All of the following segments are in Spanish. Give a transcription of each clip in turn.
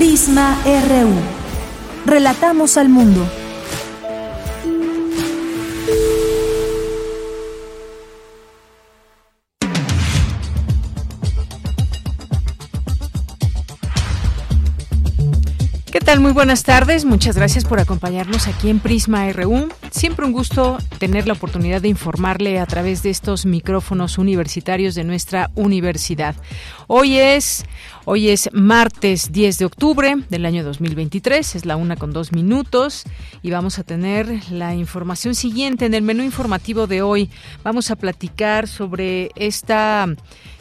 Prisma RU. Relatamos al mundo. ¿Qué tal? Muy buenas tardes. Muchas gracias por acompañarnos aquí en Prisma RU. Siempre un gusto tener la oportunidad de informarle a través de estos micrófonos universitarios de nuestra universidad. Hoy es Hoy es martes 10 de octubre del año 2023, es la una con dos minutos y vamos a tener la información siguiente en el menú informativo de hoy. Vamos a platicar sobre esta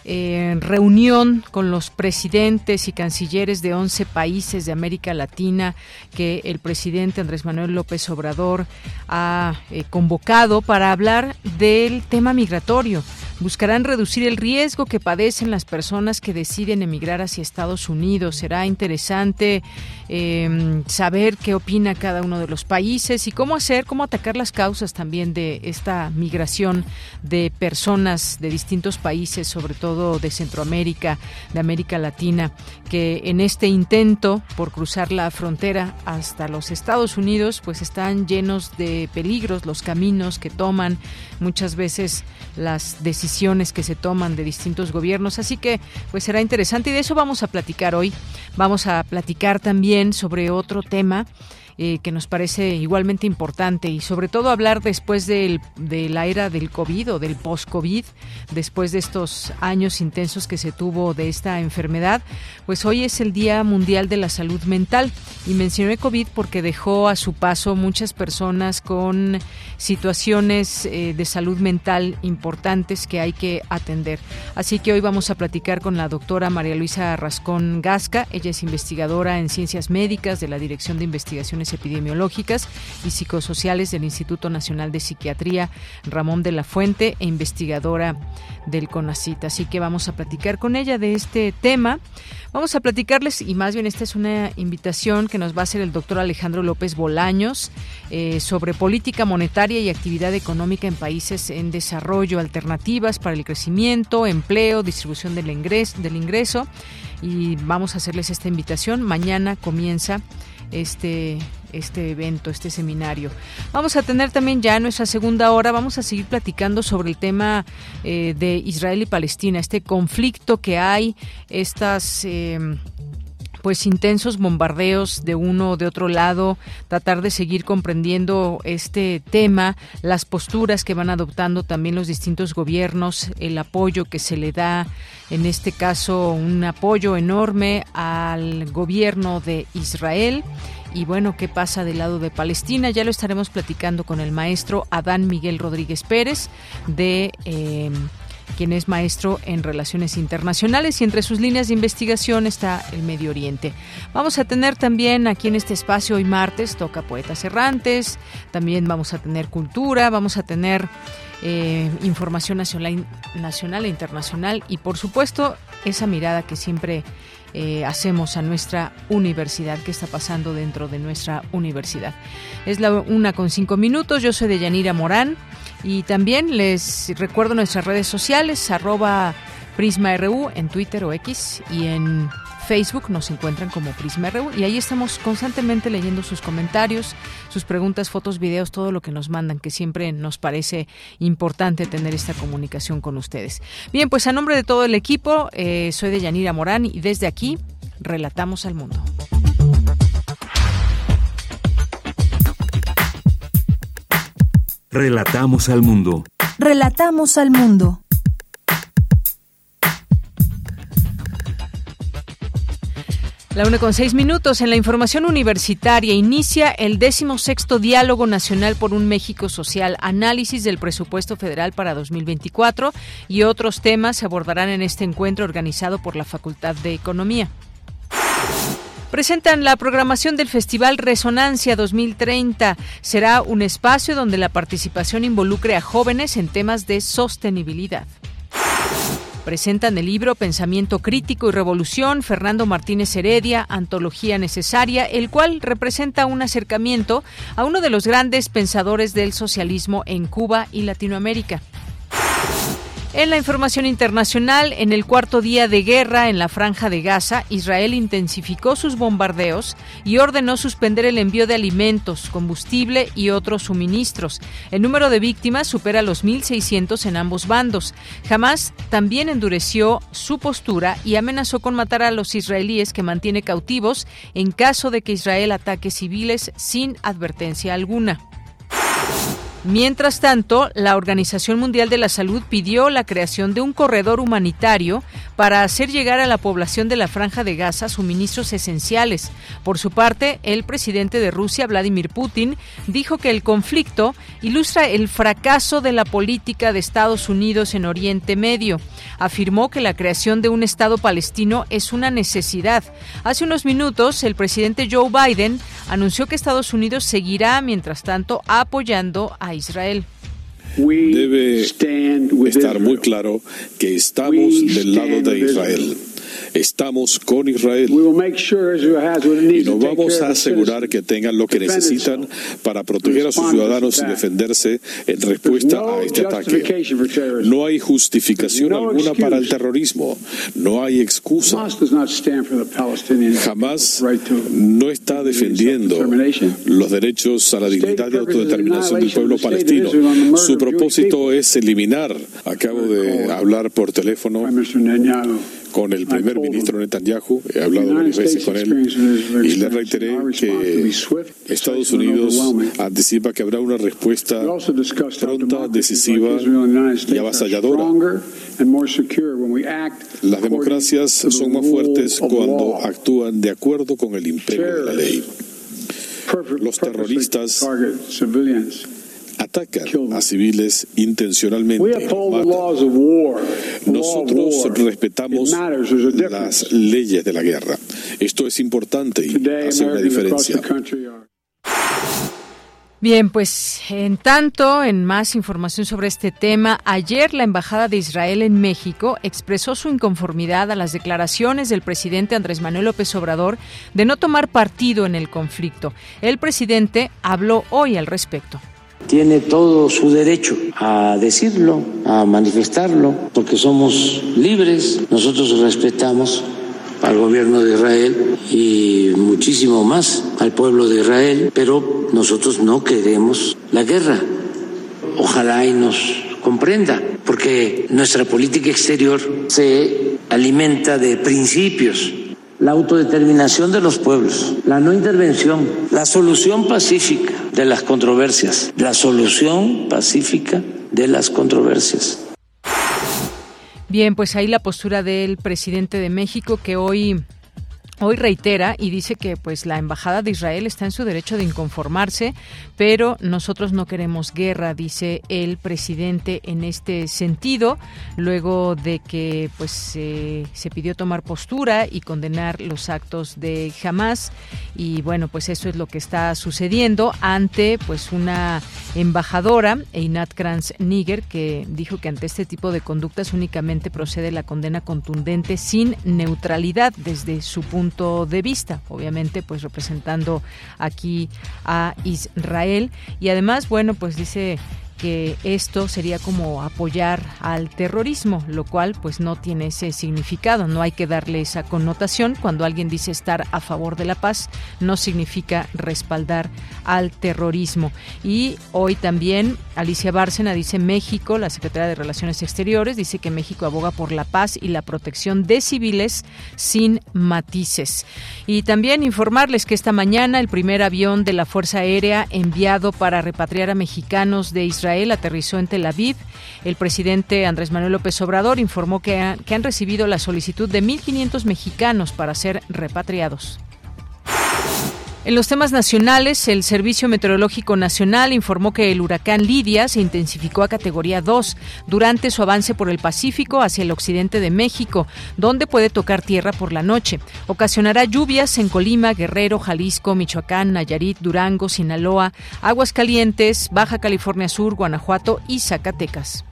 eh, reunión con los presidentes y cancilleres de 11 países de América Latina que el presidente Andrés Manuel López Obrador ha eh, convocado para hablar del tema migratorio buscarán reducir el riesgo que padecen las personas que deciden emigrar hacia Estados Unidos. Será interesante eh, saber qué opina cada uno de los países y cómo hacer, cómo atacar las causas también de esta migración de personas de distintos países, sobre todo de Centroamérica, de América Latina, que en este intento por cruzar la frontera hasta los Estados Unidos, pues están llenos de peligros los caminos que toman, muchas veces las decisiones que se toman de distintos gobiernos. Así que pues será interesante y de eso vamos a platicar hoy. Vamos a platicar también sobre otro tema eh, que nos parece igualmente importante y sobre todo hablar después del, de la era del COVID o del post-COVID, después de estos años intensos que se tuvo de esta enfermedad, pues hoy es el Día Mundial de la Salud Mental y mencioné COVID porque dejó a su paso muchas personas con situaciones eh, de salud mental importantes que hay que atender. Así que hoy vamos a platicar con la doctora María Luisa Rascón Gasca, ella es investigadora en ciencias médicas de la Dirección de Investigaciones Epidemiológicas y Psicosociales del Instituto Nacional de Psiquiatría Ramón de la Fuente e investigadora del CONACIT. Así que vamos a platicar con ella de este tema. Vamos a platicarles, y más bien esta es una invitación que nos va a hacer el doctor Alejandro López Bolaños eh, sobre política monetaria y actividad económica en países en desarrollo, alternativas para el crecimiento, empleo, distribución del. Del ingreso y vamos a hacerles esta invitación. Mañana comienza este este evento, este seminario. Vamos a tener también ya nuestra segunda hora, vamos a seguir platicando sobre el tema eh, de Israel y Palestina, este conflicto que hay, estas... Eh, pues intensos bombardeos de uno o de otro lado, tratar de seguir comprendiendo este tema, las posturas que van adoptando también los distintos gobiernos, el apoyo que se le da, en este caso un apoyo enorme al gobierno de Israel y bueno, ¿qué pasa del lado de Palestina? Ya lo estaremos platicando con el maestro Adán Miguel Rodríguez Pérez de... Eh, quien es maestro en relaciones internacionales y entre sus líneas de investigación está el Medio Oriente. Vamos a tener también aquí en este espacio hoy martes, toca poetas errantes, también vamos a tener cultura, vamos a tener eh, información nacional, nacional e internacional y por supuesto esa mirada que siempre eh, hacemos a nuestra universidad, qué está pasando dentro de nuestra universidad. Es la una con cinco minutos, yo soy de Yanira Morán y también les recuerdo nuestras redes sociales, arroba PrismaRU en Twitter o X y en Facebook nos encuentran como Prisma RU y ahí estamos constantemente leyendo sus comentarios, sus preguntas, fotos, videos, todo lo que nos mandan, que siempre nos parece importante tener esta comunicación con ustedes. Bien, pues a nombre de todo el equipo, eh, soy de Yanira Morán y desde aquí relatamos al mundo. Relatamos al mundo. Relatamos al mundo. La una con seis minutos en la información universitaria inicia el decimosexto Diálogo Nacional por un México Social, análisis del presupuesto federal para 2024 y otros temas se abordarán en este encuentro organizado por la Facultad de Economía. Presentan la programación del Festival Resonancia 2030. Será un espacio donde la participación involucre a jóvenes en temas de sostenibilidad. Presentan el libro Pensamiento Crítico y Revolución, Fernando Martínez Heredia, Antología Necesaria, el cual representa un acercamiento a uno de los grandes pensadores del socialismo en Cuba y Latinoamérica. En la información internacional, en el cuarto día de guerra en la franja de Gaza, Israel intensificó sus bombardeos y ordenó suspender el envío de alimentos, combustible y otros suministros. El número de víctimas supera los 1.600 en ambos bandos. Hamas también endureció su postura y amenazó con matar a los israelíes que mantiene cautivos en caso de que Israel ataque civiles sin advertencia alguna. Mientras tanto, la Organización Mundial de la Salud pidió la creación de un corredor humanitario para hacer llegar a la población de la Franja de Gaza suministros esenciales. Por su parte, el presidente de Rusia, Vladimir Putin, dijo que el conflicto ilustra el fracaso de la política de Estados Unidos en Oriente Medio. Afirmó que la creación de un Estado palestino es una necesidad. Hace unos minutos, el presidente Joe Biden anunció que Estados Unidos seguirá, mientras tanto, apoyando a Israel. Debe estar muy claro que estamos del lado de Israel. Estamos con Israel. Y nos vamos a asegurar que tengan lo que necesitan para proteger a sus ciudadanos y defenderse en respuesta a este ataque. No hay justificación alguna para el terrorismo, no hay excusa. Jamás no está defendiendo los derechos a la dignidad y autodeterminación del pueblo palestino. Su propósito es eliminar, acabo de hablar por teléfono con el primer ministro Netanyahu, he hablado varias veces con él y le reiteré que Estados Unidos anticipa que habrá una respuesta pronta, decisiva y avasalladora. Las democracias son más fuertes cuando actúan de acuerdo con el imperio de la ley. Los terroristas atacan a civiles intencionalmente. Nosotros respetamos las leyes de la guerra. Esto es importante y hace una diferencia. Bien, pues en tanto, en más información sobre este tema, ayer la Embajada de Israel en México expresó su inconformidad a las declaraciones del presidente Andrés Manuel López Obrador de no tomar partido en el conflicto. El presidente habló hoy al respecto tiene todo su derecho a decirlo, a manifestarlo, porque somos libres, nosotros respetamos al gobierno de Israel y muchísimo más al pueblo de Israel, pero nosotros no queremos la guerra. Ojalá y nos comprenda, porque nuestra política exterior se alimenta de principios la autodeterminación de los pueblos, la no intervención, la solución pacífica de las controversias, la solución pacífica de las controversias. Bien, pues ahí la postura del presidente de México que hoy Hoy reitera y dice que pues la embajada de Israel está en su derecho de inconformarse, pero nosotros no queremos guerra, dice el presidente en este sentido, luego de que pues se pidió tomar postura y condenar los actos de Hamas. Y bueno, pues eso es lo que está sucediendo ante pues una embajadora Einat Kranz Niger que dijo que ante este tipo de conductas únicamente procede la condena contundente sin neutralidad desde su punto de vista, obviamente pues representando aquí a Israel. Y además, bueno, pues dice que esto sería como apoyar al terrorismo, lo cual pues no tiene ese significado, no hay que darle esa connotación. Cuando alguien dice estar a favor de la paz, no significa respaldar al terrorismo. Y hoy también Alicia Bárcena dice México, la secretaria de Relaciones Exteriores, dice que México aboga por la paz y la protección de civiles sin matices. Y también informarles que esta mañana el primer avión de la Fuerza Aérea enviado para repatriar a mexicanos de Israel Israel aterrizó en Tel Aviv. El presidente Andrés Manuel López Obrador informó que, que han recibido la solicitud de 1.500 mexicanos para ser repatriados. En los temas nacionales, el Servicio Meteorológico Nacional informó que el huracán Lidia se intensificó a categoría 2 durante su avance por el Pacífico hacia el occidente de México, donde puede tocar tierra por la noche. Ocasionará lluvias en Colima, Guerrero, Jalisco, Michoacán, Nayarit, Durango, Sinaloa, Aguascalientes, Baja California Sur, Guanajuato y Zacatecas.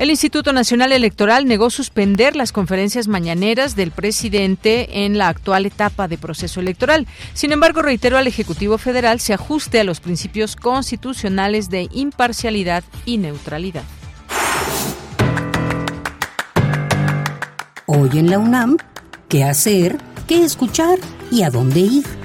El Instituto Nacional Electoral negó suspender las conferencias mañaneras del presidente en la actual etapa de proceso electoral. Sin embargo, reiteró al Ejecutivo Federal se ajuste a los principios constitucionales de imparcialidad y neutralidad. Hoy en la UNAM, ¿qué hacer? ¿Qué escuchar? ¿Y a dónde ir?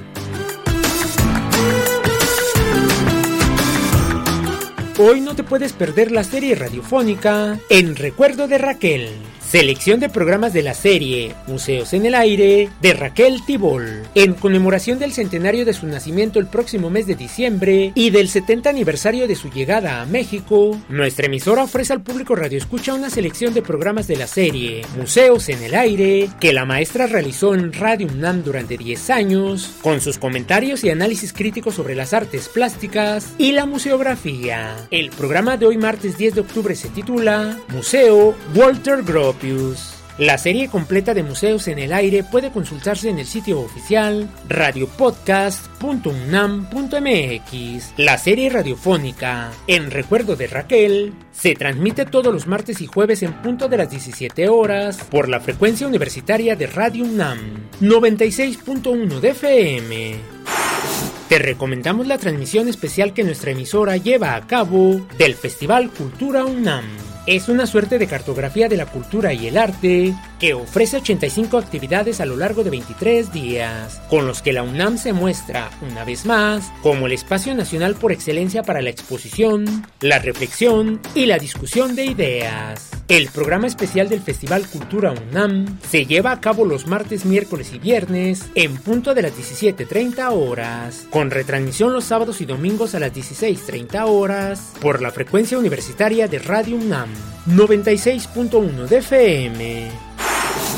Hoy no te puedes perder la serie radiofónica En Recuerdo de Raquel Selección de programas de la serie Museos en el Aire de Raquel Tibol, en conmemoración del centenario de su nacimiento el próximo mes de diciembre y del 70 aniversario de su llegada a México, nuestra emisora ofrece al público Radio Escucha una selección de programas de la serie Museos en el Aire que la maestra realizó en Radio UNAM durante 10 años, con sus comentarios y análisis críticos sobre las artes plásticas y la museografía. El programa de hoy martes 10 de octubre se titula Museo Walter La serie completa de Museos en el Aire puede consultarse en el sitio oficial radiopodcast.unam.mx. La serie radiofónica En Recuerdo de Raquel se transmite todos los martes y jueves en punto de las 17 horas por la frecuencia universitaria de Radio UNAM 96.1 de FM. Te recomendamos la transmisión especial que nuestra emisora lleva a cabo del Festival Cultura UNAM es una suerte de cartografía de la cultura y el arte que ofrece 85 actividades a lo largo de 23 días, con los que la UNAM se muestra, una vez más, como el espacio nacional por excelencia para la exposición, la reflexión y la discusión de ideas. El programa especial del Festival Cultura UNAM se lleva a cabo los martes, miércoles y viernes en punto de las 17.30 horas, con retransmisión los sábados y domingos a las 16.30 horas por la frecuencia universitaria de Radio UNAM 96.1 de FM.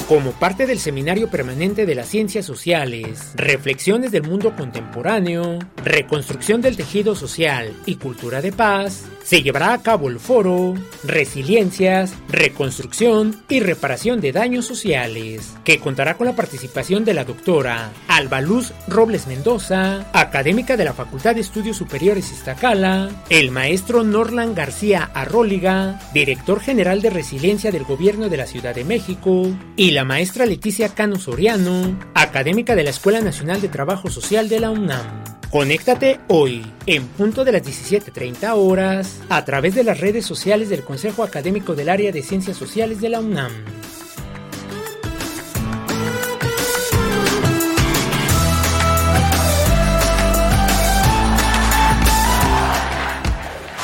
Como parte del Seminario Permanente de las Ciencias Sociales, Reflexiones del Mundo Contemporáneo, Reconstrucción del Tejido Social y Cultura de Paz, se llevará a cabo el foro Resiliencias, Reconstrucción y Reparación de Daños Sociales, que contará con la participación de la doctora Alba Luz Robles Mendoza, académica de la Facultad de Estudios Superiores Iztacala, el maestro Norland García Arróliga, director general de Resiliencia del Gobierno de la Ciudad de México, y la maestra Leticia Cano Soriano, académica de la Escuela Nacional de Trabajo Social de la UNAM. Conéctate hoy, en punto de las 17.30 horas, a través de las redes sociales del Consejo Académico del Área de Ciencias Sociales de la UNAM.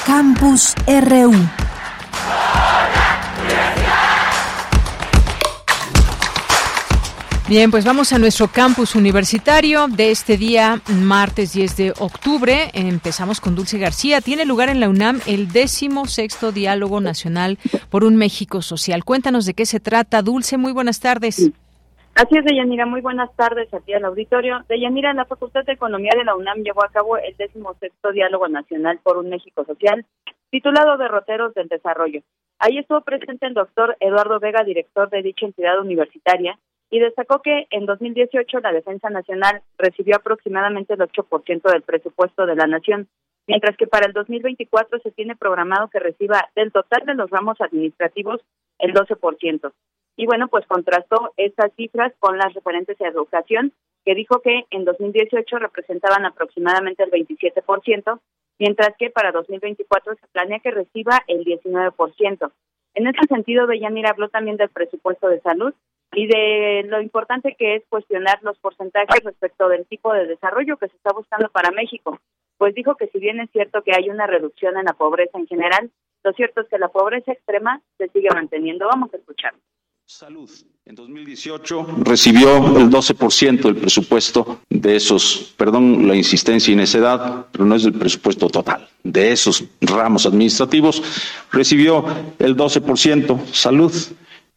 Campus RU Bien, pues vamos a nuestro campus universitario de este día, martes 10 de octubre. Empezamos con Dulce García. Tiene lugar en la UNAM el décimo sexto Diálogo Nacional por un México Social. Cuéntanos de qué se trata, Dulce. Muy buenas tardes. Así es, Deyanira. Muy buenas tardes aquí al auditorio. Deyanira, la Facultad de Economía de la UNAM llevó a cabo el décimo sexto Diálogo Nacional por un México Social, titulado Derroteros del Desarrollo. Ahí estuvo presente el doctor Eduardo Vega, director de dicha entidad universitaria, y destacó que en 2018 la Defensa Nacional recibió aproximadamente el 8% del presupuesto de la nación, mientras que para el 2024 se tiene programado que reciba del total de los ramos administrativos el 12%. Y bueno, pues contrastó estas cifras con las referentes a educación, que dijo que en 2018 representaban aproximadamente el 27%, mientras que para 2024 se planea que reciba el 19%. En ese sentido, Bellamira habló también del presupuesto de salud, y de lo importante que es cuestionar los porcentajes respecto del tipo de desarrollo que se está buscando para México. Pues dijo que si bien es cierto que hay una reducción en la pobreza en general, lo cierto es que la pobreza extrema se sigue manteniendo. Vamos a escuchar. Salud. En 2018 recibió el 12% del presupuesto de esos, perdón la insistencia y necedad, pero no es del presupuesto total, de esos ramos administrativos, recibió el 12% salud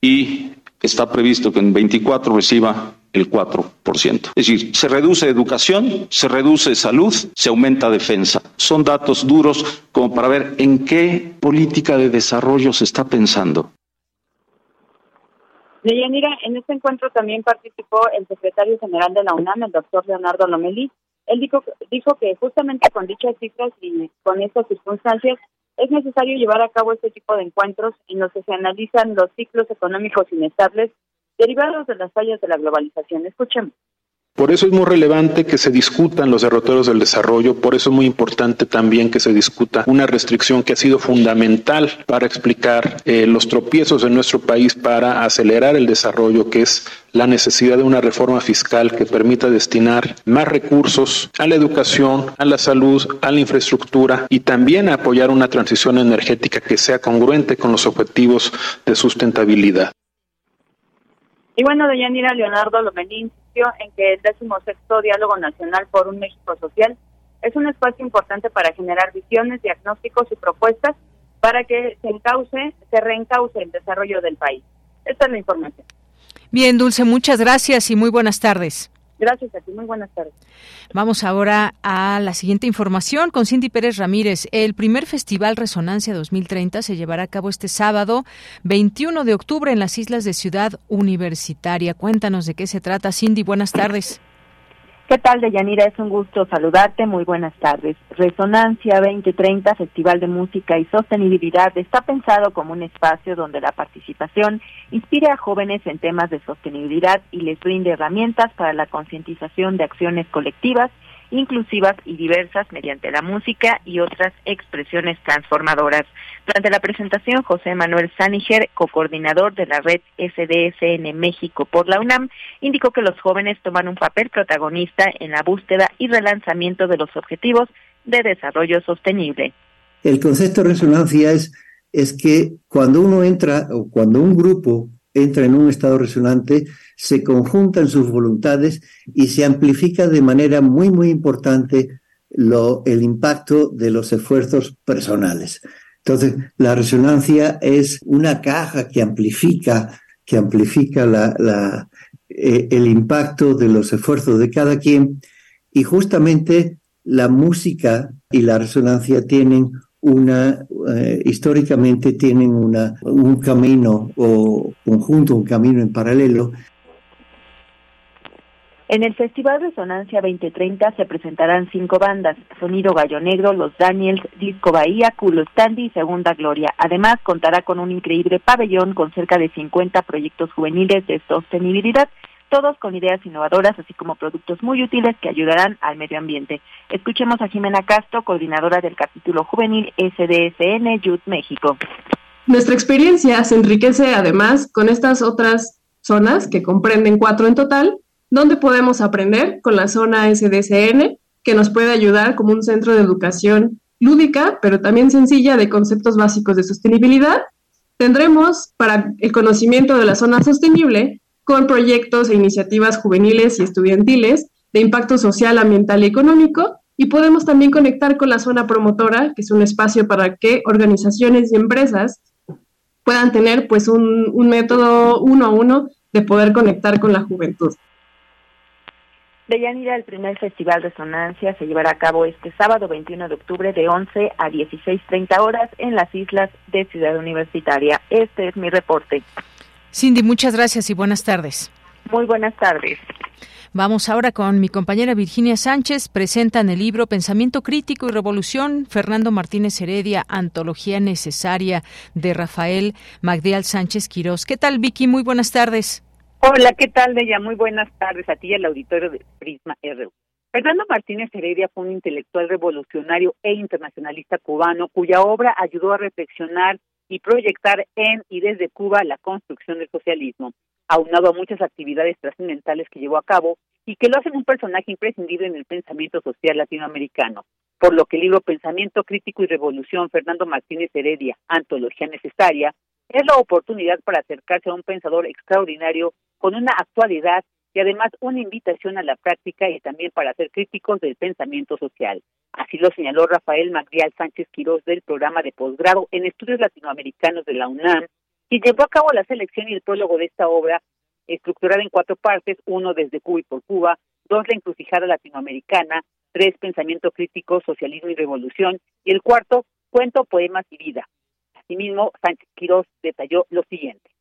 y está previsto que en 24 reciba el 4%. Es decir, se reduce educación, se reduce salud, se aumenta defensa. Son datos duros como para ver en qué política de desarrollo se está pensando. Deyanira, en este encuentro también participó el secretario general de la UNAM, el doctor Leonardo Lomelí. Él dijo, dijo que justamente con dichas cifras y con estas circunstancias es necesario llevar a cabo este tipo de encuentros en los que se analizan los ciclos económicos inestables derivados de las fallas de la globalización. Escuchemos. Por eso es muy relevante que se discutan los derroteros del desarrollo, por eso es muy importante también que se discuta una restricción que ha sido fundamental para explicar eh, los tropiezos de nuestro país para acelerar el desarrollo, que es la necesidad de una reforma fiscal que permita destinar más recursos a la educación, a la salud, a la infraestructura y también apoyar una transición energética que sea congruente con los objetivos de sustentabilidad. Y bueno, Deyanira Leonardo Lomelí en que el sexto Diálogo Nacional por un México Social es un espacio importante para generar visiones, diagnósticos y propuestas para que se encauce, se reencauce el desarrollo del país. Esta es la información. Bien, Dulce, muchas gracias y muy buenas tardes. Gracias a ti, muy buenas tardes. Vamos ahora a la siguiente información con Cindy Pérez Ramírez. El primer Festival Resonancia 2030 se llevará a cabo este sábado 21 de octubre en las islas de Ciudad Universitaria. Cuéntanos de qué se trata, Cindy. Buenas tardes. ¿Qué tal, Deyanira? Es un gusto saludarte. Muy buenas tardes. Resonancia 2030, Festival de Música y Sostenibilidad, está pensado como un espacio donde la participación inspire a jóvenes en temas de sostenibilidad y les brinde herramientas para la concientización de acciones colectivas inclusivas y diversas mediante la música y otras expresiones transformadoras. Durante la presentación, José Manuel Saniger, coordinador de la red SDSN México por la UNAM, indicó que los jóvenes toman un papel protagonista en la búsqueda y relanzamiento de los objetivos de desarrollo sostenible. El concepto de resonancia es, es que cuando uno entra o cuando un grupo entra en un estado resonante, se conjuntan sus voluntades y se amplifica de manera muy, muy importante lo, el impacto de los esfuerzos personales. Entonces, la resonancia es una caja que amplifica, que amplifica la, la, eh, el impacto de los esfuerzos de cada quien y justamente la música y la resonancia tienen una, eh, históricamente tienen una, un camino o conjunto, un camino en paralelo. En el Festival Resonancia 2030 se presentarán cinco bandas, Sonido Gallo Negro, Los Daniels, Disco Bahía, Culo Standy y Segunda Gloria. Además, contará con un increíble pabellón con cerca de 50 proyectos juveniles de sostenibilidad todos con ideas innovadoras, así como productos muy útiles que ayudarán al medio ambiente. Escuchemos a Jimena Castro, coordinadora del capítulo juvenil SDSN Youth México. Nuestra experiencia se enriquece además con estas otras zonas, que comprenden cuatro en total, donde podemos aprender con la zona SDSN, que nos puede ayudar como un centro de educación lúdica, pero también sencilla de conceptos básicos de sostenibilidad. Tendremos para el conocimiento de la zona sostenible con proyectos e iniciativas juveniles y estudiantiles de impacto social, ambiental y económico. Y podemos también conectar con la zona promotora, que es un espacio para que organizaciones y empresas puedan tener pues un, método uno a uno de poder conectar con la juventud. Deyanira, el primer Festival Resonancia se llevará a cabo este sábado 21 de octubre de 11 a 16.30 horas en las islas de Ciudad Universitaria. Este es mi reporte. Cindy, muchas gracias y buenas tardes. Muy buenas tardes. Vamos ahora con mi compañera Virginia Sánchez. Presentan el libro Pensamiento Crítico y Revolución, Fernando Martínez Heredia, Antología Necesaria de Rafael Magdial Sánchez Quirós. ¿Qué tal, Vicky? Muy buenas tardes. Hola, ¿qué tal, Bella? Muy buenas tardes a ti y al auditorio de Prisma RU. Fernando Martínez Heredia fue un intelectual revolucionario e internacionalista cubano cuya obra ayudó a reflexionar y proyectar en y desde Cuba la construcción del socialismo, aunado a muchas actividades trascendentales que llevó a cabo y que lo hacen un personaje imprescindible en el pensamiento social latinoamericano. Por lo que el libro Pensamiento Crítico y Revolución, Fernando Martínez Heredia, Antología Necesaria, es la oportunidad para acercarse a un pensador extraordinario con una actualidad y además una invitación a la práctica y también para ser críticos del pensamiento social. Así lo señaló Rafael Magrial Sánchez Quirós del programa de posgrado en estudios latinoamericanos de la UNAM, y llevó a cabo la selección y el prólogo de esta obra, estructurada en cuatro partes, uno desde Cuba y por Cuba, dos la encrucijada latinoamericana, tres pensamiento crítico, socialismo y revolución, y el cuarto, cuento, poemas y vida. Asimismo, Sánchez Quirós detalló lo siguiente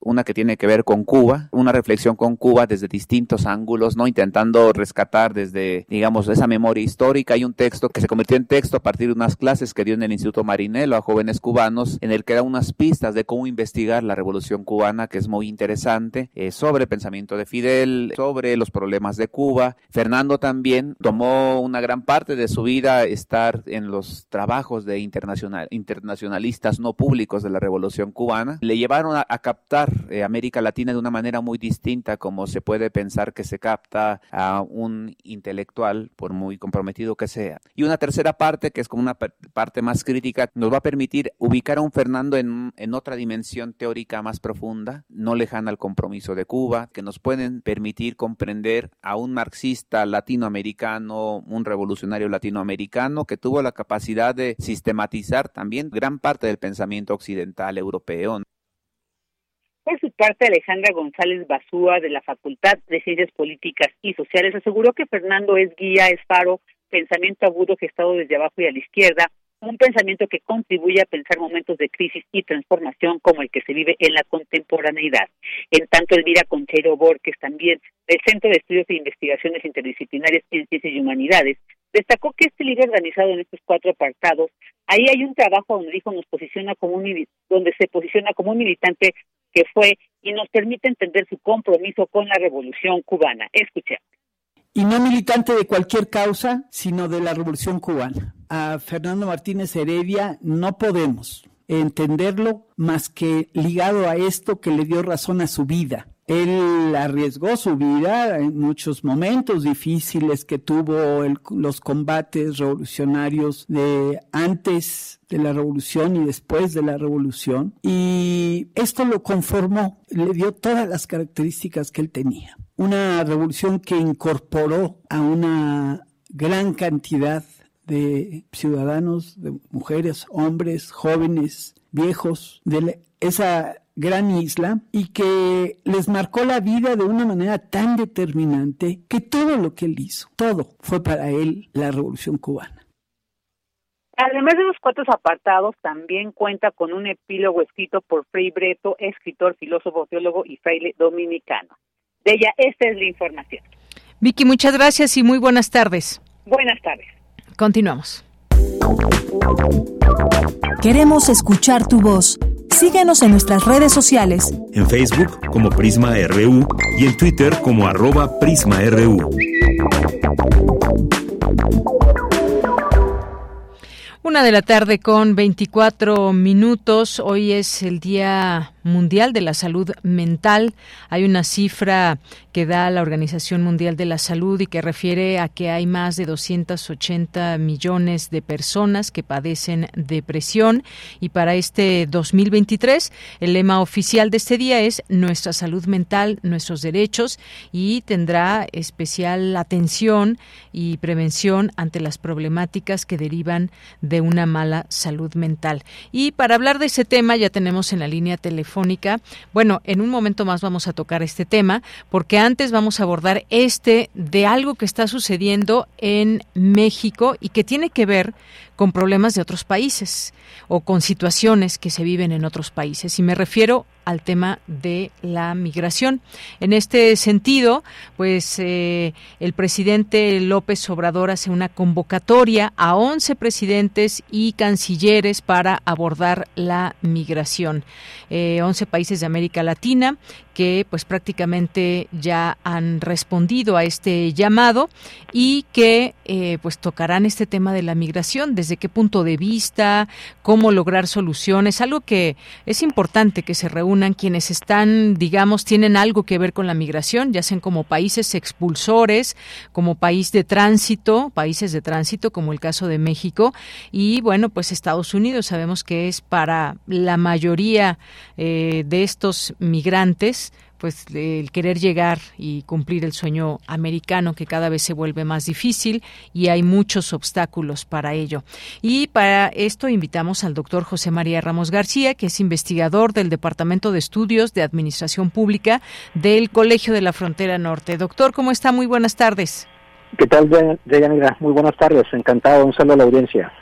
una que tiene que ver con Cuba, una reflexión con Cuba desde distintos ángulos, ¿no? Intentando rescatar desde, digamos, esa memoria histórica. Hay un texto que se convirtió en texto a partir de unas clases que dio en el Instituto Marinelo a jóvenes cubanos, en el que da unas pistas de cómo investigar la revolución cubana, que es muy interesante, eh, sobre el pensamiento de Fidel, sobre los problemas de Cuba. Fernando también tomó una gran parte de su vida estar en los trabajos de internacional, internacionalistas no públicos de la revolución cubana. Le llevaron a captar eh, América Latina de una manera muy distinta como se puede pensar que se capta a un intelectual, por muy comprometido que sea. Y una tercera parte, que es como una parte más crítica, nos va a permitir ubicar a un Fernando en, en otra dimensión teórica más profunda, no lejana al compromiso de Cuba, que nos pueden permitir comprender a un marxista latinoamericano, un revolucionario latinoamericano que tuvo la capacidad de sistematizar también gran parte del pensamiento occidental europeo. Por su parte, Alejandra González Basúa, de la Facultad de Ciencias Políticas y Sociales, aseguró que Fernando es guía, es faro, pensamiento agudo gestado desde abajo y a la izquierda, un pensamiento que contribuye a pensar momentos de crisis y transformación como el que se vive en la contemporaneidad. En tanto, Elvira Conchero Borges, también del Centro de Estudios e Investigaciones Interdisciplinarias en Ciencias y Humanidades, destacó que este libro organizado en estos cuatro apartados, ahí hay un trabajo donde dijo nos posiciona como un donde se posiciona como un militante que fue y nos permite entender su compromiso con la revolución cubana. Escuchemos. Y no militante de cualquier causa, sino de la revolución cubana. A Fernando Martínez Heredia no podemos entenderlo más que ligado a esto que le dio razón a su vida, él arriesgó su vida en muchos momentos difíciles que tuvo los combates revolucionarios de antes de la revolución y después de la revolución. Y esto lo conformó, le dio todas las características que él tenía. Una revolución que incorporó a una gran cantidad de ciudadanos, de mujeres, hombres, jóvenes, viejos, de esa gran isla y que les marcó la vida de una manera tan determinante que todo lo que él hizo, todo fue para él la revolución cubana. Además de los cuatro apartados, también cuenta con un epílogo escrito por Frei Breto, escritor, filósofo, teólogo y fraile dominicano. De ella, esta es la información. Vicky, muchas gracias y muy buenas tardes. Buenas tardes. Continuamos. Queremos escuchar tu voz. Síguenos en nuestras redes sociales. En Facebook como Prisma RU y en Twitter como arroba PrismaRU. Una de la tarde con 24 minutos. Hoy es el Día Mundial de la Salud Mental. Hay una cifra que da la Organización Mundial de la Salud y que refiere a que hay más de 280 millones de personas que padecen depresión. Y para este 2023, el lema oficial de este día es Nuestra salud mental, nuestros derechos y tendrá especial atención y prevención ante las problemáticas que derivan de una mala salud mental. Y para hablar de ese tema ya tenemos en la línea telefónica, bueno, en un momento más vamos a tocar este tema, porque antes vamos a abordar este de algo que está sucediendo en México y que tiene que ver con problemas de otros países o con situaciones que se viven en otros países. Y me refiero al tema de la migración. En este sentido, pues eh, el presidente López Obrador hace una convocatoria a 11 presidentes y cancilleres para abordar la migración. Eh, 11 países de América Latina que pues prácticamente ya han respondido a este llamado y que eh, pues tocarán este tema de la migración, desde qué punto de vista, cómo lograr soluciones, algo que es importante que se reúna quienes están, digamos, tienen algo que ver con la migración, ya sean como países expulsores, como país de tránsito, países de tránsito, como el caso de México, y bueno, pues Estados Unidos sabemos que es para la mayoría eh, de estos migrantes pues el querer llegar y cumplir el sueño americano que cada vez se vuelve más difícil y hay muchos obstáculos para ello. Y para esto invitamos al doctor José María Ramos García, que es investigador del Departamento de Estudios de Administración Pública del Colegio de la Frontera Norte. Doctor, ¿cómo está? Muy buenas tardes. ¿Qué tal? Muy buenas tardes. Encantado. Un saludo a la audiencia.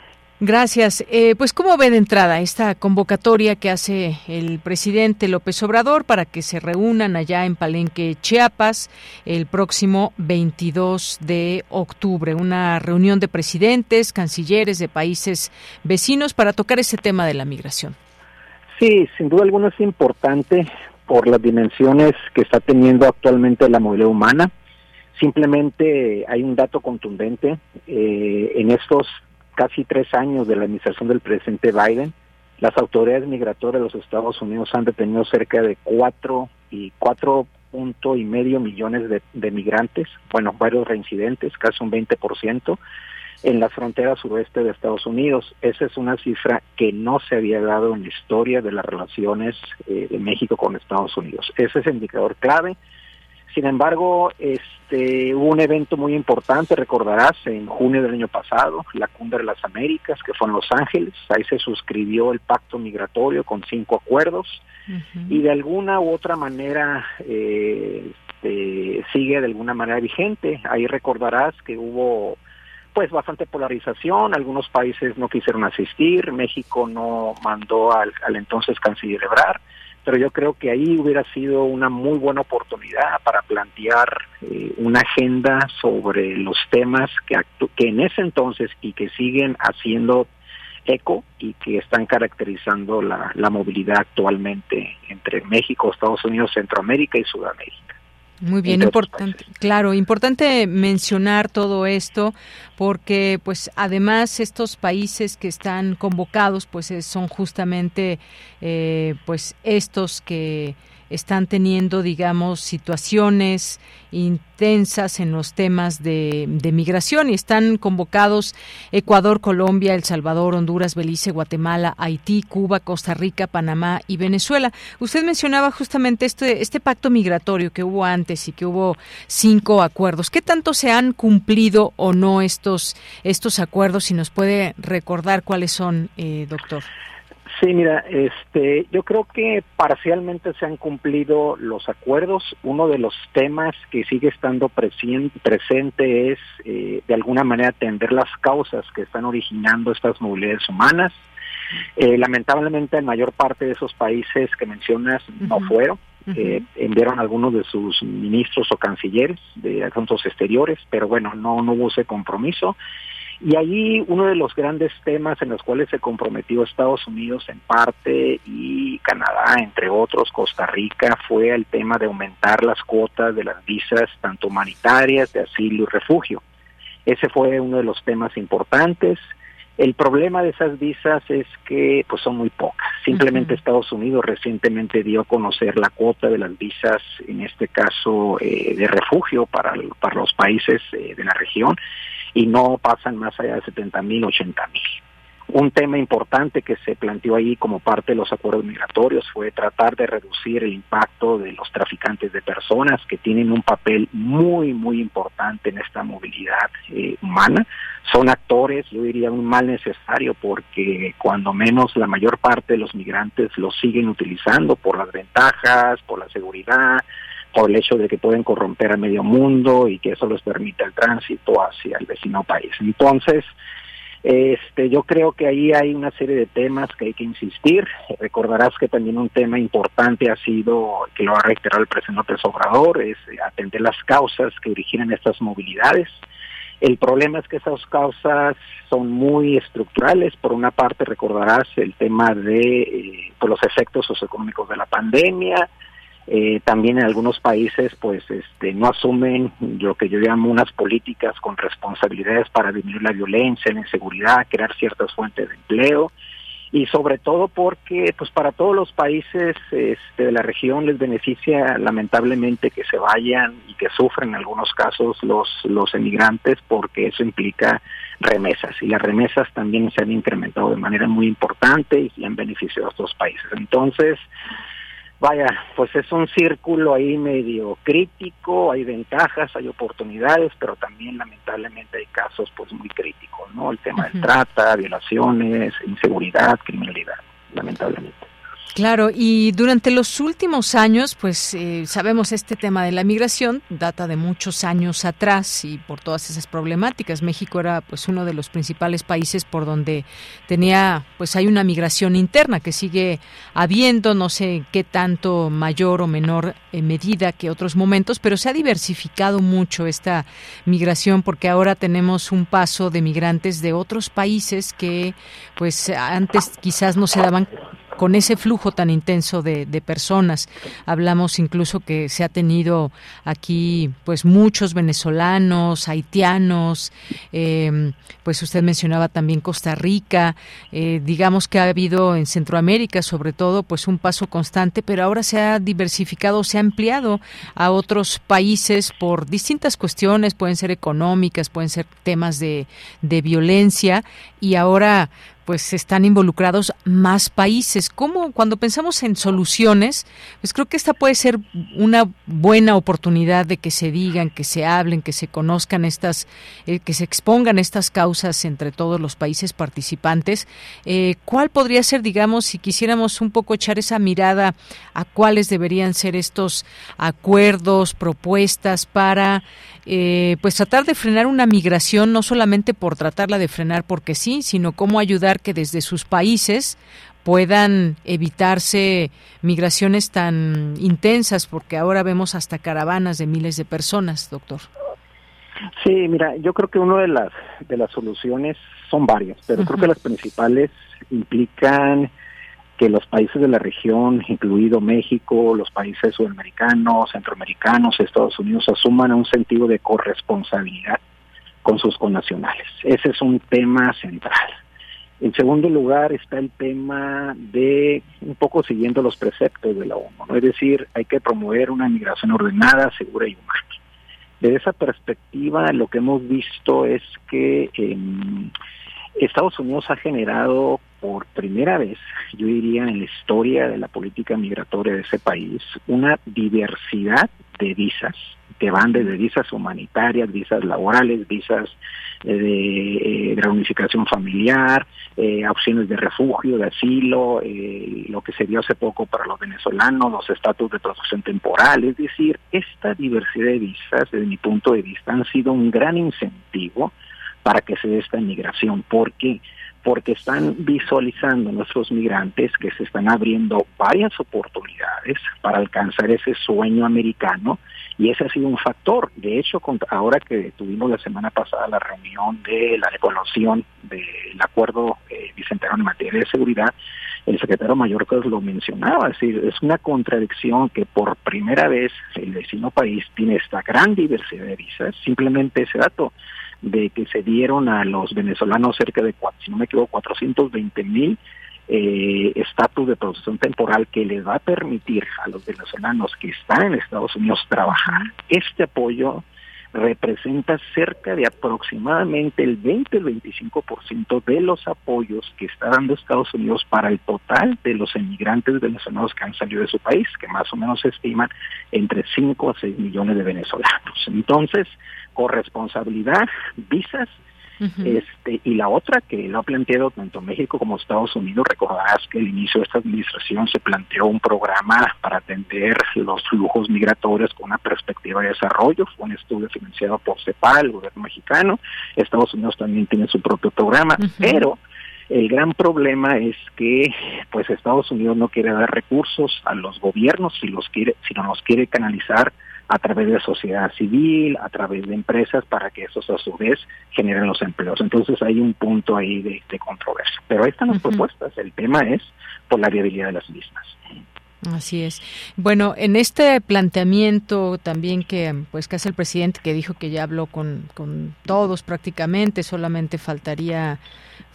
Gracias. Eh, pues, ¿cómo ve de entrada esta convocatoria que hace el presidente López Obrador para que se reúnan allá en Palenque, Chiapas, el próximo 22 de octubre? Una reunión de presidentes, cancilleres de países vecinos para tocar ese tema de la migración. Sí, sin duda alguna es importante por las dimensiones que está teniendo actualmente la movilidad humana. Simplemente hay un dato contundente. Eh, en estos casi tres años de la administración del presidente Biden, las autoridades migratorias de los Estados Unidos han detenido cerca de cuatro y cuatro punto y medio millones de, migrantes, bueno, varios reincidentes, casi un 20%, en la frontera suroeste de Estados Unidos. Esa es una cifra que no se había dado en la historia de las relaciones eh, de México con Estados Unidos. Ese es el indicador clave. Sin embargo, este, hubo un evento muy importante, recordarás, en junio del año pasado, la Cumbre de las Américas, que fue en Los Ángeles. Ahí se suscribió el pacto migratorio con cinco acuerdos. Y de alguna u otra manera eh, este, sigue de alguna manera vigente. Ahí recordarás que hubo pues bastante polarización, algunos países no quisieron asistir, México no mandó al, al entonces canciller Ebrard pero yo creo que ahí hubiera sido una muy buena oportunidad para plantear eh, una agenda sobre los temas que, que en ese entonces y que siguen haciendo eco y que están caracterizando la, la movilidad actualmente entre México, Estados Unidos, Centroamérica y Sudamérica. Muy bien, importante, claro, importante mencionar todo esto porque pues además estos países que están convocados pues son justamente eh, pues estos que están teniendo, digamos, situaciones intensas en los temas de, migración y están convocados Ecuador, Colombia, El Salvador, Honduras, Belice, Guatemala, Haití, Cuba, Costa Rica, Panamá y Venezuela. Usted mencionaba justamente este, este pacto migratorio que hubo antes y que hubo cinco acuerdos. ¿Qué tanto se han cumplido o no estos, estos acuerdos? Si nos puede recordar cuáles son, eh, doctor. Sí, mira, este, yo creo que parcialmente se han cumplido los acuerdos. Uno de los temas que sigue estando presente es, eh, de alguna manera, atender las causas que están originando estas movilidades humanas. Eh, lamentablemente, la mayor parte de esos países que mencionas no fueron. Eh, enviaron algunos de sus ministros o cancilleres de asuntos exteriores, pero bueno, no, no hubo ese compromiso. Y ahí uno de los grandes temas en los cuales se comprometió Estados Unidos en parte y Canadá, entre otros, Costa Rica, fue el tema de aumentar las cuotas de las visas, tanto humanitarias, de asilo y refugio. Ese fue uno de los temas importantes. El problema de esas visas es que pues son muy pocas. Simplemente Estados Unidos recientemente dio a conocer la cuota de las visas, en este caso eh, de refugio para, para los países eh, de la región, y no pasan más allá de 70 mil, 80 mil. Un tema importante que se planteó ahí como parte de los acuerdos migratorios fue tratar de reducir el impacto de los traficantes de personas que tienen un papel muy, muy importante en esta movilidad eh, humana. Son actores, yo diría, un mal necesario porque cuando menos la mayor parte de los migrantes los siguen utilizando por las ventajas, por la seguridad, por el hecho de que pueden corromper al medio mundo y que eso les permite el tránsito hacia el vecino país. Entonces, este, yo creo que ahí hay una serie de temas que hay que insistir. Recordarás que también un tema importante ha sido, que lo ha reiterado el presidente López Obrador, es atender las causas que originan estas movilidades. El problema es que esas causas son muy estructurales. Por una parte, recordarás el tema de eh, pues, los efectos socioeconómicos de la pandemia, eh, también en algunos países pues este no asumen lo que yo llamo unas políticas con responsabilidades para disminuir la violencia, la inseguridad, crear ciertas fuentes de empleo. Y sobre todo porque pues para todos los países este, de la región les beneficia lamentablemente que se vayan y que sufren en algunos casos los los emigrantes porque eso implica remesas. Y las remesas también se han incrementado de manera muy importante y han beneficiado a estos países. Entonces vaya, pues es un círculo ahí medio crítico, hay ventajas, hay oportunidades, pero también lamentablemente hay casos pues muy críticos, ¿no? El tema de trata, violaciones, inseguridad, criminalidad, lamentablemente. Claro, y durante los últimos años, pues eh, sabemos este tema de la migración data de muchos años atrás y por todas esas problemáticas. México era pues uno de los principales países por donde tenía, pues hay una migración interna que sigue habiendo, no sé qué tanto mayor o menor eh, medida que otros momentos, pero se ha diversificado mucho esta migración porque ahora tenemos un paso de migrantes de otros países que pues antes quizás no se daban con ese flujo tan intenso de, personas. Hablamos incluso que se ha tenido aquí pues muchos venezolanos, haitianos, em, pues usted mencionaba también Costa Rica, eh, digamos que ha habido en Centroamérica sobre todo pues un paso constante, pero ahora se ha diversificado, se ha ampliado a otros países por distintas cuestiones, pueden ser económicas, pueden ser temas de, de violencia y ahora pues están involucrados más países. ¿Cómo cuando pensamos en soluciones, pues creo que esta puede ser una buena oportunidad de que se digan, que se hablen, que se conozcan estas, eh, que se expongan estas causas entre todos los países participantes. Eh, ¿Cuál podría ser, digamos, si quisiéramos un poco echar esa mirada a cuáles deberían ser estos acuerdos, propuestas para eh, pues tratar de frenar una migración, no solamente por tratarla de frenar porque sí, sino cómo ayudar que desde sus países puedan evitarse migraciones tan intensas, porque ahora vemos hasta caravanas de miles de personas, doctor. Sí, mira, yo creo que una de las de las soluciones son varias, pero creo que las principales implican que los países de la región, incluido México, los países sudamericanos, centroamericanos, Estados Unidos, asuman un sentido de corresponsabilidad con sus connacionales. Ese es un tema central. En segundo lugar está el tema de, un poco siguiendo los preceptos de la ONU, ¿no? es decir, hay que promover una migración ordenada, segura y humana. Desde esa perspectiva, lo que hemos visto es que em, Estados Unidos ha generado por primera vez, yo diría, en la historia de la política migratoria de ese país, una diversidad de visas que van desde visas humanitarias, visas laborales, visas eh, de, eh, reunificación familiar, eh, opciones de refugio, de asilo, lo que se dio hace poco para los venezolanos, los estatus de protección temporal. Es decir, esta diversidad de visas, desde mi punto de vista, han sido un gran incentivo para que se dé esta inmigración. ¿Por qué? Porque están visualizando nuestros migrantes que se están abriendo varias oportunidades para alcanzar ese sueño americano y ese ha sido un factor. De hecho, ahora que tuvimos la semana pasada la reunión de la evaluación del acuerdo eh, bicentenario en materia de seguridad, el secretario mayor lo mencionaba, es es una contradicción que por primera vez el vecino país tiene esta gran diversidad de visas, simplemente ese dato de que se dieron a los venezolanos cerca de, si no me equivoco, 420 mil eh, estatus de protección temporal que les va a permitir a los venezolanos que están en Estados Unidos trabajar. Este apoyo representa cerca de aproximadamente el 20-25% de los apoyos que está dando Estados Unidos para el total de los emigrantes venezolanos que han salido de su país, que más o menos se estiman entre 5 a 6 millones de venezolanos. Entonces, corresponsabilidad, visas, este, y la otra que lo ha planteado tanto México como Estados Unidos, recordarás que al inicio de esta administración se planteó un programa para atender los flujos migratorios con una perspectiva de desarrollo, fue un estudio financiado por CEPAL, el gobierno mexicano, Estados Unidos también tiene su propio programa, pero el gran problema es que pues Estados Unidos no quiere dar recursos a los gobiernos si los quiere, si no los quiere canalizar a través de sociedad civil, a través de empresas, para que esos a su vez generen los empleos. Entonces hay un punto ahí de, controversia. Pero ahí están las propuestas. El tema es por la viabilidad de las mismas. Así es. Bueno, en este planteamiento también que pues que hace el presidente que dijo que ya habló con, con todos prácticamente, solamente faltaría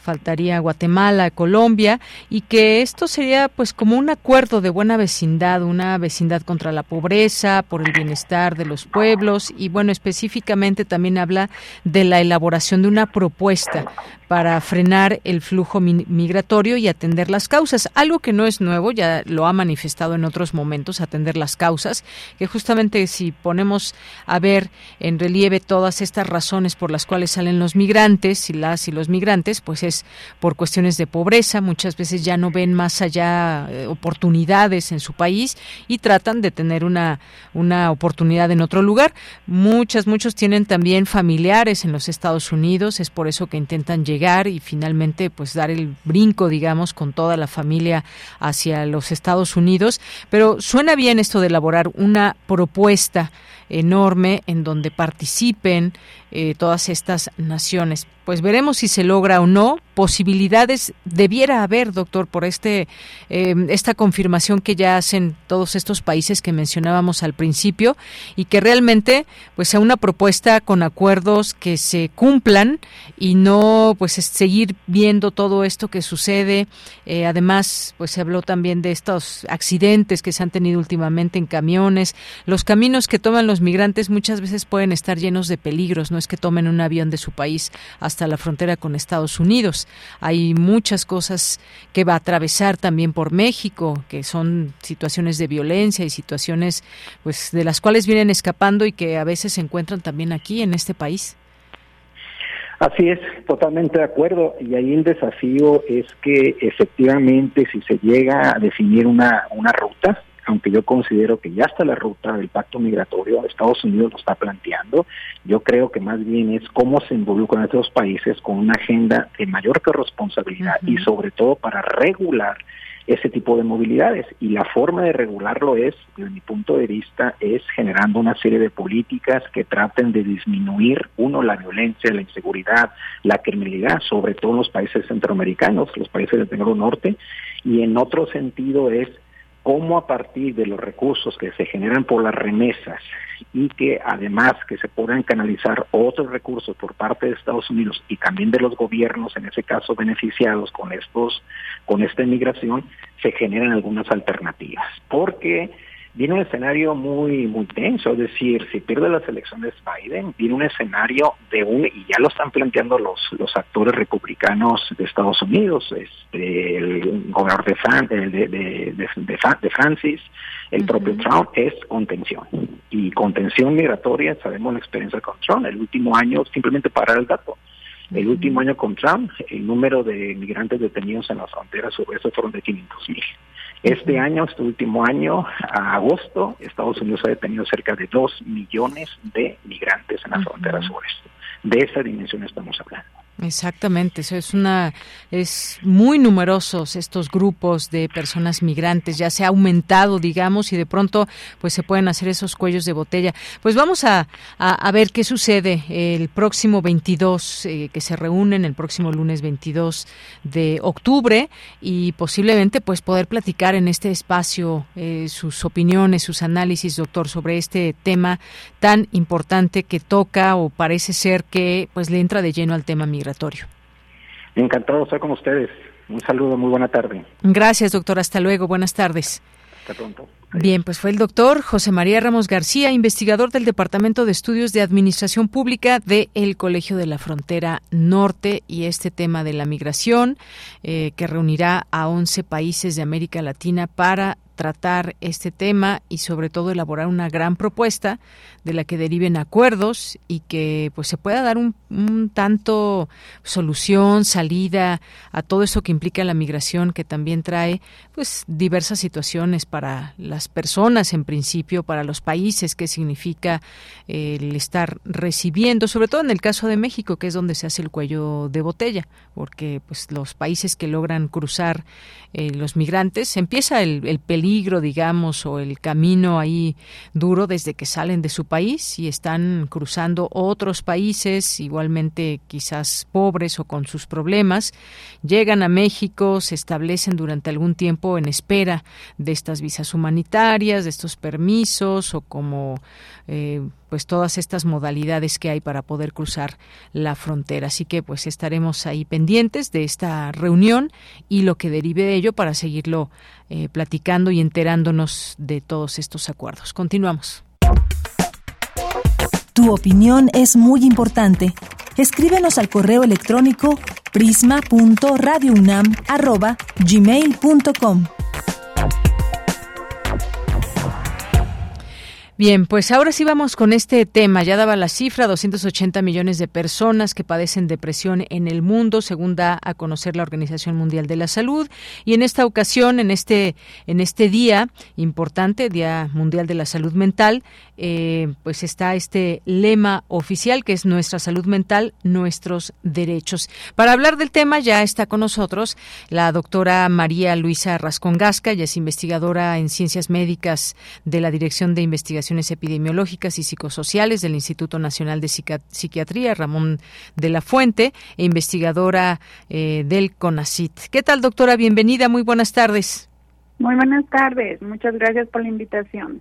faltaría Guatemala, Colombia, y que esto sería pues como un acuerdo de buena vecindad, una vecindad contra la pobreza, por el bienestar de los pueblos, y bueno, específicamente también habla de la elaboración de una propuesta para frenar el flujo migratorio y atender las causas. Algo que no es nuevo, ya lo ha manifestado en otros momentos, atender las causas, que justamente si ponemos a ver en relieve todas estas razones por las cuales salen los migrantes y las y los migrantes, pues es por cuestiones de pobreza, muchas veces ya no ven más allá eh, oportunidades en su país y tratan de tener una, una oportunidad en otro lugar. Muchas, muchos tienen también familiares en los Estados Unidos, es por eso que intentan llegar y finalmente pues dar el brinco, digamos, con toda la familia hacia los Estados Unidos. Pero suena bien esto de elaborar una propuesta enorme en donde participen eh, todas estas naciones. Pues veremos si se logra o no. Posibilidades debiera haber, doctor, por este eh, esta confirmación que ya hacen todos estos países que mencionábamos al principio y que realmente pues sea una propuesta con acuerdos que se cumplan y no pues seguir viendo todo esto que sucede. Eh, además, pues se habló también de estos accidentes que se han tenido últimamente en camiones. Los caminos que toman los migrantes muchas veces pueden estar llenos de peligros. No que tomen un avión de su país hasta la frontera con Estados Unidos. Hay muchas cosas que va a atravesar también por México, que son situaciones de violencia y situaciones pues de las cuales vienen escapando y que a veces se encuentran también aquí en este país. Así es, totalmente de acuerdo. Y ahí el desafío es que efectivamente si se llega a definir una, una ruta, aunque yo considero que ya está la ruta del pacto migratorio, Estados Unidos lo está planteando, yo creo que más bien es cómo se involucran estos países con una agenda de mayor corresponsabilidad y sobre todo para regular ese tipo de movilidades. Y la forma de regularlo es, desde mi punto de vista, es generando una serie de políticas que traten de disminuir, uno, la violencia, la inseguridad, la criminalidad, sobre todo en los países centroamericanos, los países del Tenor Norte, y en otro sentido es cómo a partir de los recursos que se generan por las remesas y que además que se puedan canalizar otros recursos por parte de Estados Unidos y también de los gobiernos, en ese caso beneficiados con estos, con esta inmigración, se generan algunas alternativas. Porque viene un escenario muy muy tenso, es decir, si pierde las elecciones Biden, viene un escenario de un, y ya lo están planteando los, los actores republicanos de Estados Unidos, este, el gobernador de, de, de, de, Francis, el propio Trump, es contención. Y contención migratoria, sabemos la experiencia con Trump, el último año, simplemente parar el dato, el último año con Trump, el número de migrantes detenidos en las fronteras sobre eso fueron de 500 mil. Este año, este último año, a agosto, Estados Unidos ha detenido cerca de 2 millones de migrantes en la frontera sur. De esa dimensión estamos hablando. Exactamente, eso es una es muy numerosos estos grupos de personas migrantes, ya se ha aumentado, digamos, y de pronto pues se pueden hacer esos cuellos de botella. Pues vamos a, a, ver qué sucede el próximo 22 eh, que se reúnen el próximo lunes 22 de octubre y posiblemente pues poder platicar en este espacio eh, sus opiniones, sus análisis, doctor, sobre este tema tan importante que toca o parece ser que pues le entra de lleno al tema migratorio. Encantado de estar con ustedes. Un saludo, muy buena tarde. Gracias, doctor. Hasta luego. Buenas tardes. Hasta pronto. Bien, pues fue el doctor José María Ramos García, investigador del Departamento de Estudios de Administración Pública del el Colegio de la Frontera Norte y este tema de la migración eh, que reunirá a 11 países de América Latina para tratar este tema y sobre todo elaborar una gran propuesta de la que deriven acuerdos y que pues se pueda dar un, tanto solución, salida a todo eso que implica la migración que también trae pues diversas situaciones para las personas en principio, para los países, que significa eh, el estar recibiendo, sobre todo en el caso de México, que es donde se hace el cuello de botella, porque pues los países que logran cruzar eh, los migrantes empieza el, el peligro digamos, o el camino ahí duro desde que salen de su país y están cruzando otros países, igualmente quizás pobres o con sus problemas, llegan a México, se establecen durante algún tiempo en espera de estas visas humanitarias, de estos permisos o como eh, pues todas estas modalidades que hay para poder cruzar la frontera. Así que pues estaremos ahí pendientes de esta reunión y lo que derive de ello para seguirlo eh, platicando y enterándonos de todos estos acuerdos. Continuamos. Tu opinión es muy importante. Escríbenos al correo electrónico prisma.radiounam@gmail.com. Bien, pues ahora sí vamos con este tema. Ya daba la cifra, 280 millones de personas que padecen depresión en el mundo, según da a conocer la Organización Mundial de la Salud. Y en esta ocasión, en este, en este día importante, Día Mundial de la Salud Mental, eh, pues está este lema oficial que es Nuestra salud mental, nuestros derechos. Para hablar del tema ya está con nosotros la doctora María Luisa Rascón Gasca, ella es investigadora en ciencias médicas de la Dirección de Investigación Epidemiológicas y Psicosociales del Instituto Nacional de Psiquiatría, Ramón de la Fuente, e investigadora eh, del CONACIT. ¿Qué tal, doctora? Bienvenida, muy buenas tardes. Muy buenas tardes, muchas gracias por la invitación.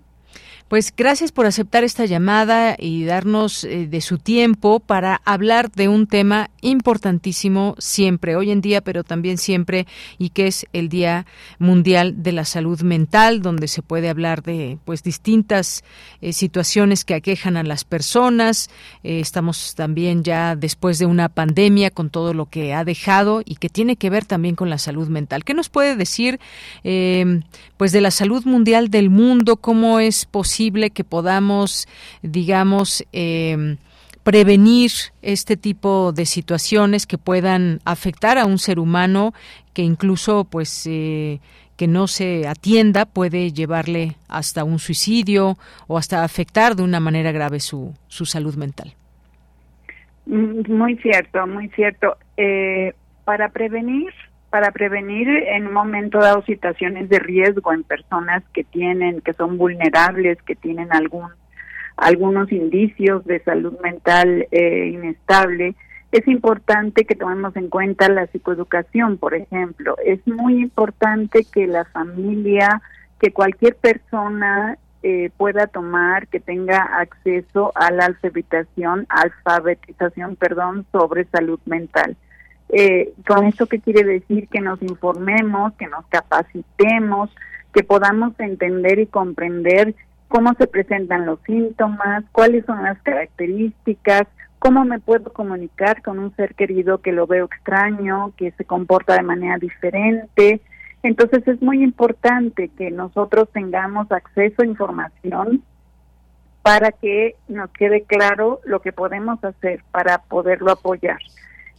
Pues gracias por aceptar esta llamada y darnos eh, de su tiempo para hablar de un tema importantísimo siempre, hoy en día, pero también siempre, y que es el Día Mundial de la Salud Mental, donde se puede hablar de pues distintas eh, situaciones que aquejan a las personas. Eh, estamos también ya después de una pandemia con todo lo que ha dejado y que tiene que ver también con la salud mental. ¿Qué nos puede decir pues de la salud mundial del mundo? ¿Cómo es posible que podamos, digamos, eh, prevenir este tipo de situaciones que puedan afectar a un ser humano que incluso pues eh, que no se atienda puede llevarle hasta un suicidio o hasta afectar de una manera grave su, su salud mental. Mm, muy cierto, muy cierto. Eh, para prevenir para prevenir en un momento dado situaciones de riesgo en personas que tienen, que son vulnerables, que tienen algún algunos indicios de salud mental eh, inestable, es importante que tomemos en cuenta la psicoeducación, por ejemplo. Es muy importante que la familia, que cualquier persona eh, pueda tomar, que tenga acceso a la alfabetización, alfabetización, perdón, sobre salud mental. Eh, con esto qué quiere decir que nos informemos, que nos capacitemos, que podamos entender y comprender cómo se presentan los síntomas, cuáles son las características, cómo me puedo comunicar con un ser querido que lo veo extraño, que se comporta de manera diferente. Entonces es muy importante que nosotros tengamos acceso a información para que nos quede claro lo que podemos hacer para poderlo apoyar.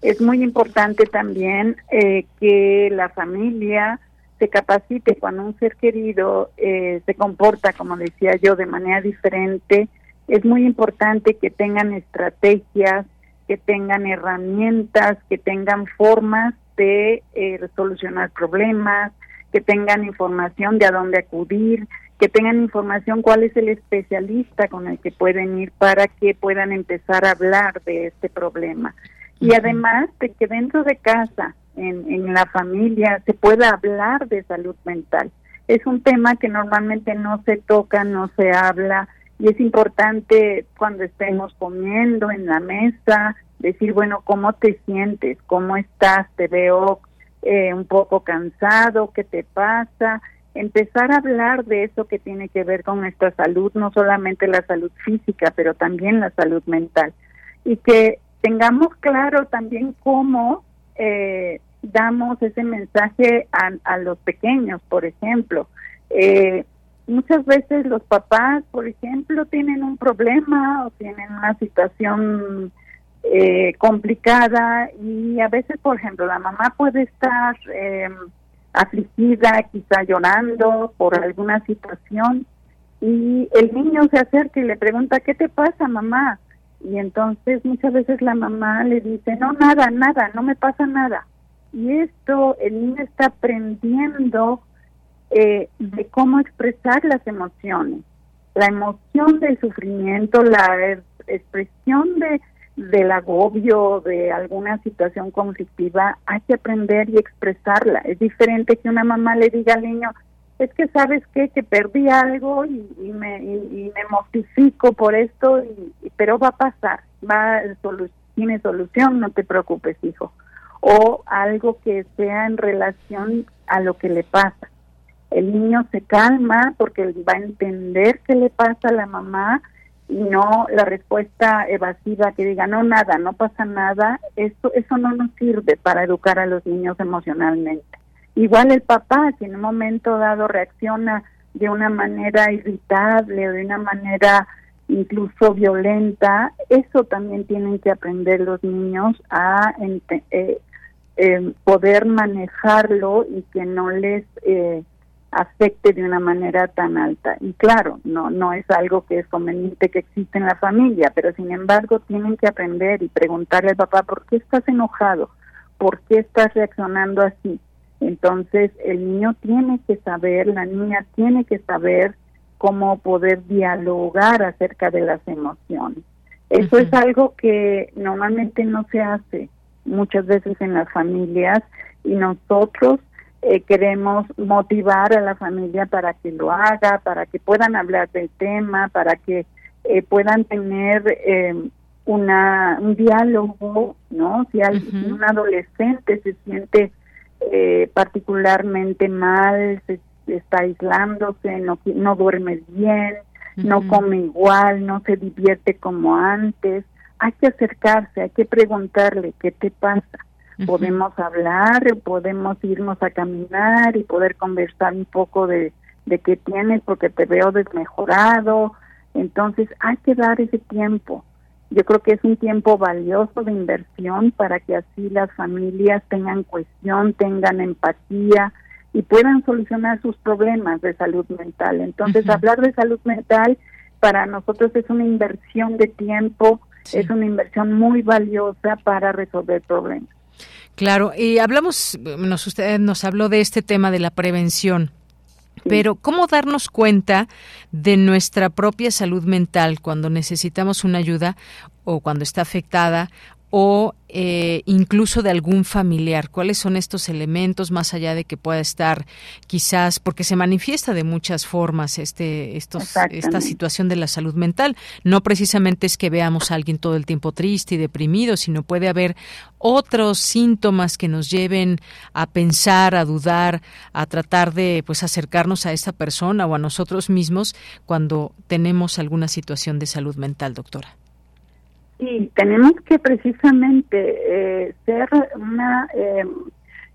Es muy importante también eh, que la familia se capacite cuando un ser querido eh, se comporta, como decía yo, de manera diferente. Es muy importante que tengan estrategias, que tengan herramientas, que tengan formas de eh, solucionar problemas, que tengan información de a dónde acudir, que tengan información cuál es el especialista con el que pueden ir para que puedan empezar a hablar de este problema y además de que dentro de casa, en, en la familia, se pueda hablar de salud mental. Es un tema que normalmente no se toca, no se habla y es importante cuando estemos comiendo en la mesa decir, bueno, ¿cómo te sientes? ¿Cómo estás? Te veo eh, un poco cansado, ¿qué te pasa? Empezar a hablar de eso que tiene que ver con nuestra salud, no solamente la salud física, pero también la salud mental. Y que tengamos claro también cómo eh, damos ese mensaje a, los pequeños, por ejemplo. Eh, muchas veces los papás, por ejemplo, tienen un problema o tienen una situación eh, complicada y a veces, por ejemplo, la mamá puede estar afligida, quizá llorando por alguna situación y el niño se acerca y le pregunta, ¿qué te pasa, mamá? Y entonces muchas veces la mamá le dice, no, nada, nada, no me pasa nada. Y esto, el niño está aprendiendo eh, de cómo expresar las emociones. La emoción del sufrimiento, la expresión de, del agobio, de alguna situación conflictiva, hay que aprender y expresarla. Es diferente que una mamá le diga al niño, es que sabes qué, que perdí algo y, me, y, me mortifico por esto, y, pero va a pasar, va tiene solución, no te preocupes, hijo. O algo que sea en relación a lo que le pasa. El niño se calma porque va a entender qué le pasa a la mamá y no la respuesta evasiva que diga no nada, no pasa nada, eso eso no nos sirve para educar a los niños emocionalmente. Igual el papá, si en un momento dado reacciona de una manera irritable o de una manera incluso violenta, eso también tienen que aprender los niños a eh, eh, poder manejarlo y que no les eh, afecte de una manera tan alta. Y claro, no, no es algo que es conveniente que existe en la familia, pero sin embargo tienen que aprender y preguntarle al papá, ¿por qué estás enojado? ¿Por qué estás reaccionando así? Entonces el niño tiene que saber, la niña tiene que saber cómo poder dialogar acerca de las emociones. Eso es algo que normalmente no se hace muchas veces en las familias y nosotros eh, queremos motivar a la familia para que lo haga, para que puedan hablar del tema, para que eh, puedan tener eh, una, un diálogo, ¿no? Si, alguien, un adolescente se siente eh, particularmente mal, se, está aislándose, no, no duerme bien, no come igual, no se divierte como antes. Hay que acercarse, hay que preguntarle qué te pasa. Podemos hablar, podemos irnos a caminar y poder conversar un poco de, de qué tienes porque te veo desmejorado. Entonces hay que dar ese tiempo yo creo que es un tiempo valioso de inversión para que así las familias tengan cohesión, tengan empatía y puedan solucionar sus problemas de salud mental. Entonces, hablar de salud mental para nosotros es una inversión de tiempo, es una inversión muy valiosa para resolver problemas. Claro, y hablamos, nos, usted nos habló de este tema de la prevención. Pero ¿cómo darnos cuenta de nuestra propia salud mental cuando necesitamos una ayuda o cuando está afectada o eh, incluso de algún familiar. ¿Cuáles son estos elementos más allá de que pueda estar quizás porque se manifiesta de muchas formas este estos esta situación de la salud mental? No precisamente es que veamos a alguien todo el tiempo triste y deprimido, sino puede haber otros síntomas que nos lleven a pensar, a dudar, a tratar de pues acercarnos a esa persona o a nosotros mismos cuando tenemos alguna situación de salud mental, doctora. Sí, tenemos que precisamente eh, ser una, eh,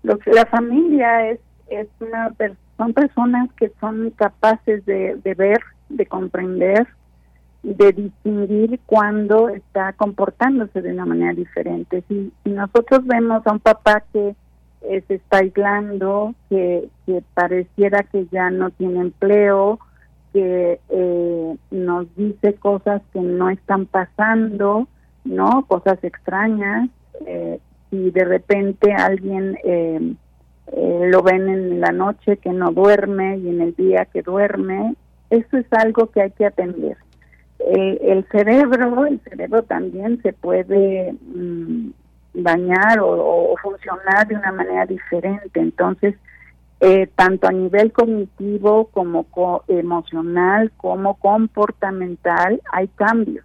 lo la familia es, es una son personas que son capaces de, de ver, de comprender, de distinguir cuando está comportándose de una manera diferente. Si, si nosotros vemos a un papá que eh, se está aislando, que, que pareciera que ya no tiene empleo, que eh, nos dice cosas que no están pasando, ¿no? Cosas extrañas. Eh, si de repente alguien eh, eh, lo ven en la noche que no duerme y en el día que duerme, eso es algo que hay que atender. el cerebro, el cerebro también se puede mm, dañar o, funcionar de una manera diferente. Entonces, eh, tanto a nivel cognitivo como emocional como comportamental hay cambios.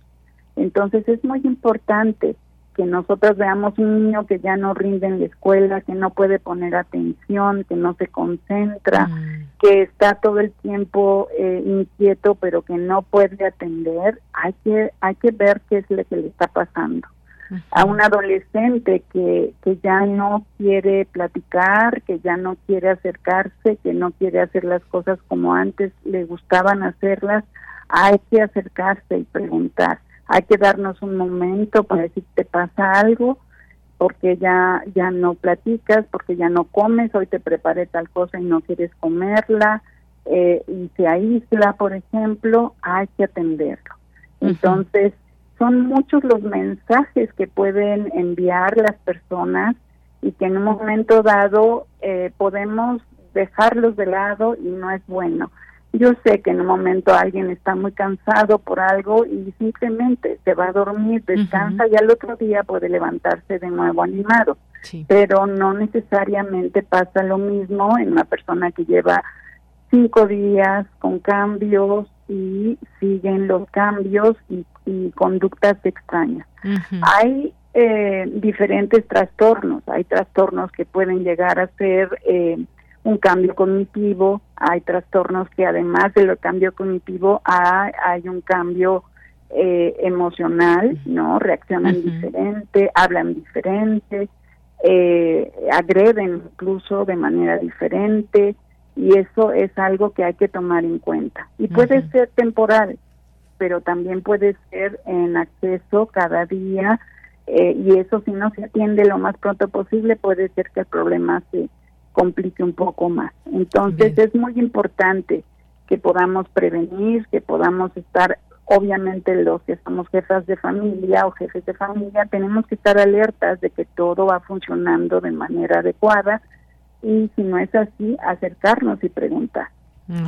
Entonces es muy importante que nosotros veamos un niño que ya no rinde en la escuela, que no puede poner atención, que no se concentra, mm. que está todo el tiempo eh, inquieto, pero que no puede atender. Hay que hay que ver qué es lo que le está pasando a un adolescente que, que ya no quiere platicar, que ya no quiere acercarse, que no quiere hacer las cosas como antes le gustaban hacerlas, hay que acercarse y preguntar, hay que darnos un momento para decir te pasa algo, porque ya ya no platicas, porque ya no comes, hoy te preparé tal cosa y no quieres comerla, eh, y se aísla, por ejemplo, hay que atenderlo. Entonces, son muchos los mensajes que pueden enviar las personas y que en un momento dado eh, podemos dejarlos de lado y no es bueno. Yo sé que en un momento alguien está muy cansado por algo y simplemente se va a dormir, descansa y al otro día puede levantarse de nuevo animado. Pero no necesariamente pasa lo mismo en una persona que lleva cinco días con cambios y siguen los cambios y, conductas extrañas. Hay eh, diferentes trastornos, hay trastornos que pueden llegar a ser eh, un cambio cognitivo, hay trastornos que además del cambio cognitivo hay, hay un cambio eh, emocional, ¿no? Reaccionan diferente, hablan diferente, eh, agreden incluso de manera diferente y eso es algo que hay que tomar en cuenta. Y puede ser temporal, pero también puede ser en acceso cada día eh, y eso si no se atiende lo más pronto posible puede ser que el problema se complique un poco más. Entonces es muy importante que podamos prevenir, que podamos estar obviamente los que somos jefas de familia o jefes de familia tenemos que estar alertas de que todo va funcionando de manera adecuada y si no es así, acercarnos y preguntar.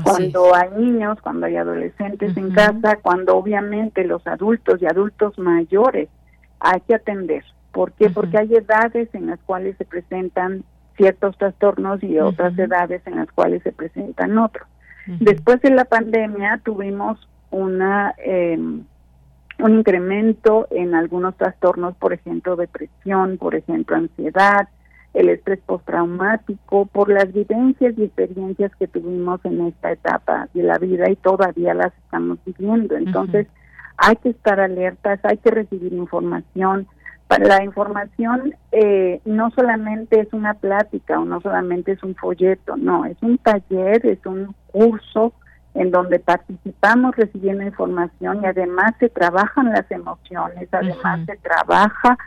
cuando hay niños, cuando hay adolescentes en casa, cuando obviamente los adultos y adultos mayores hay que atender. ¿Por qué? Porque hay edades en las cuales se presentan ciertos trastornos y otras edades en las cuales se presentan otros. Después de la pandemia tuvimos una eh, un incremento en algunos trastornos, por ejemplo, depresión, por ejemplo, ansiedad, el estrés postraumático, por las vivencias y experiencias que tuvimos en esta etapa de la vida y todavía las estamos viviendo. Entonces, hay que estar alertas, hay que recibir información. La información eh, no solamente es una plática o no solamente es un folleto, no, es un taller, es un curso en donde participamos recibiendo información y además se trabajan las emociones, además se trabaja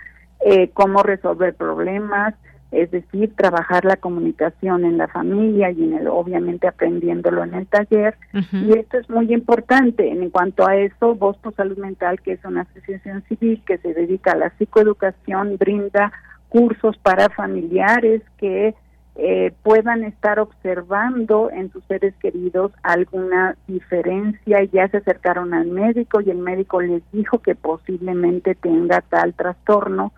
eh, cómo resolver problemas, es decir, trabajar la comunicación en la familia y en el, obviamente aprendiéndolo en el taller. Y esto es muy importante. En cuanto a eso, Voz por Salud Mental, que es una asociación civil que se dedica a la psicoeducación, brinda cursos para familiares que eh, puedan estar observando en sus seres queridos alguna diferencia, ya se acercaron al médico y el médico les dijo que posiblemente tenga tal trastorno,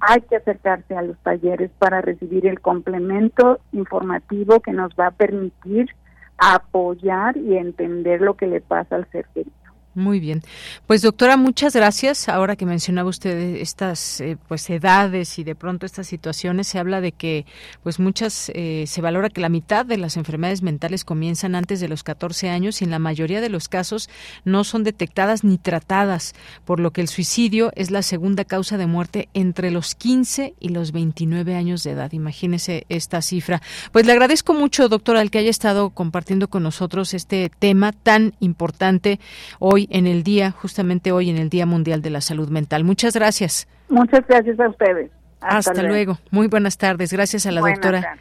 hay que acercarse a los talleres para recibir el complemento informativo que nos va a permitir apoyar y entender lo que le pasa al ser querido. Muy bien. Pues doctora, muchas gracias. Ahora que mencionaba usted estas eh, pues edades y de pronto estas situaciones, se habla de que pues muchas eh, se valora que la mitad de las enfermedades mentales comienzan antes de los 14 años y en la mayoría de los casos no son detectadas ni tratadas, por lo que el suicidio es la segunda causa de muerte entre los 15 y los 29 años de edad. Imagínese esta cifra. Pues le agradezco mucho, doctora, al que haya estado compartiendo con nosotros este tema tan importante hoy en el día, justamente hoy en el Día Mundial de la Salud Mental. Muchas gracias. Muchas gracias a ustedes. Hasta, luego. Muy buenas tardes. Gracias a la doctora.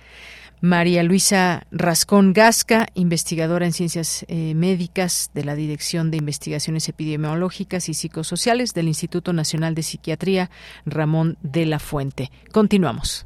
María Luisa Rascón Gasca, investigadora en ciencias eh, médicas de la Dirección de Investigaciones Epidemiológicas y Psicosociales del Instituto Nacional de Psiquiatría Ramón de la Fuente. Continuamos.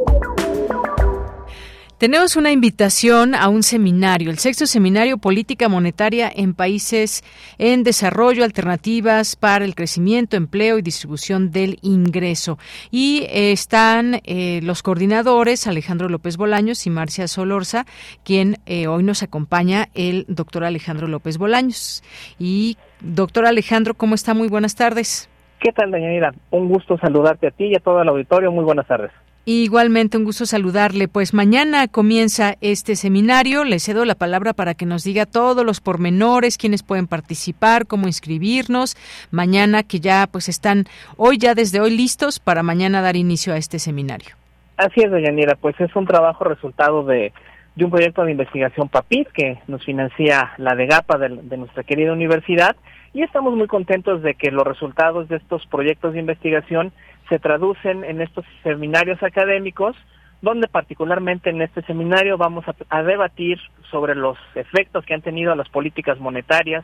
Tenemos una invitación a un seminario, el sexto seminario Política Monetaria en Países en Desarrollo, Alternativas para el Crecimiento, Empleo y Distribución del Ingreso. Y eh, están eh, los coordinadores Alejandro López Bolaños y Marcia Solorza, quien eh, hoy nos acompaña el doctor Alejandro López Bolaños. Y doctor Alejandro, ¿cómo está? Muy buenas tardes. ¿Qué tal, doña Un gusto saludarte a ti y a todo el auditorio. Muy buenas tardes. Igualmente un gusto saludarle. Pues mañana comienza este seminario. Le cedo la palabra para que nos diga todos los pormenores, quiénes pueden participar, cómo inscribirnos. Mañana que ya pues están hoy ya desde hoy listos para mañana dar inicio a este seminario. Así es, doña Nira. Pues es un trabajo resultado de, de un proyecto de investigación PAPIT que nos financia la de GAPA de nuestra querida universidad y estamos muy contentos de que los resultados de estos proyectos de investigación se traducen en estos seminarios académicos, donde particularmente en este seminario vamos a, debatir sobre los efectos que han tenido las políticas monetarias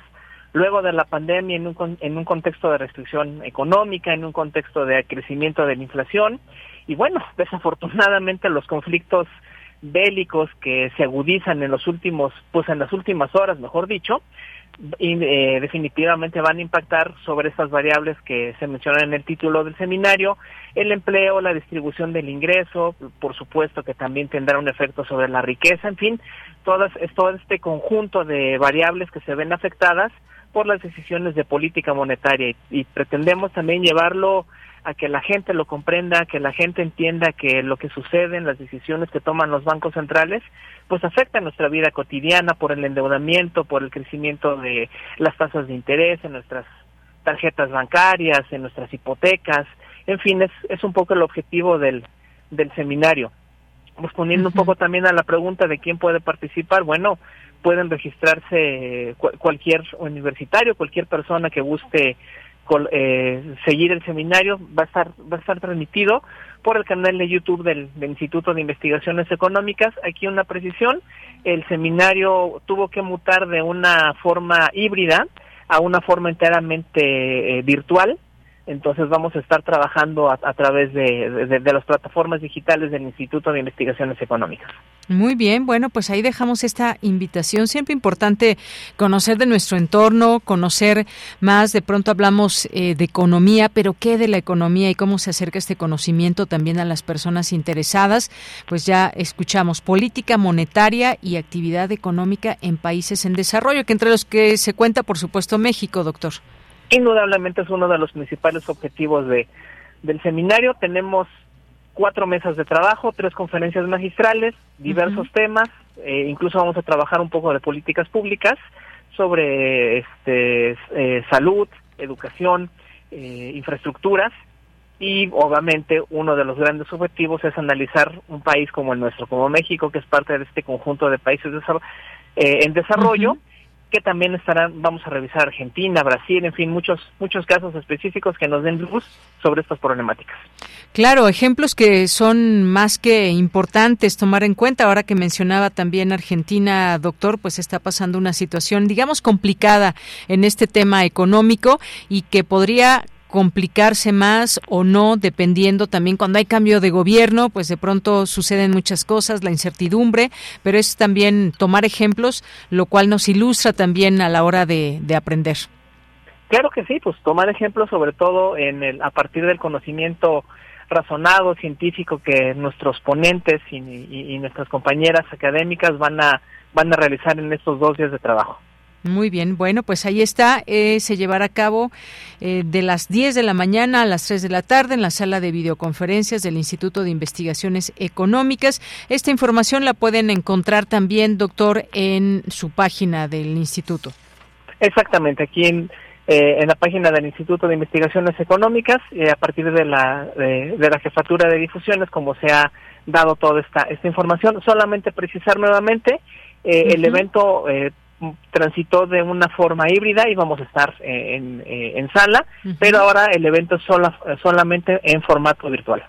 luego de la pandemia en un, en un contexto de restricción económica, en un contexto de crecimiento de la inflación. Y bueno, desafortunadamente los conflictos bélicos que se agudizan en los últimos, pues en las últimas horas, mejor dicho, eh, definitivamente van a impactar sobre estas variables que se mencionan en el título del seminario, el empleo, la distribución del ingreso, por supuesto que también tendrá un efecto sobre la riqueza, en fin, todas, todo este conjunto de variables que se ven afectadas por las decisiones de política monetaria y pretendemos también llevarlo a que la gente lo comprenda, que la gente entienda que lo que sucede en las decisiones que toman los bancos centrales, pues afecta nuestra vida cotidiana por el endeudamiento, por el crecimiento de las tasas de interés en nuestras tarjetas bancarias, en nuestras hipotecas, en fin, es, es un poco el objetivo del, del seminario. Respondiendo un poco también a la pregunta de quién puede participar, bueno, pueden registrarse cualquier universitario, cualquier persona que guste eh, seguir el seminario va a estar va a estar transmitido por el canal de YouTube del, Instituto de Investigaciones Económicas. Aquí una precisión, el seminario tuvo que mutar de una forma híbrida a una forma enteramente eh, virtual. Entonces vamos a estar trabajando a, través de las plataformas digitales del Instituto de Investigaciones Económicas. Muy bien, bueno, pues ahí dejamos esta invitación. Siempre importante conocer de nuestro entorno, conocer más. De pronto hablamos eh, de economía, pero ¿qué de la economía y cómo se acerca este conocimiento también a las personas interesadas? Pues ya escuchamos política monetaria y actividad económica en países en desarrollo, que entre los que se cuenta, por supuesto, México, doctor. Indudablemente es uno de los principales objetivos de, del seminario. Tenemos cuatro mesas de trabajo, tres conferencias magistrales, diversos temas, eh, incluso vamos a trabajar un poco de políticas públicas sobre este, eh, salud, educación, eh, infraestructuras. Y obviamente uno de los grandes objetivos es analizar un país como el nuestro, como México, que es parte de este conjunto de países en desarrollo que también estarán, vamos a revisar Argentina, Brasil, en fin, muchos, muchos casos específicos que nos den luz sobre estas problemáticas. Claro, ejemplos que son más que importantes tomar en cuenta. Ahora que mencionaba también Argentina, doctor, pues está pasando una situación, digamos, complicada en este tema económico y que podría complicarse más o no, dependiendo también cuando hay cambio de gobierno, pues de pronto suceden muchas cosas, la incertidumbre, pero es también tomar ejemplos, lo cual nos ilustra también a la hora de, aprender. Claro que sí, pues tomar ejemplos sobre todo en el, a partir del conocimiento razonado, científico que nuestros ponentes y, y nuestras compañeras académicas van a, van a realizar en estos dos días de trabajo. Muy bien, bueno, pues ahí está, eh, se llevará a cabo eh, de las 10 de la mañana a las 3 de la tarde en la sala de videoconferencias del Instituto de Investigaciones Económicas. Esta información la pueden encontrar también, doctor, en su página del instituto. Exactamente, aquí en, eh, en la página del Instituto de Investigaciones Económicas, a partir de la, de, la jefatura de difusiones, como se ha dado toda esta, esta información. Solamente precisar nuevamente, el evento transitó de una forma híbrida y vamos a estar en, en, sala, pero ahora el evento es solamente en formato virtual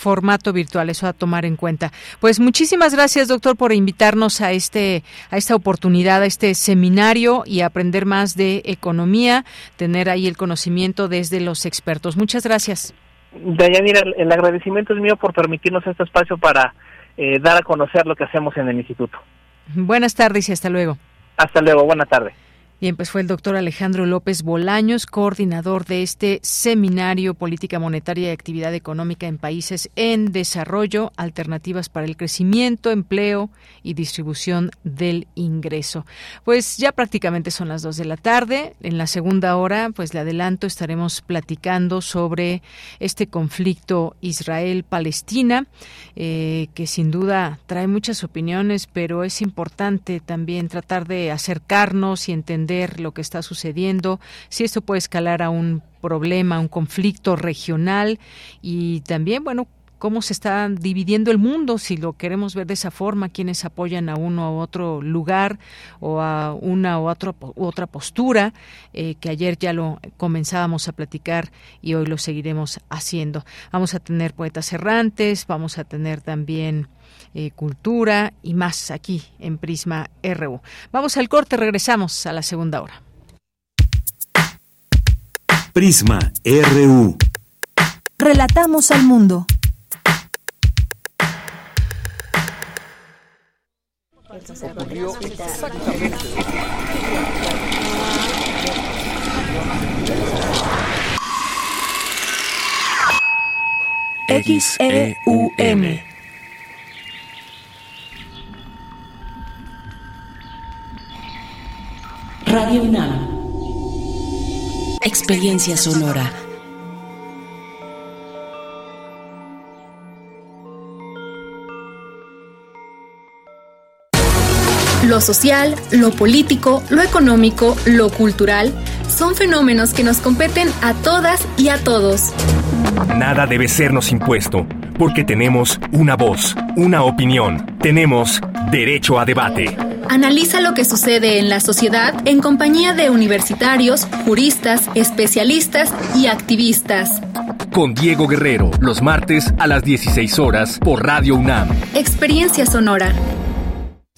formato virtual, eso a tomar en cuenta. Pues muchísimas gracias, doctor, por invitarnos a este a esta oportunidad, a este seminario y aprender más de economía, tener ahí el conocimiento desde los expertos. Muchas gracias. Dayanira, el agradecimiento es mío por permitirnos este espacio para eh, dar a conocer lo que hacemos en el instituto. Buenas tardes y hasta luego. Hasta luego, buena tarde. Bien, pues fue el doctor Alejandro López Bolaños, coordinador de este seminario Política Monetaria y Actividad Económica en Países en Desarrollo, Alternativas para el Crecimiento, Empleo y Distribución del Ingreso. Pues ya prácticamente son las dos de la tarde. En la segunda hora, pues le adelanto, estaremos platicando sobre este conflicto Israel-Palestina, eh, que sin duda trae muchas opiniones, pero es importante también tratar de acercarnos y entender lo que está sucediendo, si esto puede escalar a un problema, un conflicto regional y también, bueno, cómo se está dividiendo el mundo, si lo queremos ver de esa forma, quienes apoyan a uno u otro lugar o a una u, otro, otra postura, eh, que ayer ya lo comenzábamos a platicar y hoy lo seguiremos haciendo. Vamos a tener poetas errantes, vamos a tener también eh, cultura y más aquí en Prisma RU. Vamos al corte, regresamos a la segunda hora. Prisma RU. Relatamos al mundo. ocurrió exactamente. X-E-U-M. Radio UNAM. Experiencia sonora. Lo social, lo político, lo económico, lo cultural son fenómenos que nos competen a todas y a todos. Nada debe sernos impuesto, porque tenemos una voz, una opinión, tenemos derecho a debate. Analiza lo que sucede en la sociedad en compañía de universitarios, juristas, especialistas y activistas. Con Diego Guerrero, los martes a las 16 horas por Radio UNAM. Experiencia sonora.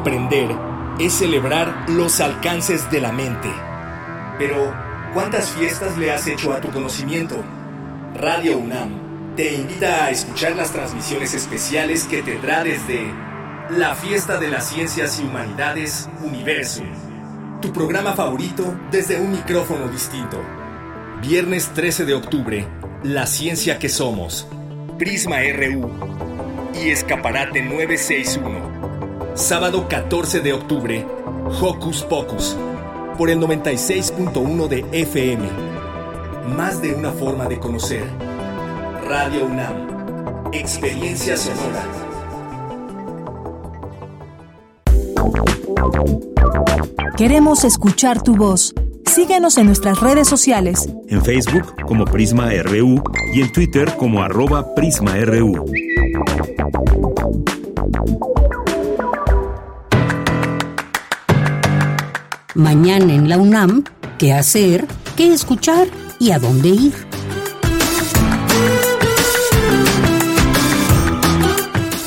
Aprender es celebrar los alcances de la mente. Pero, ¿cuántas fiestas le has hecho a tu conocimiento? Radio UNAM te invita a escuchar las transmisiones especiales que tendrá desde la Fiesta de las Ciencias y Humanidades Universo. Tu programa favorito desde un micrófono distinto. Viernes 13 de octubre, La Ciencia que Somos. Prisma RU y Escaparate 961. Sábado 14 de octubre, Hocus Pocus, por el 96.1 de FM. Más de una forma de conocer. Radio UNAM. Experiencia sonora. Queremos escuchar tu voz. Síguenos en nuestras redes sociales. En Facebook como Prisma RU y en Twitter como arroba PrismaRU. Mañana en la UNAM, ¿qué hacer? ¿Qué escuchar? ¿Y a dónde ir?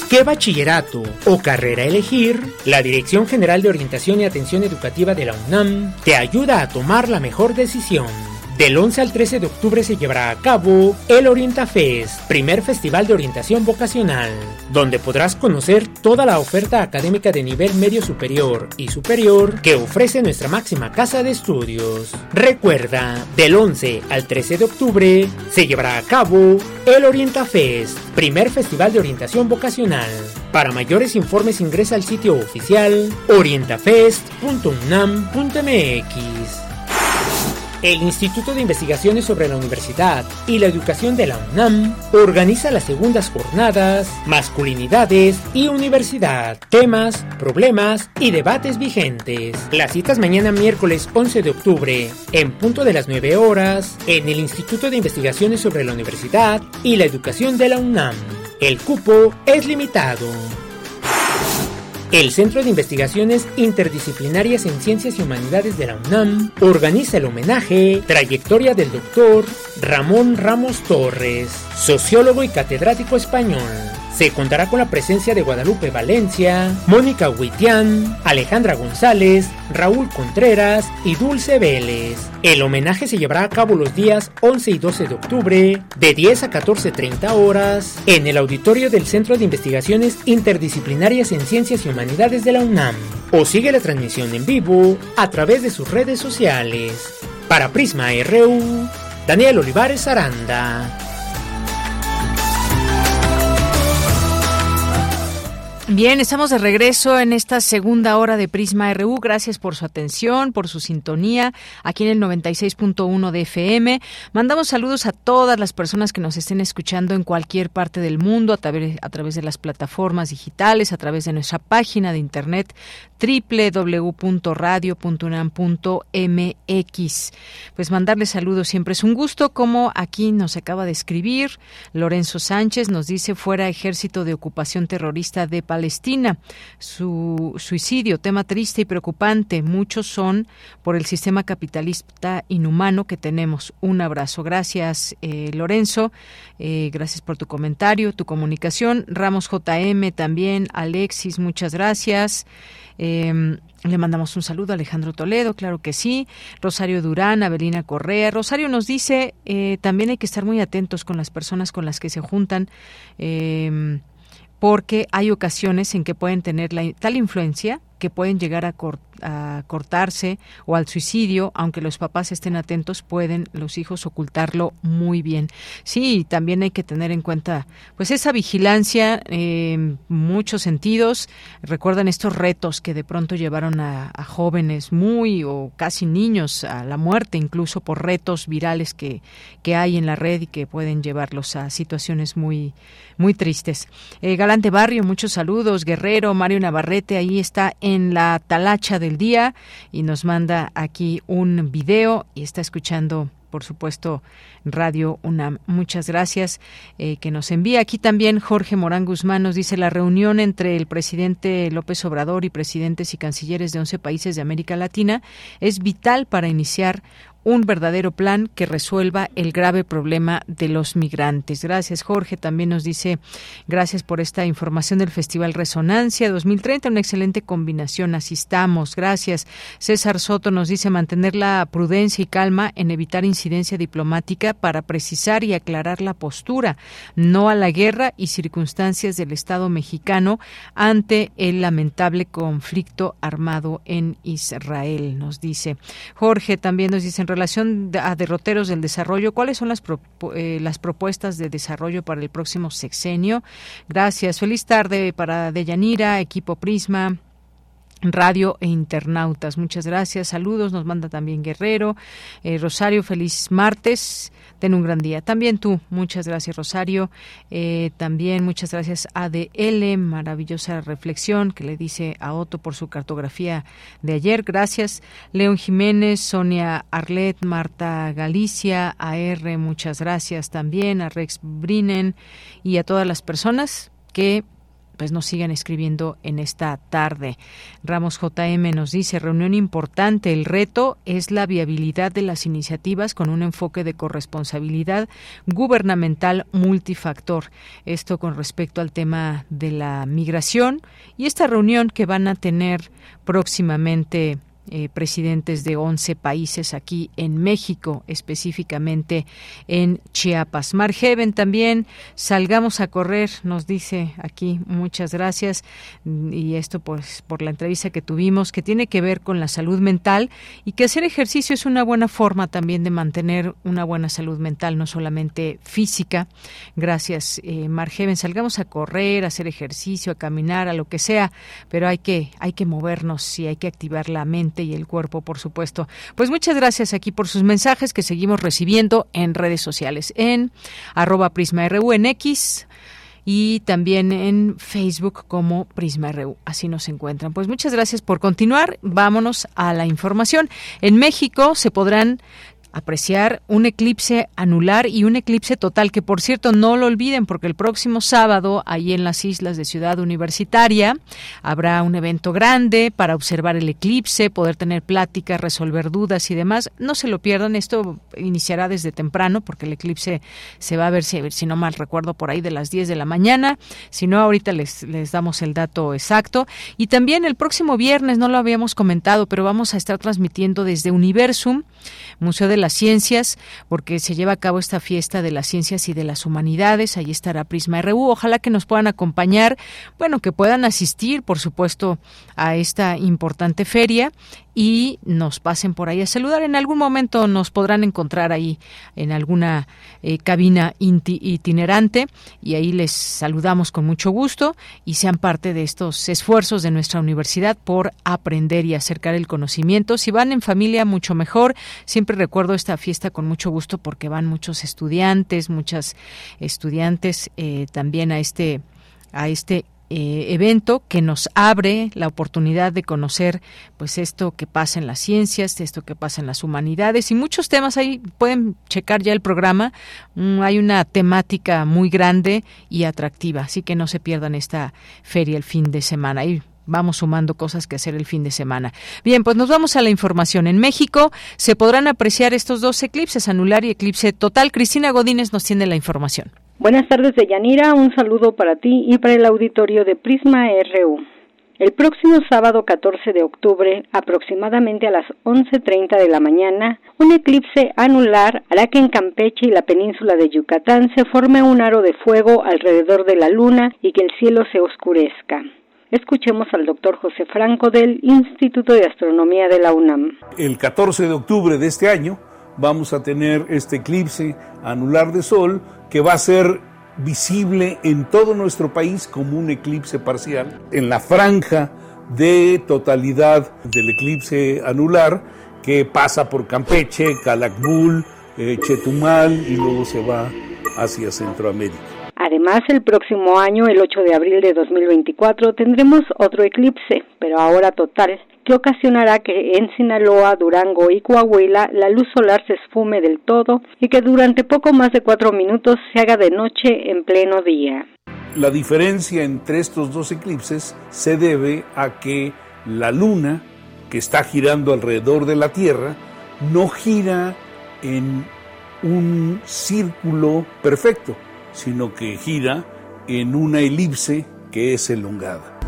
¿Qué bachillerato o carrera elegir? La Dirección General de Orientación y Atención Educativa de la UNAM te ayuda a tomar la mejor decisión. Del 11 al 13 de octubre se llevará a cabo el OrientaFest, primer festival de orientación vocacional, donde podrás conocer toda la oferta académica de nivel medio superior y superior que ofrece nuestra máxima casa de estudios. Recuerda, del 11 al 13 de octubre se llevará a cabo el OrientaFest, primer festival de orientación vocacional. Para mayores informes ingresa al sitio oficial orientafest.unam.mx. El Instituto de Investigaciones sobre la Universidad y la Educación de la UNAM organiza las segundas jornadas Masculinidades y Universidad, temas, problemas y debates vigentes. Las citas mañana miércoles 11 de octubre, en punto de las 9 horas, en el Instituto de Investigaciones sobre la Universidad y la Educación de la UNAM. El cupo es limitado. El Centro de Investigaciones Interdisciplinarias en Ciencias y Humanidades de la UNAM organiza el homenaje Trayectoria del Doctor Ramón Ramos Torres, sociólogo y catedrático español. Se contará con la presencia de Guadalupe Valencia, Mónica Huitián, Alejandra González, Raúl Contreras y Dulce Vélez. El homenaje se llevará a cabo los días 11 y 12 de octubre, de 10 a 14.30 horas, en el auditorio del Centro de Investigaciones Interdisciplinarias en Ciencias y Humanidades de la UNAM. O sigue la transmisión en vivo a través de sus redes sociales. Para Prisma RU, Daniel Olivares Aranda. Bien, estamos de regreso en esta segunda hora de Prisma RU. Gracias por su atención, por su sintonía aquí en el 96.1 de FM. Mandamos saludos a todas las personas que nos estén escuchando en cualquier parte del mundo a través, a través de las plataformas digitales, a través de nuestra página de internet www.radio.unam.mx. Pues mandarles saludos siempre es un gusto, como aquí nos acaba de escribir Lorenzo Sánchez, nos dice fuera ejército de ocupación terrorista de Palestina. Su suicidio, tema triste y preocupante. Muchos son por el sistema capitalista inhumano que tenemos. Un abrazo. Gracias, eh, Lorenzo. Eh, gracias por tu comentario, tu comunicación. Ramos JM también. Alexis, muchas gracias. Eh, le mandamos un saludo a Alejandro Toledo, claro que sí. Rosario Durán, Avelina Correa. Rosario nos dice, eh, también hay que estar muy atentos con las personas con las que se juntan. Eh, porque hay ocasiones en que pueden tener la, tal influencia que pueden llegar a, cortarse o al suicidio, aunque los papás estén atentos, pueden los hijos ocultarlo muy bien. Sí, también hay que tener en cuenta pues esa vigilancia en muchos sentidos. Recuerdan estos retos que de pronto llevaron a, a, jóvenes muy o casi niños a la muerte, incluso por retos virales que, que hay en la red y que pueden llevarlos a situaciones muy, muy tristes. Eh, Galante Barrio, muchos saludos. Guerrero, Mario Navarrete, ahí está en en la talacha del día y nos manda aquí un video y está escuchando por supuesto, Radio UNAM. Muchas gracias eh, que nos envía. Aquí también Jorge Morán Guzmán nos dice la reunión entre el presidente López Obrador y presidentes y cancilleres de 11 países de América Latina es vital para iniciar un verdadero plan que resuelva el grave problema de los migrantes. Gracias, Jorge. También nos dice, gracias por esta información del Festival Resonancia 2030, una excelente combinación. Asistamos. Gracias. César Soto nos dice mantener la prudencia y calma en evitar incidencia diplomática para precisar y aclarar la postura, no a la guerra y circunstancias del Estado mexicano ante el lamentable conflicto armado en Israel, nos dice. Jorge también nos dice relación a derroteros del desarrollo, ¿cuáles son las, eh, las propuestas de desarrollo para el próximo sexenio? Gracias. Feliz tarde para Deyanira, equipo Prisma radio e internautas. Muchas gracias. Saludos. Nos manda también Guerrero. Eh, Rosario, feliz martes. Ten un gran día. También tú, muchas gracias Rosario. Eh, también muchas gracias ADL, maravillosa reflexión que le dice a Otto por su cartografía de ayer. Gracias. León Jiménez, Sonia Arlet, Marta Galicia, AR, muchas gracias también, a Rex Brinen y a todas las personas que pues nos sigan escribiendo en esta tarde. Ramos JM nos dice, reunión importante, el reto es la viabilidad de las iniciativas con un enfoque de corresponsabilidad gubernamental multifactor. Esto con respecto al tema de la migración y esta reunión que van a tener próximamente eh, presidentes de 11 países aquí en México, específicamente en Chiapas. Margeven también, salgamos a correr, nos dice aquí, muchas gracias, y esto pues por la entrevista que tuvimos, que tiene que ver con la salud mental y que hacer ejercicio es una buena forma también de mantener una buena salud mental, no solamente física. Gracias, eh, Margeven, salgamos a correr, a hacer ejercicio, a caminar, a lo que sea, pero hay que, hay que movernos y hay que activar la mente y el cuerpo, por supuesto. Pues muchas gracias aquí por sus mensajes que seguimos recibiendo en redes sociales, en arroba PrismaRU en X y también en Facebook como Prisma RU. Así nos encuentran. Pues muchas gracias por continuar. Vámonos a la información. En México se podrán apreciar un eclipse anular y un eclipse total, que por cierto no lo olviden porque el próximo sábado, ahí en las islas de Ciudad Universitaria, habrá un evento grande para observar el eclipse, poder tener pláticas, resolver dudas y demás. No se lo pierdan, esto iniciará desde temprano porque el eclipse se va a ver, si, no mal recuerdo, por ahí de las 10 de la mañana. Si no, ahorita les, les damos el dato exacto. Y también el próximo viernes, no lo habíamos comentado, pero vamos a estar transmitiendo desde Universum, Museo de las Ciencias, porque se lleva a cabo esta fiesta de las ciencias y de las humanidades. Ahí estará Prisma RU. Ojalá que nos puedan acompañar, bueno, que puedan asistir, por supuesto, a esta importante feria y nos pasen por ahí a saludar. En algún momento nos podrán encontrar ahí en alguna eh, cabina itinerante y ahí les saludamos con mucho gusto y sean parte de estos esfuerzos de nuestra universidad por aprender y acercar el conocimiento. Si van en familia, mucho mejor. Siempre recuerdo esta fiesta con mucho gusto porque van muchos estudiantes, muchas estudiantes eh, también a este a este eh, evento que nos abre la oportunidad de conocer pues esto que pasa en las ciencias, esto que pasa en las humanidades y muchos temas ahí pueden checar ya el programa. Mm, hay una temática muy grande y atractiva, así que no se pierdan esta feria el fin de semana. Y vamos sumando cosas que hacer el fin de semana. Bien, pues nos vamos a la información. En México se podrán apreciar estos dos eclipses, anular y eclipse total. Cristina Godínez nos tiene la información. Buenas tardes, Deyanira. Un saludo para ti y para el auditorio de Prisma RU. El próximo sábado 14 de octubre, aproximadamente a las 11.30 de la mañana, un eclipse anular hará que en Campeche y la península de Yucatán se forme un aro de fuego alrededor de la luna y que el cielo se oscurezca. Escuchemos al doctor José Franco del Instituto de Astronomía de la UNAM. El 14 de octubre de este año vamos a tener este eclipse anular de Sol que va a ser visible en todo nuestro país como un eclipse parcial. En la franja de totalidad del eclipse anular que pasa por Campeche, Calakmul, eh, Chetumal y luego se va hacia Centroamérica. Además, el próximo año, el 8 de abril de 2024, tendremos otro eclipse, pero ahora total, que ocasionará que en Sinaloa, Durango y Coahuila la luz solar se esfume del todo y que durante poco más de cuatro minutos se haga de noche en pleno día. La diferencia entre estos dos eclipses se debe a que la luna, que está girando alrededor de la Tierra, no gira en un círculo perfecto, sino que gira en una elipse que es elongada.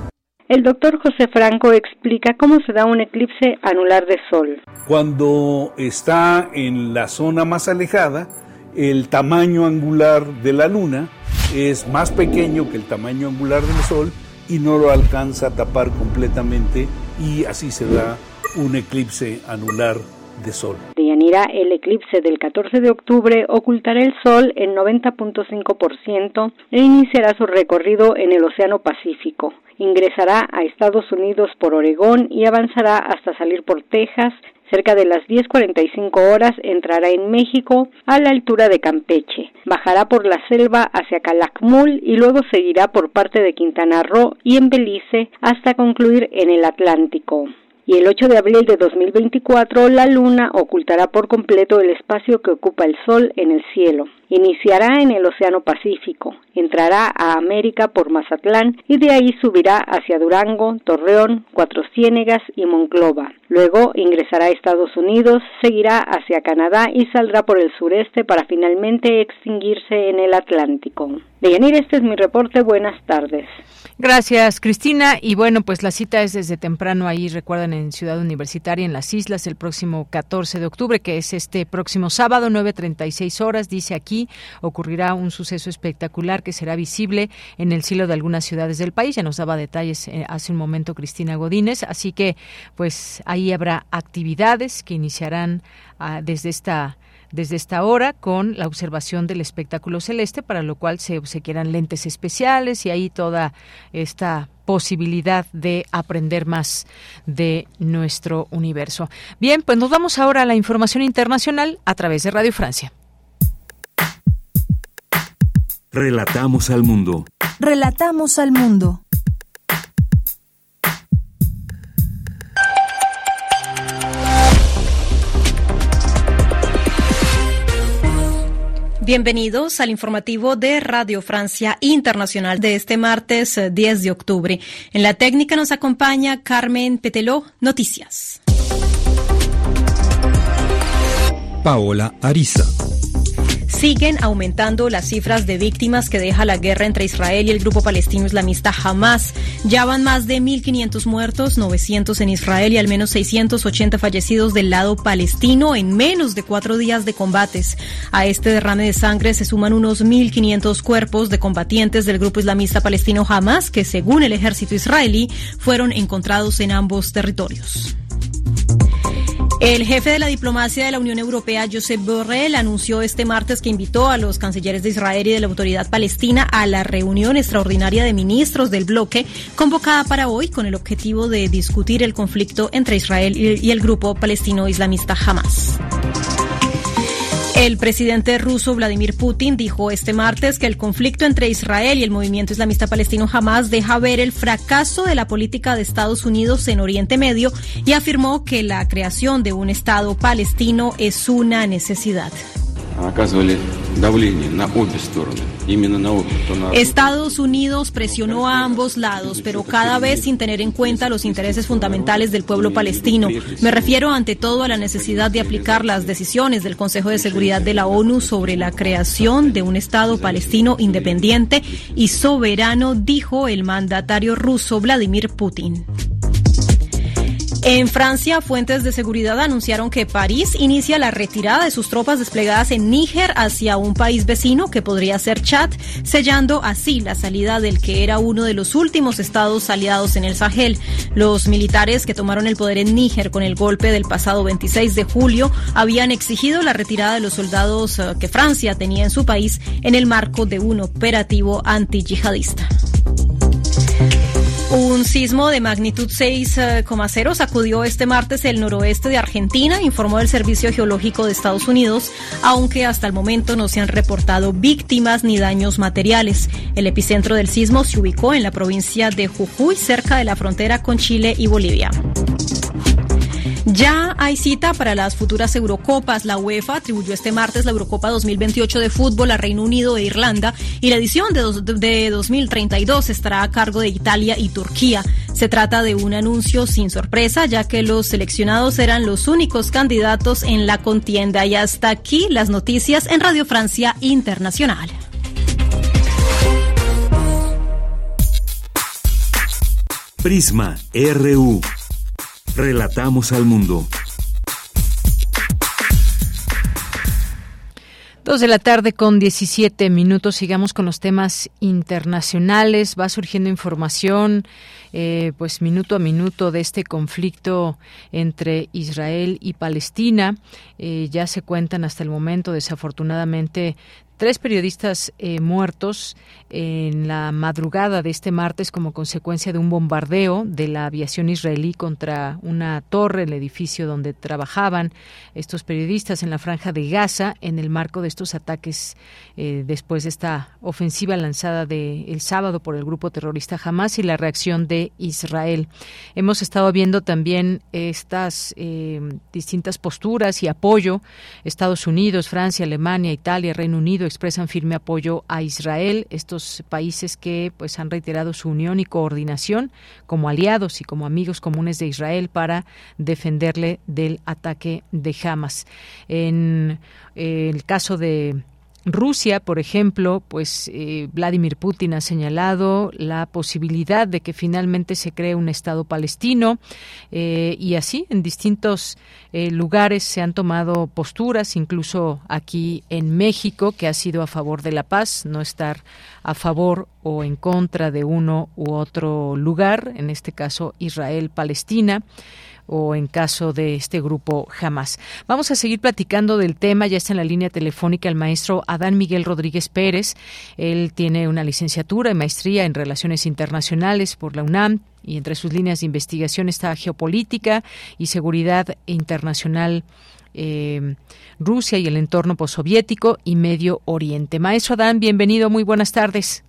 El doctor José Franco explica cómo se da un eclipse anular de Sol. Cuando está en la zona más alejada, el tamaño angular de la Luna es más pequeño que el tamaño angular del Sol y no lo alcanza a tapar completamente y así se da un eclipse anular de Sol. Deyanira, el eclipse del 14 de octubre ocultará el Sol en 90.5% e iniciará su recorrido en el Océano Pacífico ingresará a Estados Unidos por Oregón y avanzará hasta salir por Texas. Cerca de las 10.45 horas entrará en México a la altura de Campeche. Bajará por la selva hacia Calakmul y luego seguirá por parte de Quintana Roo y en Belice hasta concluir en el Atlántico y el 8 de abril de 2024 la Luna ocultará por completo el espacio que ocupa el Sol en el cielo. Iniciará en el Océano Pacífico, entrará a América por Mazatlán y de ahí subirá hacia Durango, Torreón, Cuatro Ciénegas y Monclova. Luego ingresará a Estados Unidos, seguirá hacia Canadá y saldrá por el sureste para finalmente extinguirse en el Atlántico. Deyanir, este es mi reporte. Buenas tardes. Gracias, Cristina. Y bueno, pues la cita es desde temprano ahí, recuerdan, en Ciudad Universitaria, en las Islas, el próximo 14 de octubre, que es este próximo sábado, 9.36 horas. Dice aquí, ocurrirá un suceso espectacular que será visible en el cielo de algunas ciudades del país. Ya nos daba detalles eh, hace un momento Cristina Godínez. Así que, pues ahí habrá actividades que iniciarán ah, desde esta desde esta hora con la observación del espectáculo celeste, para lo cual se obsequiarán lentes especiales y ahí toda esta posibilidad de aprender más de nuestro universo. Bien, pues nos vamos ahora a la información internacional a través de Radio Francia. Relatamos al mundo. Relatamos al mundo. Bienvenidos al informativo de Radio Francia Internacional de este martes 10 eh, de octubre. En la técnica nos acompaña Carmen Peteló. Noticias. Paola Ariza. Siguen aumentando las cifras de víctimas que deja la guerra entre Israel y el grupo palestino islamista Hamas. Ya van más de 1.500 muertos, 900 en Israel y al menos 680 fallecidos del lado palestino en menos de cuatro días de combates. A este derrame de sangre se suman unos 1.500 cuerpos de combatientes del grupo islamista palestino Hamas que, según el ejército israelí, fueron encontrados en ambos territorios. El jefe de la diplomacia de la Unión Europea, Josep Borrell, anunció este martes que invitó a los cancilleres de Israel y de la autoridad palestina a la reunión extraordinaria de ministros del bloque convocada para hoy con el objetivo de discutir el conflicto entre Israel y el grupo palestino islamista Hamas. El presidente ruso Vladimir Putin dijo este martes que el conflicto entre Israel y el movimiento islamista palestino Hamas deja ver el fracaso de la política de Estados Unidos en Oriente Medio y afirmó que la creación de un Estado palestino es una necesidad. Estados Unidos presionó a ambos lados, pero cada vez sin tener en cuenta los intereses fundamentales del pueblo palestino. Me refiero ante todo a la necesidad de aplicar las decisiones del Consejo de Seguridad de la ONU sobre la creación de un Estado palestino independiente y soberano, dijo el mandatario ruso Vladimir Putin. En Francia, fuentes de seguridad anunciaron que París inicia la retirada de sus tropas desplegadas en Níger hacia un país vecino que podría ser Chad, sellando así la salida del que era uno de los últimos estados aliados en el Sahel. Los militares que tomaron el poder en Níger con el golpe del pasado 26 de julio habían exigido la retirada de los soldados eh, que Francia tenía en su país en el marco de un operativo antiyihadista. Un sismo de magnitud 6,0 sacudió este martes el noroeste de Argentina, informó el Servicio Geológico de Estados Unidos, aunque hasta el momento no se han reportado víctimas ni daños materiales. El epicentro del sismo se ubicó en la provincia de Jujuy, cerca de la frontera con Chile y Bolivia. Ya hay cita para las futuras Eurocopas. La UEFA atribuyó este martes la Eurocopa 2028 de fútbol a Reino Unido e Irlanda y la edición de, de 2032 estará a cargo de Italia y Turquía. Se trata de un anuncio sin sorpresa, ya que los seleccionados eran los únicos candidatos en la contienda. Y hasta aquí las noticias en Radio Francia Internacional. Prisma RU. Relatamos al mundo. Dos de la tarde con 17 minutos. Sigamos con los temas internacionales. Va surgiendo información, eh, pues minuto a minuto de este conflicto entre Israel y Palestina. Eh, ya se cuentan hasta el momento, desafortunadamente, tres periodistas eh, muertos en la madrugada de este martes como consecuencia de un bombardeo de la aviación israelí contra una torre, el edificio donde trabajaban estos periodistas en la franja de Gaza en el marco de estos ataques eh, después de esta ofensiva lanzada de el sábado por el grupo terrorista Hamas y la reacción de Israel. Hemos estado viendo también estas eh, distintas posturas y apoyo. Estados Unidos, Francia, Alemania, Italia, Reino Unido expresan firme apoyo a Israel. Estos países que pues han reiterado su unión y coordinación como aliados y como amigos comunes de Israel para defenderle del ataque de Hamas. En eh, el caso de Rusia, por ejemplo, pues eh, Vladimir Putin ha señalado la posibilidad de que finalmente se cree un Estado palestino eh, y así en distintos eh, lugares se han tomado posturas, incluso aquí en México, que ha sido a favor de la paz, no estar a favor o en contra de uno u otro lugar, en este caso Israel-Palestina o en caso de este grupo jamás. Vamos a seguir platicando del tema. Ya está en la línea telefónica el maestro Adán Miguel Rodríguez Pérez. Él tiene una licenciatura y maestría en Relaciones Internacionales por la UNAM y entre sus líneas de investigación está geopolítica y seguridad internacional. Eh, Rusia y el entorno postsoviético y Medio Oriente. Maestro Adán, bienvenido, muy buenas tardes.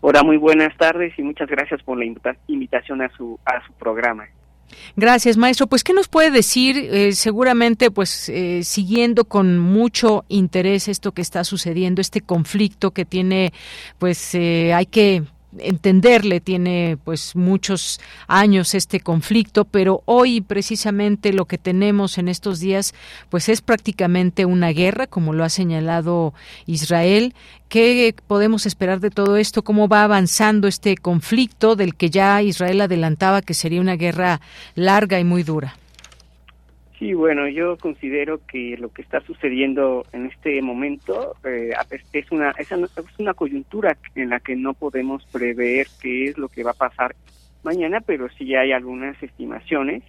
Hola, muy buenas tardes y muchas gracias por la invitación a su, a su programa. Gracias, maestro. Pues, ¿qué nos puede decir? Eh, seguramente, pues, eh, siguiendo con mucho interés esto que está sucediendo, este conflicto que tiene, pues, eh, hay que entenderle tiene pues muchos años este conflicto, pero hoy precisamente lo que tenemos en estos días pues es prácticamente una guerra, como lo ha señalado Israel. ¿Qué podemos esperar de todo esto? ¿Cómo va avanzando este conflicto del que ya Israel adelantaba que sería una guerra larga y muy dura? Sí, bueno, yo considero que lo que está sucediendo en este momento eh, es una es una coyuntura en la que no podemos prever qué es lo que va a pasar mañana, pero sí hay algunas estimaciones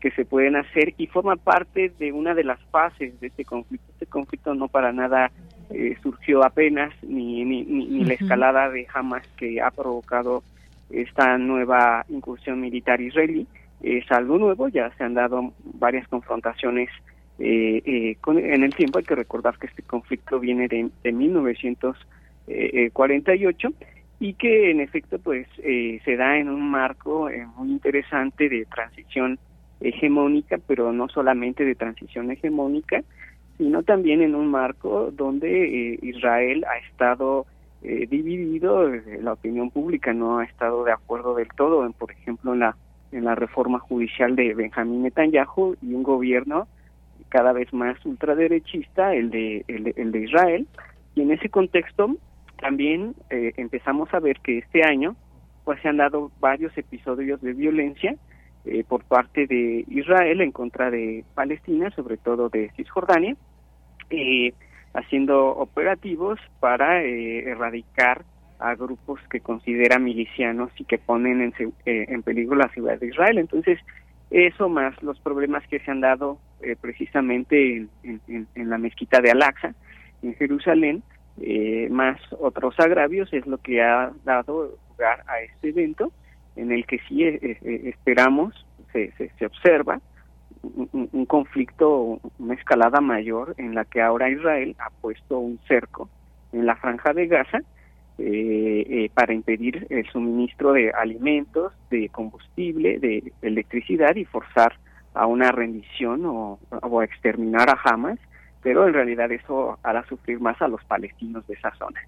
que se pueden hacer y forma parte de una de las fases de este conflicto. Este conflicto no para nada eh, surgió apenas, ni, ni, ni, la escalada de Hamas que ha provocado esta nueva incursión militar israelí. Es algo nuevo, ya se han dado varias confrontaciones eh, eh, con, en el tiempo. Hay que recordar que este conflicto viene de, de 1948 y que en efecto pues se da en un marco muy interesante de transición hegemónica, pero no solamente de transición hegemónica, sino también en un marco donde eh, Israel ha estado eh, dividido, eh, la opinión pública no ha estado de acuerdo del todo, en, por ejemplo, en la, en la reforma judicial de Benjamín Netanyahu y un gobierno cada vez más ultraderechista, el de, el de, Israel, y en ese contexto también empezamos a ver que este año pues se han dado varios episodios de violencia eh, por parte de Israel en contra de Palestina, sobre todo de Cisjordania, eh, haciendo operativos para eh, erradicar a grupos que considera milicianos y que ponen en, en, peligro la ciudad de Israel. Entonces, eso más los problemas que se han dado precisamente en, en, la mezquita de Al-Aqsa, en Jerusalén, más otros agravios, es lo que ha dado lugar a este evento en el que sí eh, eh, esperamos, se, se, observa un, conflicto, una escalada mayor en la que ahora Israel ha puesto un cerco en la franja de Gaza eh, para impedir el suministro de alimentos, de combustible, de, electricidad y forzar a una rendición o, o, a exterminar a Hamas, pero en realidad eso hará sufrir más a los palestinos de esa zona.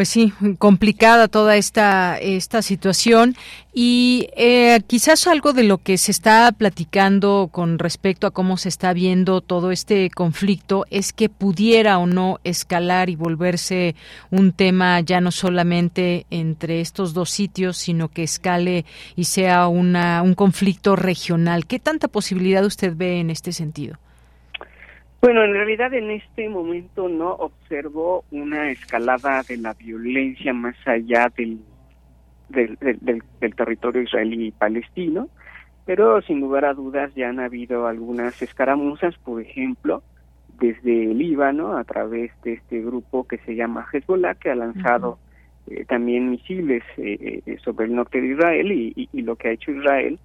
Pues sí, complicada toda esta, esta situación y eh, quizás algo de lo que se está platicando con respecto a cómo se está viendo todo este conflicto es que pudiera o no escalar y volverse un tema ya no solamente entre estos dos sitios, sino que escale y sea una, un conflicto regional. ¿Qué tanta posibilidad usted ve en este sentido? Bueno, en realidad en este momento no observo una escalada de la violencia más allá del, del, del, territorio israelí y palestino, pero sin lugar a dudas ya han habido algunas escaramuzas, por ejemplo, desde el Líbano a través de este grupo que se llama Hezbollah, que ha lanzado eh, también misiles eh, eh, sobre el norte de Israel y, y, lo que ha hecho Israel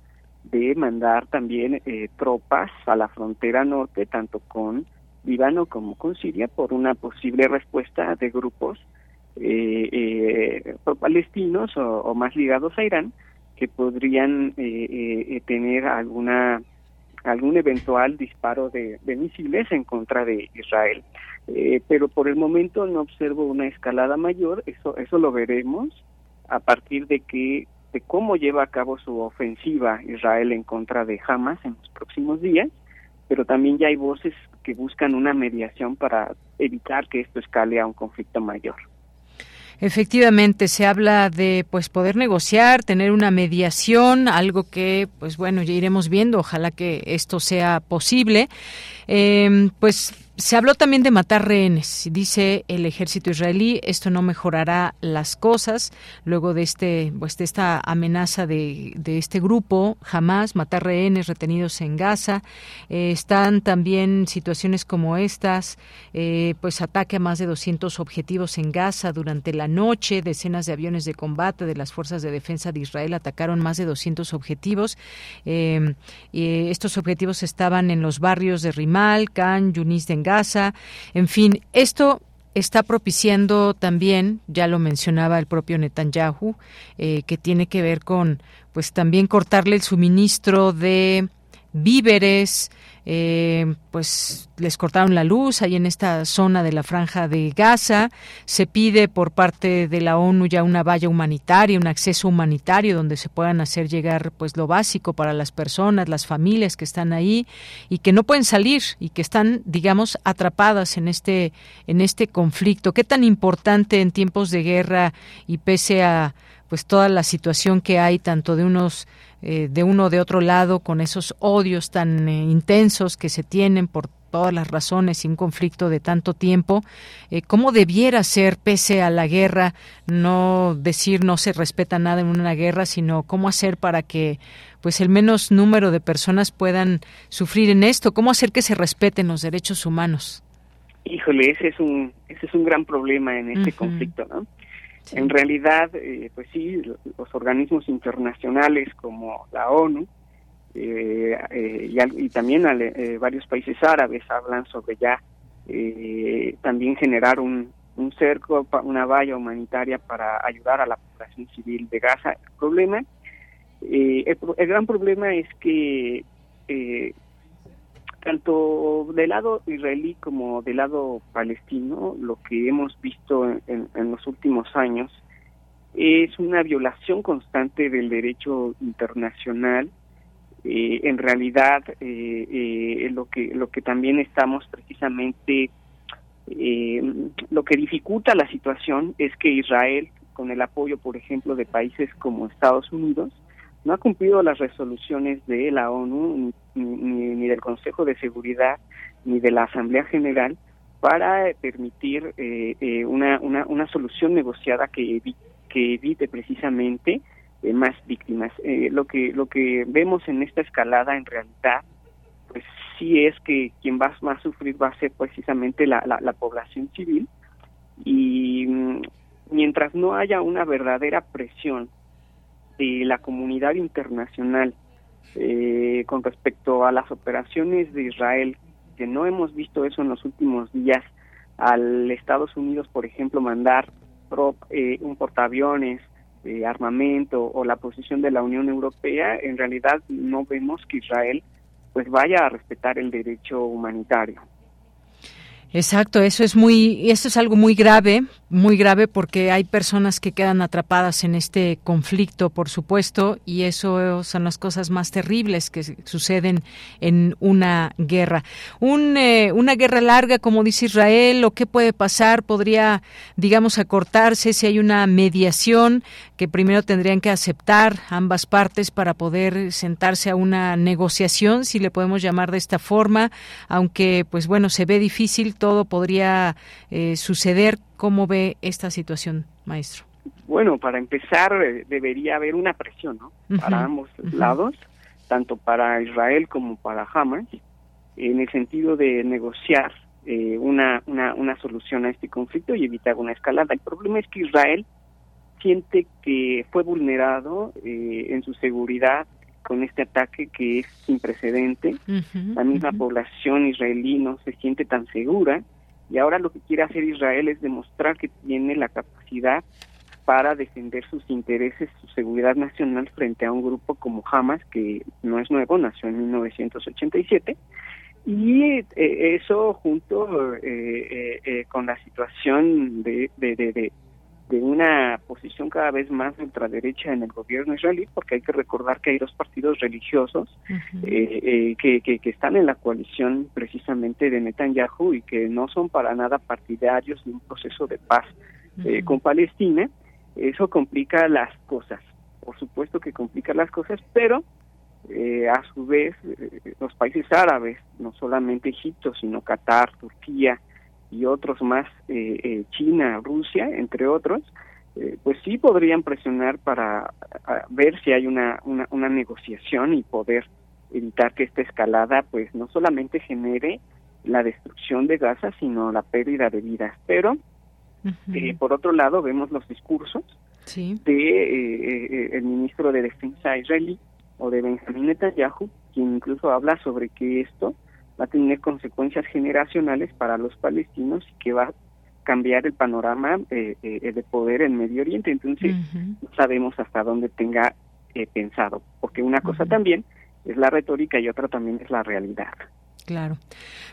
de mandar también eh, tropas a la frontera norte, tanto con Líbano como con Siria, por una posible respuesta de grupos eh, eh, palestinos o, más ligados a Irán que podrían tener alguna algún eventual disparo de, de, misiles en contra de Israel. pero por el momento no observo una escalada mayor, eso, eso lo veremos a partir de que cómo lleva a cabo su ofensiva Israel en contra de Hamas en los próximos días, pero también ya hay voces que buscan una mediación para evitar que esto escale a un conflicto mayor. Efectivamente, se habla de pues poder negociar, tener una mediación, algo que pues bueno ya iremos viendo. Ojalá que esto sea posible. Eh, pues se habló también de matar rehenes. Dice el ejército israelí, esto no mejorará las cosas. Luego de este, pues de esta amenaza de, este grupo, jamás matar rehenes retenidos en Gaza. Eh, están también situaciones como estas, eh, pues ataque a más de 200 objetivos en Gaza durante la noche. Decenas de aviones de combate de las fuerzas de defensa de Israel atacaron más de 200 objetivos. Eh, estos objetivos estaban en los barrios de Rimal, Can, Yunis de Gaza. En fin, esto está propiciando también, ya lo mencionaba el propio Netanyahu, eh, que tiene que ver con, pues también cortarle el suministro de víveres, eh, pues les cortaron la luz ahí en esta zona de la franja de Gaza. Se pide por parte de la ONU ya una valla humanitaria, un acceso humanitario donde se puedan hacer llegar pues lo básico para las personas, las familias que están ahí y que no pueden salir y que están, digamos, atrapadas en este en este conflicto. ¿Qué tan importante en tiempos de guerra y pese a pues toda la situación que hay tanto de unos eh, de uno o de otro lado con esos odios tan eh, intensos que se tienen por todas las razones y un conflicto de tanto tiempo, eh, ¿cómo debiera ser pese a la guerra? No decir no se respeta nada en una guerra, sino cómo hacer para que pues el menos número de personas puedan sufrir en esto, cómo hacer que se respeten los derechos humanos. Híjole, ese es un ese es un gran problema en este conflicto, ¿no? En realidad, eh, pues sí, los organismos internacionales como la ONU eh, eh, y, también varios países árabes hablan sobre ya también generar un, un cerco, una valla humanitaria para ayudar a la población civil de Gaza. El problema, el, el, gran problema es que tanto del lado israelí como del lado palestino, lo que hemos visto en, los últimos años es una violación constante del derecho internacional. Eh, en realidad, eh, eh, lo que lo que también estamos precisamente lo que dificulta la situación es que Israel, con el apoyo, por ejemplo, de países como Estados Unidos, no ha cumplido las resoluciones de la ONU ni, del Consejo de Seguridad ni de la Asamblea General para permitir eh, eh, una, una, una, solución negociada que, que evite precisamente eh, más víctimas. lo que lo que vemos en esta escalada en realidad pues sí es que quien va más a sufrir va a ser precisamente la, la, la población civil y mm, mientras no haya una verdadera presión de la comunidad internacional eh, con respecto a las operaciones de Israel, que no hemos visto eso en los últimos días, al Estados Unidos, por ejemplo, mandar eh, un portaaviones, eh, armamento o la posición de la Unión Europea, en realidad no vemos que Israel pues vaya a respetar el derecho humanitario. Exacto, eso es muy, eso es algo muy grave, muy grave porque hay personas que quedan atrapadas en este conflicto, por supuesto, y eso son las cosas más terribles que suceden en una guerra. Un, eh, una guerra larga, como dice Israel, lo que puede pasar podría, digamos, acortarse si hay una mediación que primero tendrían que aceptar ambas partes para poder sentarse a una negociación, si le podemos llamar de esta forma, aunque, pues bueno, se ve difícil todo podría eh, suceder. ¿Cómo ve esta situación, maestro? Bueno, para empezar, eh, debería haber una presión ¿no? para ambos lados, tanto para Israel como para Hamas, en el sentido de negociar eh, una, una, una solución a este conflicto y evitar una escalada. El problema es que Israel siente que fue vulnerado en su seguridad con este ataque que es sin precedente. la misma población israelí no se siente tan segura y ahora lo que quiere hacer Israel es demostrar que tiene la capacidad para defender sus intereses, su seguridad nacional frente a un grupo como Hamas, que no es nuevo, nació en 1987, y eh, eso junto eh, eh, con la situación de, de, de una posición cada vez más ultraderecha en el gobierno israelí, porque hay que recordar que hay dos partidos religiosos eh, eh, que, que, están en la coalición precisamente de Netanyahu y que no son para nada partidarios de un proceso de paz eh, con Palestina. Eso complica las cosas, por supuesto que complica las cosas, pero a su vez los países árabes, no solamente Egipto, sino Qatar, Turquía, y otros más, eh, eh, China, Rusia, entre otros, eh, pues sí podrían presionar para ver si hay una, una, una, negociación y poder evitar que esta escalada pues no solamente genere la destrucción de Gaza, sino la pérdida de vidas. Pero, por otro lado, vemos los discursos de el ministro de Defensa israelí o de Benjamin Netanyahu, quien incluso habla sobre que esto va a tener consecuencias generacionales para los palestinos y que va a cambiar el panorama eh, eh, de poder en Medio Oriente. Entonces, no sabemos hasta dónde tenga eh, pensado, porque una cosa también es la retórica y otra también es la realidad. Claro.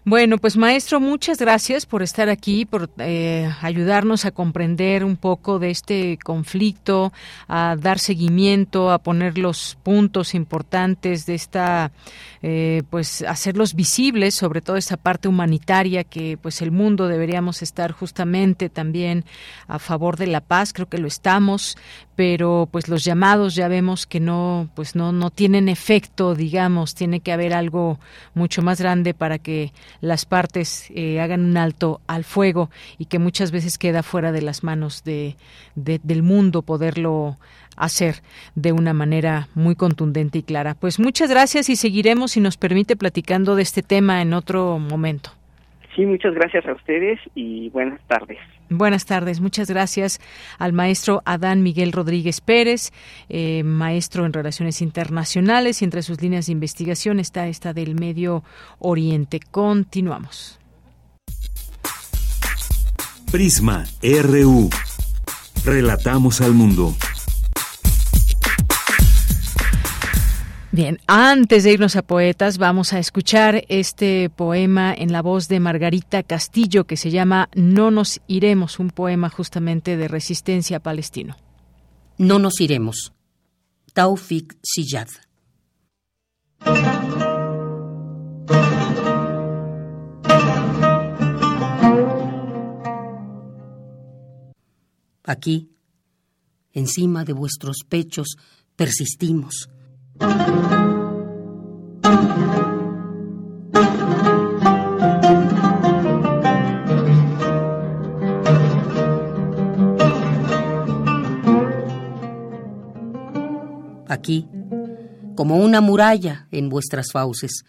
Bueno, pues maestro, muchas gracias por estar aquí, por eh, ayudarnos a comprender un poco de este conflicto, a dar seguimiento, a poner los puntos importantes de esta, eh, pues hacerlos visibles, sobre todo esta parte humanitaria que pues el mundo deberíamos estar justamente también a favor de la paz, creo que lo estamos, pero pues los llamados ya vemos que no, pues no, no tienen efecto, digamos, tiene que haber algo mucho más grande para que las partes eh, hagan un alto al fuego y que muchas veces queda fuera de las manos de, del mundo poderlo hacer de una manera muy contundente y clara. Pues muchas gracias y seguiremos, si nos permite, platicando de este tema en otro momento. Sí, muchas gracias a ustedes y buenas tardes. Buenas tardes, muchas gracias al maestro Adán Miguel Rodríguez Pérez, eh, maestro en Relaciones Internacionales y entre sus líneas de investigación está esta del Medio Oriente. Continuamos. Prisma RU. Relatamos al mundo. Bien, antes de irnos a poetas, vamos a escuchar este poema en la voz de Margarita Castillo que se llama No nos iremos, un poema justamente de resistencia palestino. No nos iremos. Taufik Siyad. Aquí, encima de vuestros pechos, persistimos Aquí, como una muralla en vuestras fauces,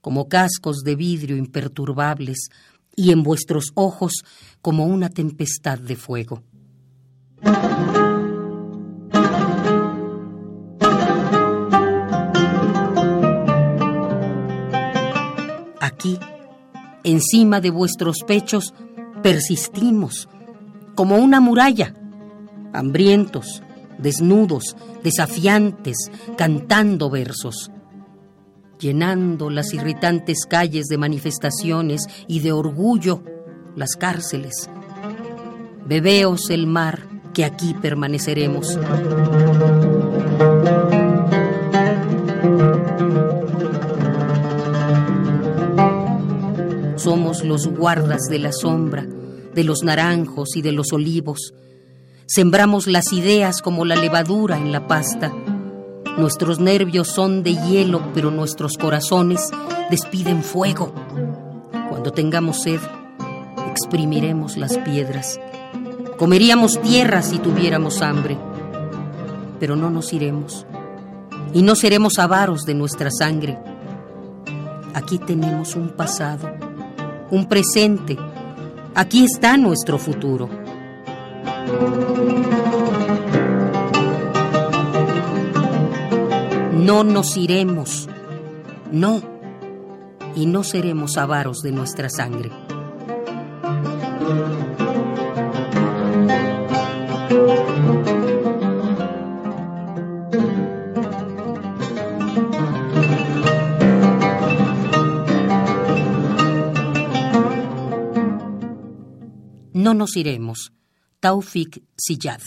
como cascos de vidrio imperturbables, y en vuestros ojos como una tempestad de fuego. Aquí, encima de vuestros pechos, persistimos, como una muralla, hambrientos, desnudos, desafiantes, cantando versos, llenando las irritantes calles de manifestaciones y de orgullo las cárceles. Bebeos el mar que aquí permaneceremos. Somos los guardas de la sombra, de los naranjos y de los olivos. Sembramos las ideas como la levadura en la pasta. Nuestros nervios son de hielo, pero nuestros corazones despiden fuego. Cuando tengamos sed, exprimiremos las piedras. Comeríamos tierra si tuviéramos hambre, pero no nos iremos. Y no seremos avaros de nuestra sangre. Aquí tenemos un pasado un presente. Aquí está nuestro futuro. No nos iremos, no, y no seremos avaros de nuestra sangre. No nos iremos. Taufik Siyad.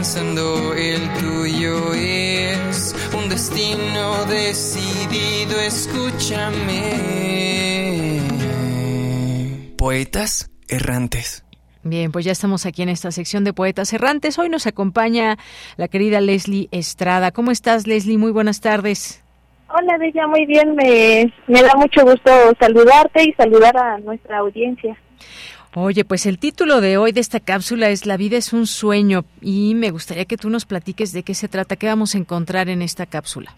Alcanzando el tuyo es un destino decidido, escúchame. Poetas errantes. Bien, pues ya estamos aquí en esta sección de Poetas Errantes. Hoy nos acompaña la querida Leslie Estrada. ¿Cómo estás, Leslie? Muy buenas tardes. Hola, Bella, muy bien. Me, me da mucho gusto saludarte y saludar a nuestra audiencia. Oye, pues el título de hoy de esta cápsula es La vida es un sueño y me gustaría que tú nos platiques de qué se trata, qué vamos a encontrar en esta cápsula.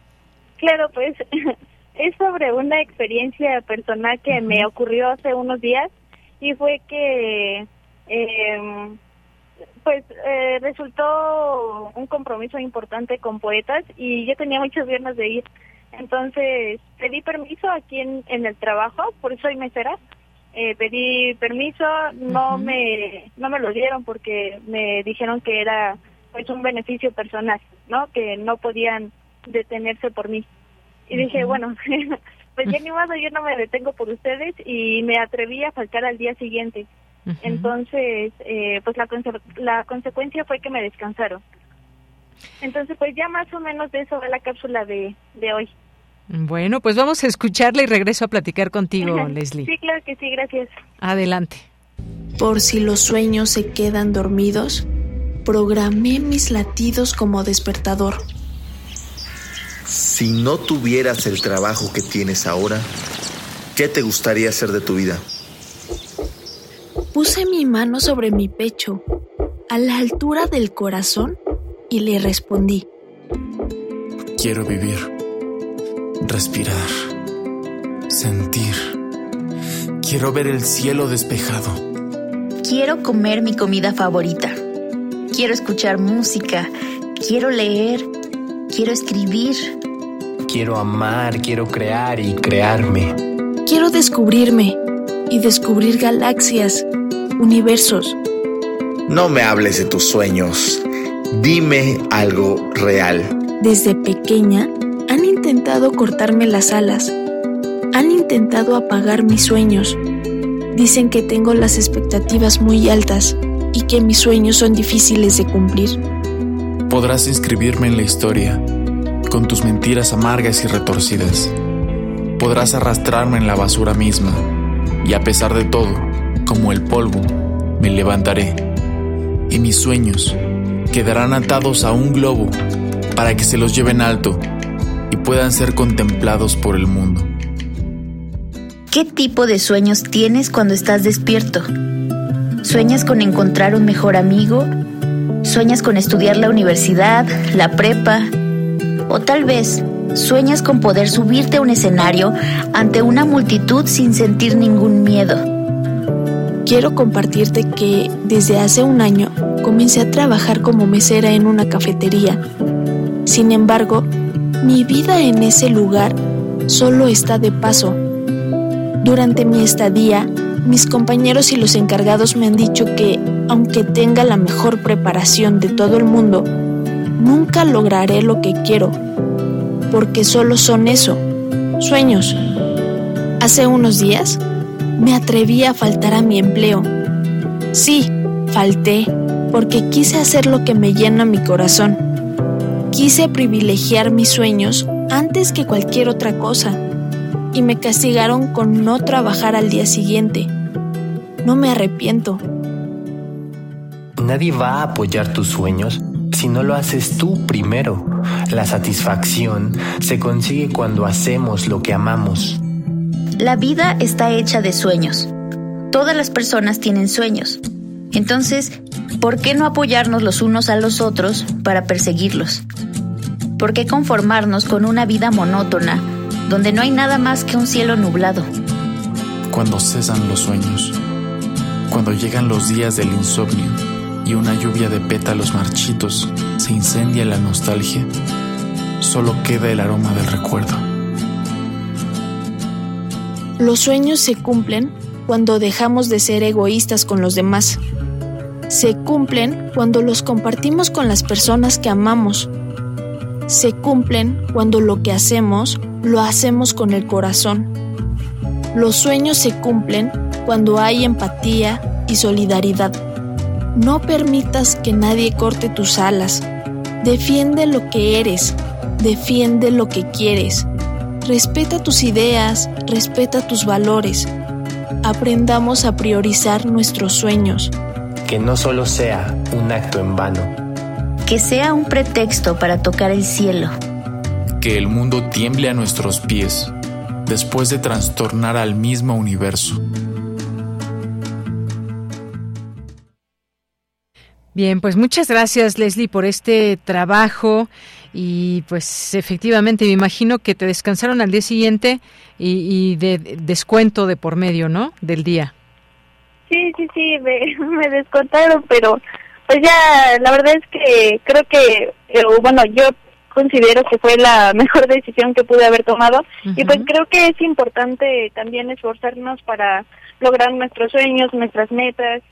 Claro, pues es sobre una experiencia personal que me ocurrió hace unos días y fue que eh, pues eh, resultó un compromiso importante con poetas y yo tenía muchas ganas de ir. Entonces pedí permiso aquí en, en el trabajo, por eso soy mesera. Eh, pedí permiso, no me no me lo dieron porque me dijeron que era pues un beneficio personal, ¿no? Que no podían detenerse por mí. Y dije, bueno, pues ya ni modo, yo no me detengo por ustedes y me atreví a faltar al día siguiente. Entonces, eh, pues la, la consecuencia fue que me descansaron. Entonces, pues ya más o menos de eso va la cápsula de, de hoy. Bueno, pues vamos a escucharla y regreso a platicar contigo, Leslie. Sí, claro que sí, gracias. Adelante. Por si los sueños se quedan dormidos, programé mis latidos como despertador. Si no tuvieras el trabajo que tienes ahora, ¿qué te gustaría hacer de tu vida? Puse mi mano sobre mi pecho, a la altura del corazón, y le respondí. Quiero vivir, respirar, sentir. Quiero ver el cielo despejado. Quiero comer mi comida favorita. Quiero escuchar música. Quiero leer. Quiero escribir. Quiero amar, quiero crear y crearme. Quiero descubrirme y descubrir galaxias, universos. No me hables de tus sueños. Dime algo real. Desde pequeña intentado cortarme las alas. Han intentado apagar mis sueños. Dicen que tengo las expectativas muy altas y que mis sueños son difíciles de cumplir. Podrás inscribirme en la historia con tus mentiras amargas y retorcidas. Podrás arrastrarme en la basura misma, y a pesar de todo, como el polvo, me levantaré, y mis sueños quedarán atados a un globo para que se los lleven alto puedan ser contemplados por el mundo. ¿Qué tipo de sueños tienes cuando estás despierto? ¿Sueñas con encontrar un mejor amigo? ¿Sueñas con estudiar la universidad, la prepa, o tal vez sueñas con poder subirte a un escenario ante una multitud sin sentir ningún miedo. Quiero compartirte que desde hace un año comencé a trabajar como mesera en una cafetería. Sin embargo, mi vida en ese lugar solo está de paso. Durante mi estadía, mis compañeros y los encargados me han dicho que, aunque tenga la mejor preparación de todo el mundo, nunca lograré lo que quiero, porque solo son eso, sueños. Hace unos días me atreví a faltar a mi empleo. Sí, falté, porque quise hacer lo que me llena mi corazón. Quise privilegiar mis sueños antes que cualquier otra cosa, y me castigaron con no trabajar al día siguiente. No me arrepiento. Nadie va a apoyar tus sueños si no lo haces tú primero. La satisfacción se consigue cuando hacemos lo que amamos. La vida está hecha de sueños. Todas las personas tienen sueños. Entonces, ¿por qué no apoyarnos los unos a los otros para perseguirlos? ¿Por qué conformarnos con una vida monótona donde no hay nada más que un cielo nublado? Cuando cesan los sueños, cuando llegan los días del insomnio, y una lluvia de pétalos marchitos se incendia la nostalgia, solo queda el aroma del recuerdo. Los sueños se cumplen cuando dejamos de ser egoístas con los demás. Se cumplen cuando los compartimos con las personas que amamos. Se cumplen cuando lo que hacemos lo hacemos con el corazón. Los sueños se cumplen cuando hay empatía y solidaridad. No permitas que nadie corte tus alas. Defiende lo que eres. Defiende lo que quieres. Respeta tus ideas, respeta tus valores. Aprendamos a priorizar nuestros sueños. Que no solo sea un acto en vano. Que sea un pretexto para tocar el cielo. Que el mundo tiemble a nuestros pies después de trastornar al mismo universo. Bien, pues muchas gracias Leslie por este trabajo y pues efectivamente me imagino que te descansaron al día siguiente y, de, descuento de por medio, ¿no? Del día. Sí, sí, sí, me, me descontaron, pero pues ya la verdad es que creo que, eh, bueno, yo considero que fue la mejor decisión que pude haber tomado y pues creo que es importante también esforzarnos para lograr nuestros sueños, nuestras metas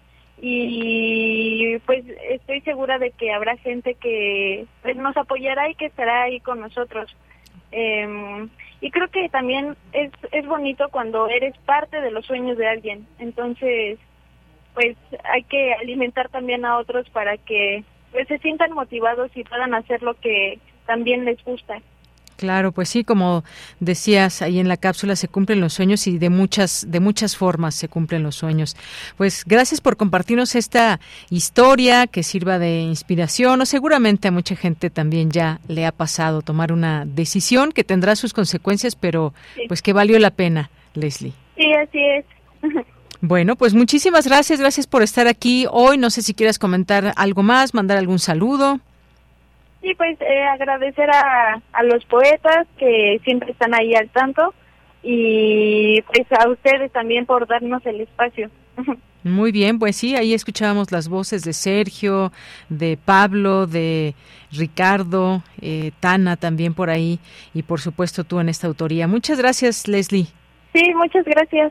y pues estoy segura de que habrá gente que pues, nos apoyará y que estará ahí con nosotros. Eh, y creo que también es, es bonito cuando eres parte de los sueños de alguien. Entonces, pues hay que alimentar también a otros para que pues, se sientan motivados y puedan hacer lo que también les gusta. Claro, pues sí, como decías ahí en la cápsula se cumplen los sueños y de muchas de muchas formas se cumplen los sueños. Pues gracias por compartirnos esta historia que sirva de inspiración o seguramente a mucha gente también ya le ha pasado tomar una decisión que tendrá sus consecuencias, pero pues que valió la pena, Leslie. Sí, así es. Bueno, pues muchísimas gracias, gracias por estar aquí hoy. No sé si quieres comentar algo más, mandar algún saludo. Sí, pues eh, agradecer a, a los poetas que siempre están ahí al tanto y pues a ustedes también por darnos el espacio. Muy bien, pues sí, ahí escuchábamos las voces de Sergio, de Pablo, de Ricardo, eh, Tana también por ahí y por supuesto tú en esta autoría. Muchas gracias, Leslie. Sí, muchas gracias.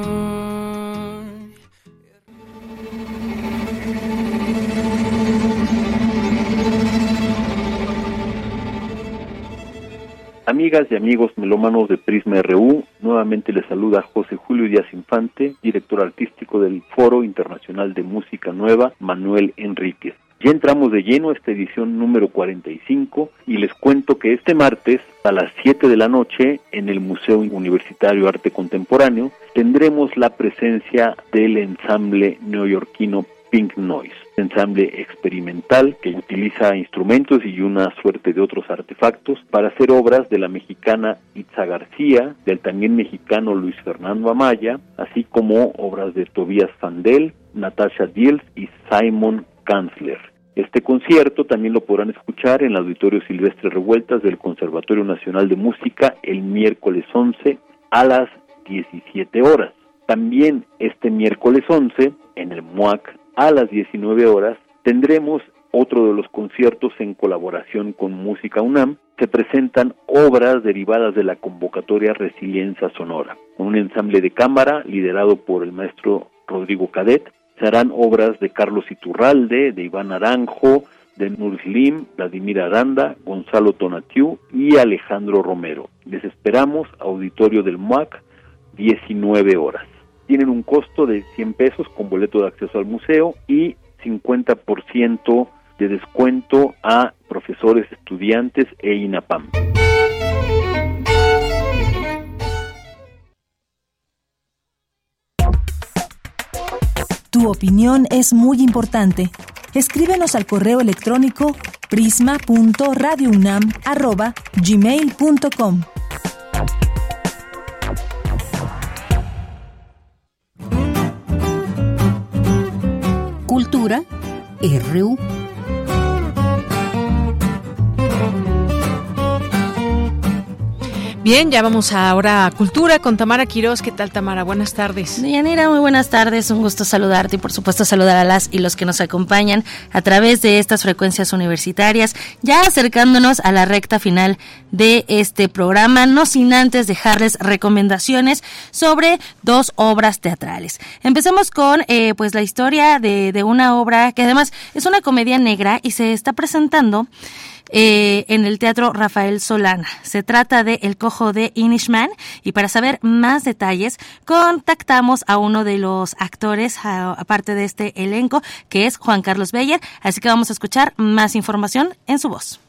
Amigas y amigos melómanos de Prisma RU, nuevamente les saluda José Julio Díaz Infante, director artístico del Foro Internacional de Música Nueva Manuel Enríquez. Ya entramos de lleno a esta edición número 45 y les cuento que este martes a las 7 de la noche en el Museo Universitario Arte Contemporáneo tendremos la presencia del ensamble neoyorquino Pink Noise, ensamble experimental que utiliza instrumentos y una suerte de otros artefactos para hacer obras de la mexicana Itza García, del también mexicano Luis Fernando Amaya, así como obras de Tobias Fandel, Natasha Diels y Simon Kanzler. Este concierto también lo podrán escuchar en el Auditorio Silvestre Revueltas del Conservatorio Nacional de Música el miércoles 11 a las 17 horas. También este miércoles 11 en el MUAC a las 19 horas tendremos otro de los conciertos en colaboración con Música UNAM. Se presentan obras derivadas de la convocatoria Resiliencia Sonora, con un ensamble de cámara liderado por el maestro Rodrigo Cadet. Se harán obras de Carlos Iturralde, de Iván Aranjo, de Nurslim, Vladimir Aranda, Gonzalo Tonatiu y Alejandro Romero. Les esperamos, auditorio del MUAC, 19 horas tienen un costo de 100 pesos con boleto de acceso al museo y 50% de descuento a profesores, estudiantes e INAPAM. Tu opinión es muy importante. Escríbenos al correo electrónico prisma.radiounam@gmail.com. Cultura RU. Bien, ya vamos ahora a Cultura con Tamara Quiroz. ¿Qué tal, Tamara? Buenas tardes. Yanira, muy buenas tardes. Un gusto saludarte y, por supuesto, saludar a las y los que nos acompañan a través de estas frecuencias universitarias, ya acercándonos a la recta final de este programa, no sin antes dejarles recomendaciones sobre dos obras teatrales. Empecemos con, eh, pues, la historia de, de una obra que además es una comedia negra y se está presentando eh, en el Teatro Rafael Solana. Se trata de El Cojo de Inishman y para saber más detalles contactamos a uno de los actores, aparte de este elenco, que es Juan Carlos Beyer. Así que vamos a escuchar más información en su voz.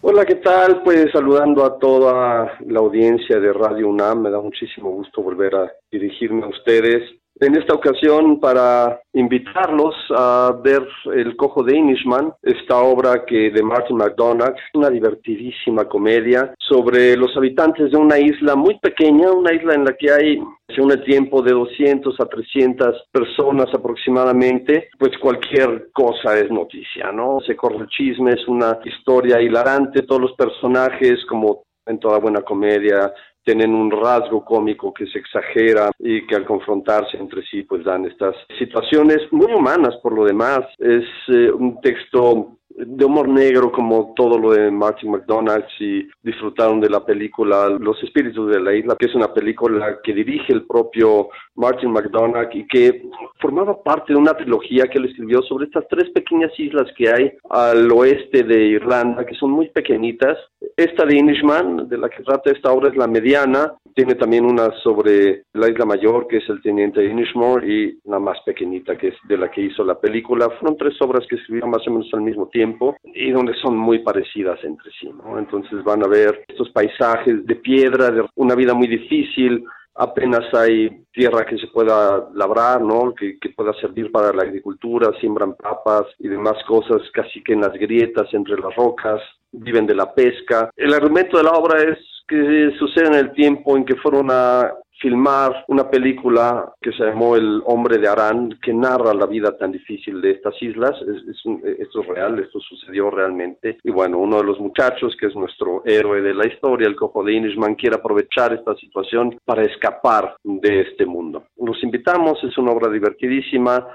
Hola, ¿qué tal? Pues saludando a toda la audiencia de Radio UNAM, me da muchísimo gusto volver a dirigirme a ustedes en esta ocasión para invitarlos a ver El Cojo de Inishman, esta obra que de Martin McDonagh, una divertidísima comedia sobre los habitantes de una isla muy pequeña, una isla en la que hay según el tiempo de 200 a 300 personas aproximadamente, pues cualquier cosa es noticia, ¿no? Se corre el chisme, es una historia hilarante, todos los personajes como en toda buena comedia tienen un rasgo cómico que se exagera y que al confrontarse entre sí pues dan estas situaciones muy humanas por lo demás. Es eh, un texto de humor negro como todo lo de Martin McDonald si disfrutaron de la película Los Espíritus de la Isla, que es una película que dirige el propio Martin McDonald y que formaba parte de una trilogía que él escribió sobre estas tres pequeñas islas que hay al oeste de Irlanda, que son muy pequeñitas. Esta de Inishman, de la que trata esta obra, es la mediana. Tiene también una sobre la isla mayor, que es el Teniente Inishmore, y la más pequeñita, que es de la que hizo la película. Fueron tres obras que escribió más o menos al mismo tiempo y donde son muy parecidas entre sí. Entonces van a ver estos paisajes de piedra, una vida muy difícil, apenas hay tierra que se pueda labrar, ¿no? Que, que, pueda servir para la agricultura, siembran papas y demás cosas casi que en las grietas entre las rocas, viven de la pesca. El argumento de la obra es que sucede en el tiempo en que fueron a filmar una película que se llamó El hombre de Arán, que narra la vida tan difícil de estas islas. Es, esto es real, esto sucedió realmente. Y bueno, uno de los muchachos, que es nuestro héroe de la historia, el cojo de Inishman, quiere aprovechar esta situación para escapar de este mundo. Los invitamos, es una obra divertidísima,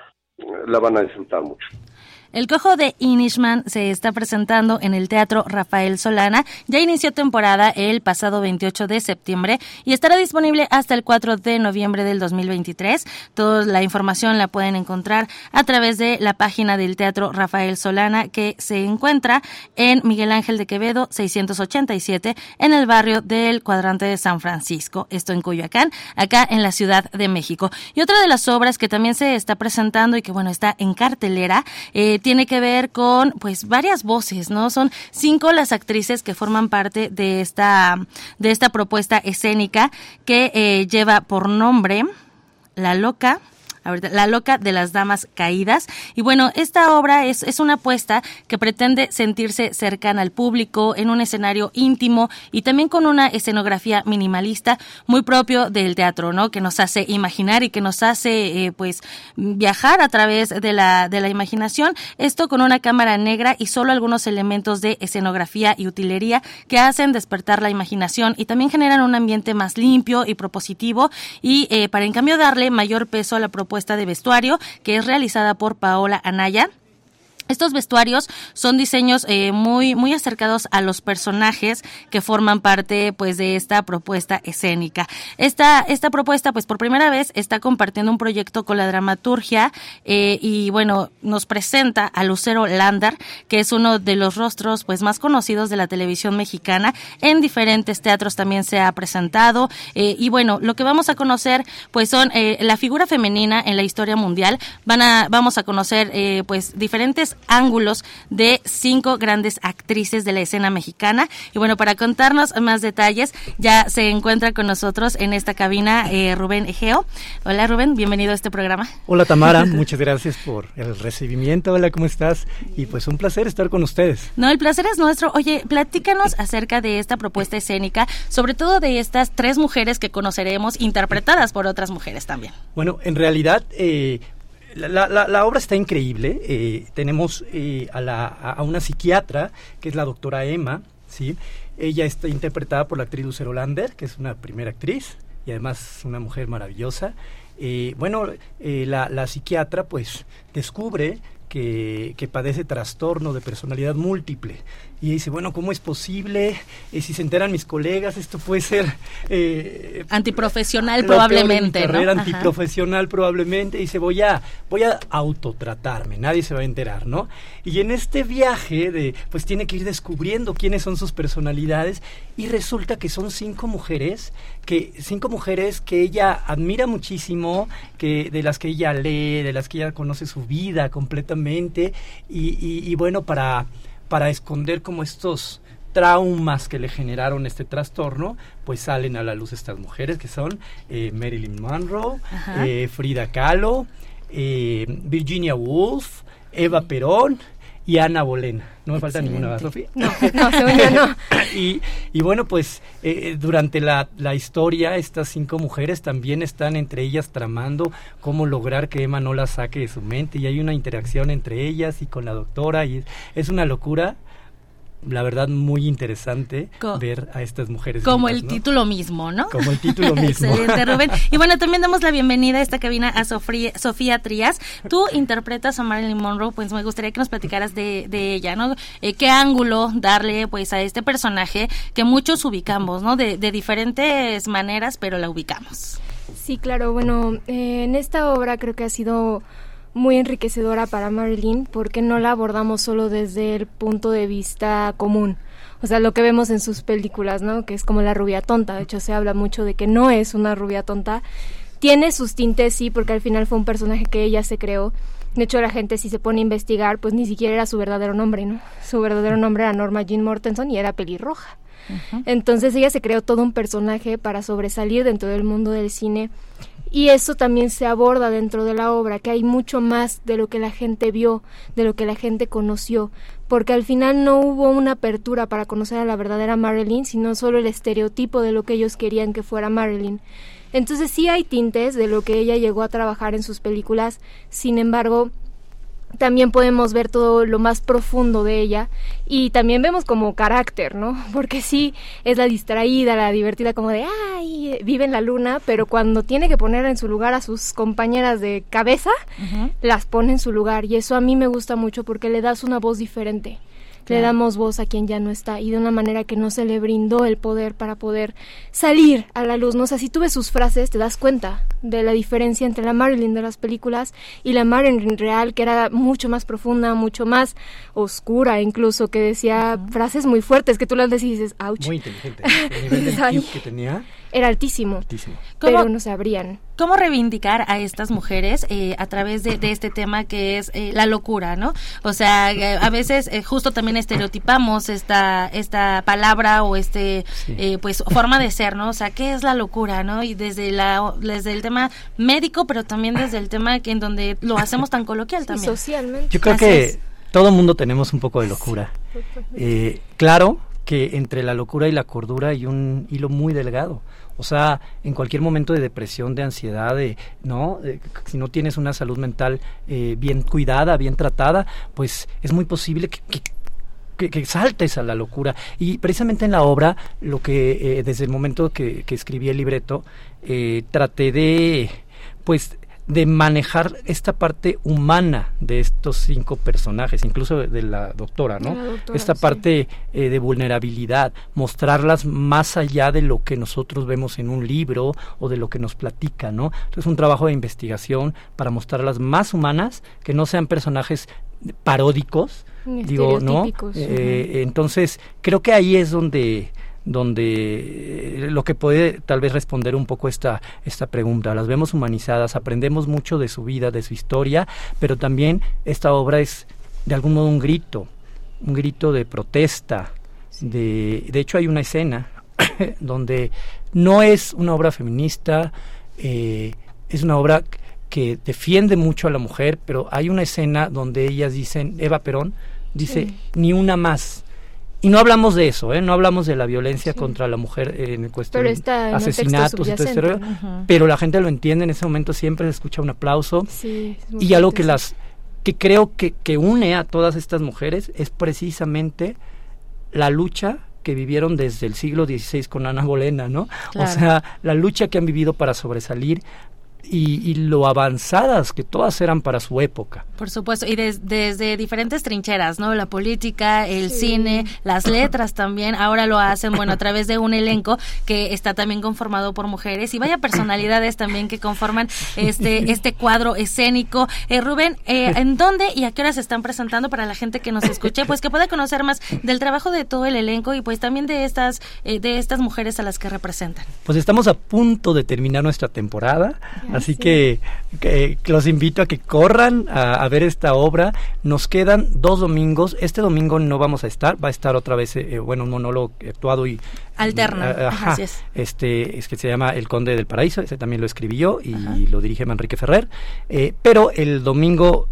la van a disfrutar mucho. El Cojo de Inishman se está presentando en el Teatro Rafael Solana. Ya inició temporada el pasado 28 de septiembre y estará disponible hasta el 4 de noviembre del 2023. Toda la información la pueden encontrar a través de la página del Teatro Rafael Solana que se encuentra en Miguel Ángel de Quevedo 687 en el barrio del cuadrante de San Francisco, esto en Coyoacán, acá en la Ciudad de México. Y otra de las obras que también se está presentando y que bueno está en cartelera eh, tiene que ver con pues varias voces, ¿no? Son cinco las actrices que forman parte de esta, de esta propuesta escénica que eh, lleva por nombre La Loca, la loca de las damas caídas. Y bueno, esta obra es, es una apuesta que pretende sentirse cercana al público en un escenario íntimo y también con una escenografía minimalista muy propio del teatro, ¿no? Que nos hace imaginar y que nos hace, eh, pues, viajar a través de la, de la imaginación. Esto con una cámara negra y solo algunos elementos de escenografía y utilería que hacen despertar la imaginación y también generan un ambiente más limpio y propositivo y eh, para en cambio darle mayor peso a la propuesta de vestuario que es realizada por Paola Anaya. Estos vestuarios son diseños eh, muy muy acercados a los personajes que forman parte pues de esta propuesta escénica. Esta esta propuesta pues por primera vez está compartiendo un proyecto con la dramaturgia eh, y bueno nos presenta a Lucero Lander que es uno de los rostros pues más conocidos de la televisión mexicana en diferentes teatros también se ha presentado eh, y bueno lo que vamos a conocer pues son la figura femenina en la historia mundial van a vamos a conocer pues diferentes ángulos de cinco grandes actrices de la escena mexicana. Y bueno, para contarnos más detalles, ya se encuentra con nosotros en esta cabina eh, Rubén Egeo. Hola Rubén, bienvenido a este programa. Hola Tamara, muchas gracias por el recibimiento. Hola, ¿cómo estás? Y pues un placer estar con ustedes. No, el placer es nuestro. Oye, platícanos acerca de esta propuesta escénica, sobre todo de estas tres mujeres que conoceremos interpretadas por otras mujeres también. Bueno, en realidad, eh, la, la, obra está increíble. Eh, tenemos eh, a, la, a, una psiquiatra, que es la doctora Emma, ¿sí? Ella está interpretada por la actriz Lucero Lander, que es una primera actriz y además una mujer maravillosa. Eh, bueno, la, la, psiquiatra pues descubre que, que, padece trastorno de personalidad múltiple y dice, bueno, ¿cómo es posible? Eh, si se enteran mis colegas, esto puede ser... Eh, antiprofesional probablemente. carrera antiprofesional probablemente. Y dice, voy a, voy a autotratarme, nadie se va a enterar, ¿no? Y en este viaje, de, pues tiene que ir descubriendo quiénes son sus personalidades y resulta que son cinco mujeres, que, cinco mujeres que ella admira muchísimo, que, de las que ella lee, de las que ella conoce su vida completamente y, y bueno, para para esconder como estos traumas que le generaron este trastorno, pues salen a la luz estas mujeres que son eh, Marilyn Monroe, eh, Frida Kahlo, eh, Virginia Woolf, Eva Perón y Ana Bolena. No me falta ninguna, Sofía. No, no, no. y, y bueno, pues durante la, la, historia, estas cinco mujeres también están entre ellas tramando cómo lograr que Emma no la saque de su mente. Y hay una interacción entre ellas y con la doctora. Y es una locura la verdad muy interesante ver a estas mujeres. Como el título mismo, ¿no? Como el título mismo. Excelente, Rubén. Y bueno, también damos la bienvenida a esta cabina a Sofía, Sofía Trías. Tú interpretas a Marilyn Monroe, pues me gustaría que nos platicaras de, de ella, ¿no? Eh, ¿Qué ángulo darle pues a este personaje que muchos ubicamos, ¿no? De, de diferentes maneras, pero la ubicamos. Sí, claro. Bueno, eh, en esta obra creo que ha sido muy enriquecedora para Marilyn porque no la abordamos solo desde el punto de vista común. O sea, lo que vemos en sus películas, ¿no? Que es como la rubia tonta. De hecho, se habla mucho de que no es una rubia tonta. Tiene sus tintes, sí, porque al final fue un personaje que ella se creó. De hecho, la gente si se pone a investigar, pues ni siquiera era su verdadero nombre, ¿no? Su verdadero nombre era Norma Jean Mortenson y era pelirroja. Entonces ella se creó todo un personaje para sobresalir dentro del mundo del cine y eso también se aborda dentro de la obra, que hay mucho más de lo que la gente vio, de lo que la gente conoció, porque al final no hubo una apertura para conocer a la verdadera Marilyn, sino solo el estereotipo de lo que ellos querían que fuera Marilyn. Entonces sí hay tintes de lo que ella llegó a trabajar en sus películas, sin embargo, también podemos ver todo lo más profundo de ella y también vemos como carácter, ¿no? Porque sí es la distraída, la divertida, como de, ay, vive en la luna, pero cuando tiene que poner en su lugar a sus compañeras de cabeza, las pone en su lugar y eso a mí me gusta mucho porque le das una voz diferente le damos voz a quien ya no está y de una manera que no se le brindó el poder para poder salir a la luz. No o sea, si tú ves sus frases te das cuenta de la diferencia entre la Marilyn de las películas y la Marilyn real, que era mucho más profunda, mucho más oscura, incluso, que decía frases muy fuertes que tú las decís y dices, ouch. Muy inteligente. El nivel que tenía era altísimo, pero no se abrían. ¿Cómo reivindicar a estas mujeres eh, a través de, este tema que es eh, la locura, no? O sea, eh, a veces justo también estereotipamos esta esta palabra o este pues forma de ser, ¿no? O sea, ¿qué es la locura, no? Y desde la desde el tema médico, pero también desde el tema que en donde lo hacemos tan coloquial también. socialmente. Yo creo que todo mundo tenemos un poco de locura. claro que entre la locura y la cordura hay un hilo muy delgado. O sea, en cualquier momento de depresión, de ansiedad, de, ¿no? si no tienes una salud mental eh, bien cuidada, bien tratada, pues es muy posible que, que saltes a la locura. Y precisamente en la obra, lo que eh, desde el momento que, que escribí el libreto, eh, traté de, pues, de manejar esta parte humana de estos cinco personajes, incluso de la doctora, ¿no? esta parte eh, de vulnerabilidad, mostrarlas más allá de lo que nosotros vemos en un libro o de lo que nos platican, ¿no? Es un trabajo de investigación para mostrarlas más humanas, que no sean personajes paródicos, digo, ¿no? Eh, entonces, creo que ahí es donde donde eh, lo que puede tal vez responder un poco esta, esta pregunta. Las vemos humanizadas, aprendemos mucho de su vida, de su historia, pero también esta obra es de algún modo un grito, un grito de protesta. De, de hecho hay una escena donde no es una obra feminista, eh, es una obra que defiende mucho a la mujer, pero hay una escena donde ellas dicen, Eva Perón dice, ni una más y no hablamos de eso, ¿eh? no hablamos de la violencia contra la mujer en cuestión de asesinatos, etc. pero la gente lo entiende, en ese momento siempre se escucha un aplauso y algo que las que creo que, que une a todas estas mujeres es precisamente la lucha que vivieron desde el siglo XVI con Ana Bolena, ¿no? O sea, la lucha que han vivido para sobresalir, y, lo avanzadas que todas eran para su época. Por supuesto, y desde diferentes trincheras, ¿no? La política, el cine, las letras también, ahora lo hacen, bueno, a través de un elenco que está también conformado por mujeres y vaya personalidades también que conforman este, este cuadro escénico. Eh, Rubén, eh, ¿en dónde y a qué hora se están presentando para la gente que nos escuche? Pues que pueda conocer más del trabajo de todo el elenco y pues también de estas, eh, de estas mujeres a las que representan. Pues estamos a punto de terminar nuestra temporada. Así que, los invito a que corran a, ver esta obra. Nos quedan dos domingos. Este domingo no vamos a estar, va a estar otra vez, eh, bueno, un monólogo actuado y alterna. Ajá, es. Este es que se llama El Conde del Paraíso. Ese también lo escribí yo y lo dirige Manrique Ferrer. Eh, pero el domingo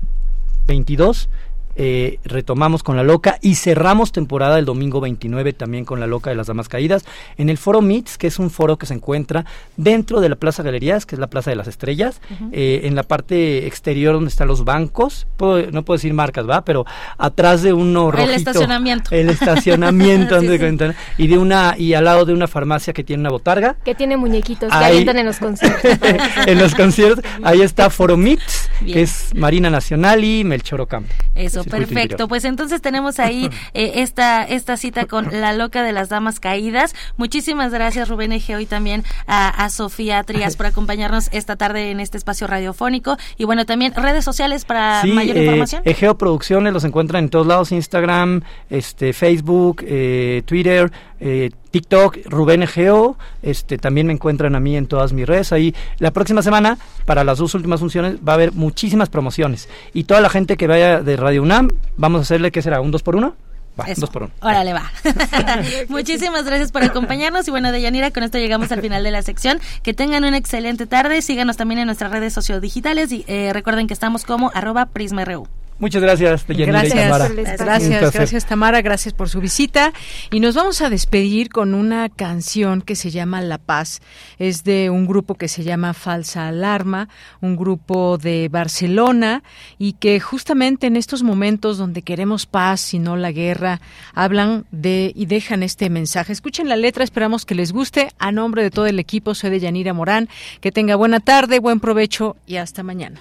22 eh, retomamos con La Loca y cerramos temporada el domingo 29 también con La Loca de las Damas Caídas en el Foro MITS, que es un foro que se encuentra dentro de la Plaza Galerías, que es la Plaza de las Estrellas, eh, en la parte exterior donde están los bancos, no puedo decir marcas, ¿va? Pero atrás de uno rojito. El estacionamiento. El estacionamiento, y de una y al lado de una farmacia que tiene una botarga. Que tiene muñequitos que avientan en los conciertos. en los conciertos, ahí está Foro MITS, que es Marina Nacional y Melchor Ocampo. Eso, perfecto. Pues entonces tenemos ahí eh, esta, esta cita con La Loca de las Damas Caídas. Muchísimas gracias, Rubén Egeo, y también a, Sofía Trías por acompañarnos esta tarde en este espacio radiofónico. Y bueno, también redes sociales para mayor eh, información. Egeo Producciones los encuentran en todos lados, Instagram, este, Facebook, eh, Twitter, eh, TikTok, Rubén Egeo, este, también me encuentran a mí en todas mis redes. Ahí la próxima semana, para las dos últimas funciones, va a haber muchísimas promociones. Y toda la gente que vaya de Radio UNAM, vamos a hacerle, ¿qué será? ¿Un 2 por 1 Va, dos por uno. Órale, va. Muchísimas gracias por acompañarnos. Y bueno, Deyanira, con esto llegamos al final de la sección. Que tengan una excelente tarde. Síganos también en nuestras redes sociodigitales y eh, recuerden que estamos como arroba PrismaRU. Muchas gracias, gracias, Tamara. Gracias, gracias Tamara, gracias por su visita. Y nos vamos a despedir con una canción que se llama La Paz. Es de un grupo que se llama Falsa Alarma, un grupo de Barcelona y que justamente en estos momentos donde queremos paz y no la guerra, hablan de y dejan este mensaje. Escuchen la letra, esperamos que les guste. A nombre de todo el equipo, soy de Yanira Morán. Que tenga buena tarde, buen provecho y hasta mañana.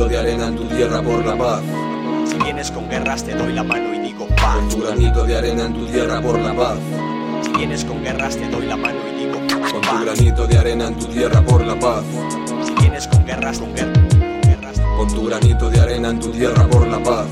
Granito de arena en tu tierra por la paz. Si vienes con guerras te doy la mano y digo paz. Con tu granito de arena en tu tierra por la paz. Si vienes con guerras te doy la mano y digo paz. Con tu granito de arena en tu tierra por la paz. Si vienes con guerras, con guerras. Con tu granito de arena en tu tierra por la paz.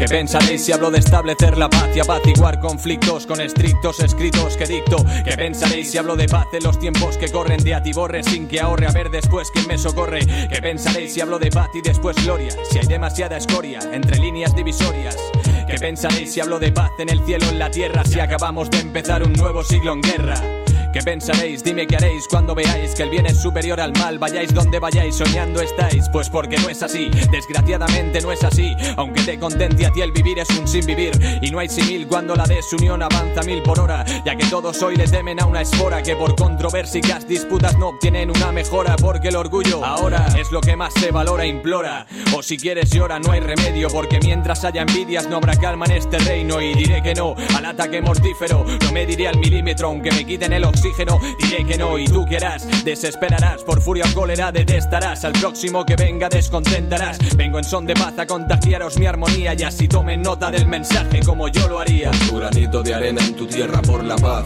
¿Qué pensaréis si hablo de establecer la paz y apaciguar conflictos con estrictos escritos que dicto? ¿Qué pensaréis si hablo de paz en los tiempos que corren de atiborre sin que ahorre a ver después quién me socorre? ¿Qué pensaréis si hablo de paz y después gloria? Si hay demasiada escoria entre líneas divisorias. ¿Qué pensaréis si hablo de paz en el cielo, en la tierra, si acabamos de empezar un nuevo siglo en guerra? ¿Qué pensaréis? Dime qué haréis cuando veáis que el bien es superior al mal. Vayáis donde vayáis, soñando estáis. Pues porque no es así, desgraciadamente no es así. Aunque te contente a ti el vivir es un sin vivir. Y no hay simil cuando la desunión avanza mil por hora. Ya que todos hoy le temen a una espora que por controversias, disputas no obtienen una mejora. Porque el orgullo ahora es lo que más se valora, implora. O si quieres llora, no hay remedio. Porque mientras haya envidias no habrá calma en este reino. Y diré que no al ataque mortífero. No me diré al milímetro aunque me quiten el oxígeno oxígeno. Diré que no y tú quieras, desesperarás. Por furia o cólera detestarás. Al próximo que venga descontentarás. Vengo en son de paz a contagiaros mi armonía. Y así tomen nota del mensaje como yo lo haría. tu granito de arena en tu tierra por la paz.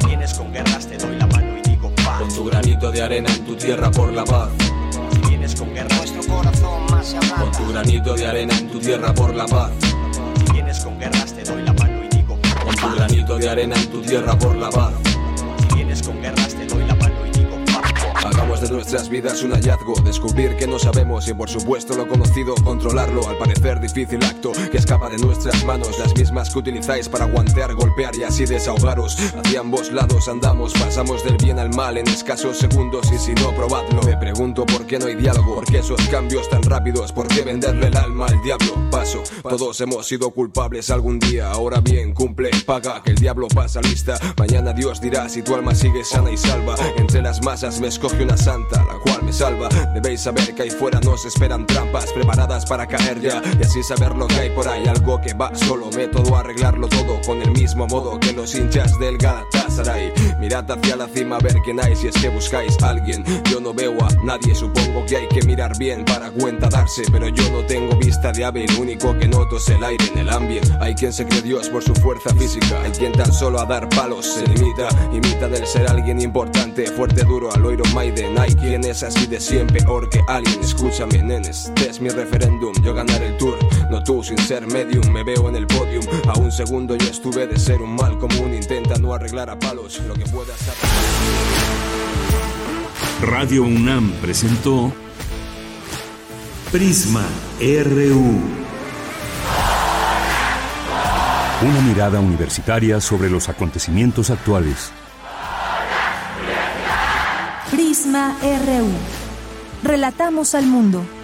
Si vienes con guerras te doy la mano y digo paz. Con tu granito de arena en tu tierra por la paz. Si vienes con guerras nuestro corazón más se Con tu granito de arena en tu tierra por la paz. Si vienes con guerras te doy la mano y digo paz. Con tu granito de arena en tu tierra por la paz De nuestras vidas un hallazgo, descubrir que no sabemos y por supuesto lo conocido, controlarlo. Al parecer difícil acto que escapa de nuestras manos, las mismas que utilizáis para aguantear, golpear y así desahogaros. Hacia ambos lados andamos, pasamos del bien al mal en escasos segundos y si no, probadlo. Me pregunto por qué no hay diálogo, por qué esos cambios tan rápidos, por qué venderle el alma al diablo. Paso, todos hemos sido culpables algún día, ahora bien, cumple, paga, que el diablo pasa lista. Mañana Dios dirá si tu alma sigue sana y salva. Entre las masas me escoge una santa, la cual me salva. Debéis saber que ahí fuera nos esperan trampas preparadas para caer ya. Y así saber lo que hay por ahí, algo que va solo. Método arreglarlo todo con el mismo modo que los hinchas del Galatasaray. Mirad hacia la cima a ver quién hay si es que buscáis a alguien. Yo no veo a nadie, supongo que hay que mirar bien para cuenta darse. Pero yo no tengo vista de ave, el único que noto es el aire en el ambiente. Hay quien se cree Dios por su fuerza física, hay quien tan solo a dar palos se limita. Imita del ser alguien importante, fuerte, duro, al oír Maiden. Hay quien es así de siempre, peor que alguien. Escúchame, nenes, este es mi referéndum. Yo ganar el tour, no tú sin ser medium. Me veo en el podium. A un segundo yo estuve de ser un mal común. Intenta no arreglar a palos lo que puedas hacer. Radio UNAM presentó Prisma RU. Una mirada universitaria sobre los acontecimientos actuales. Prisma RU. Relatamos al mundo.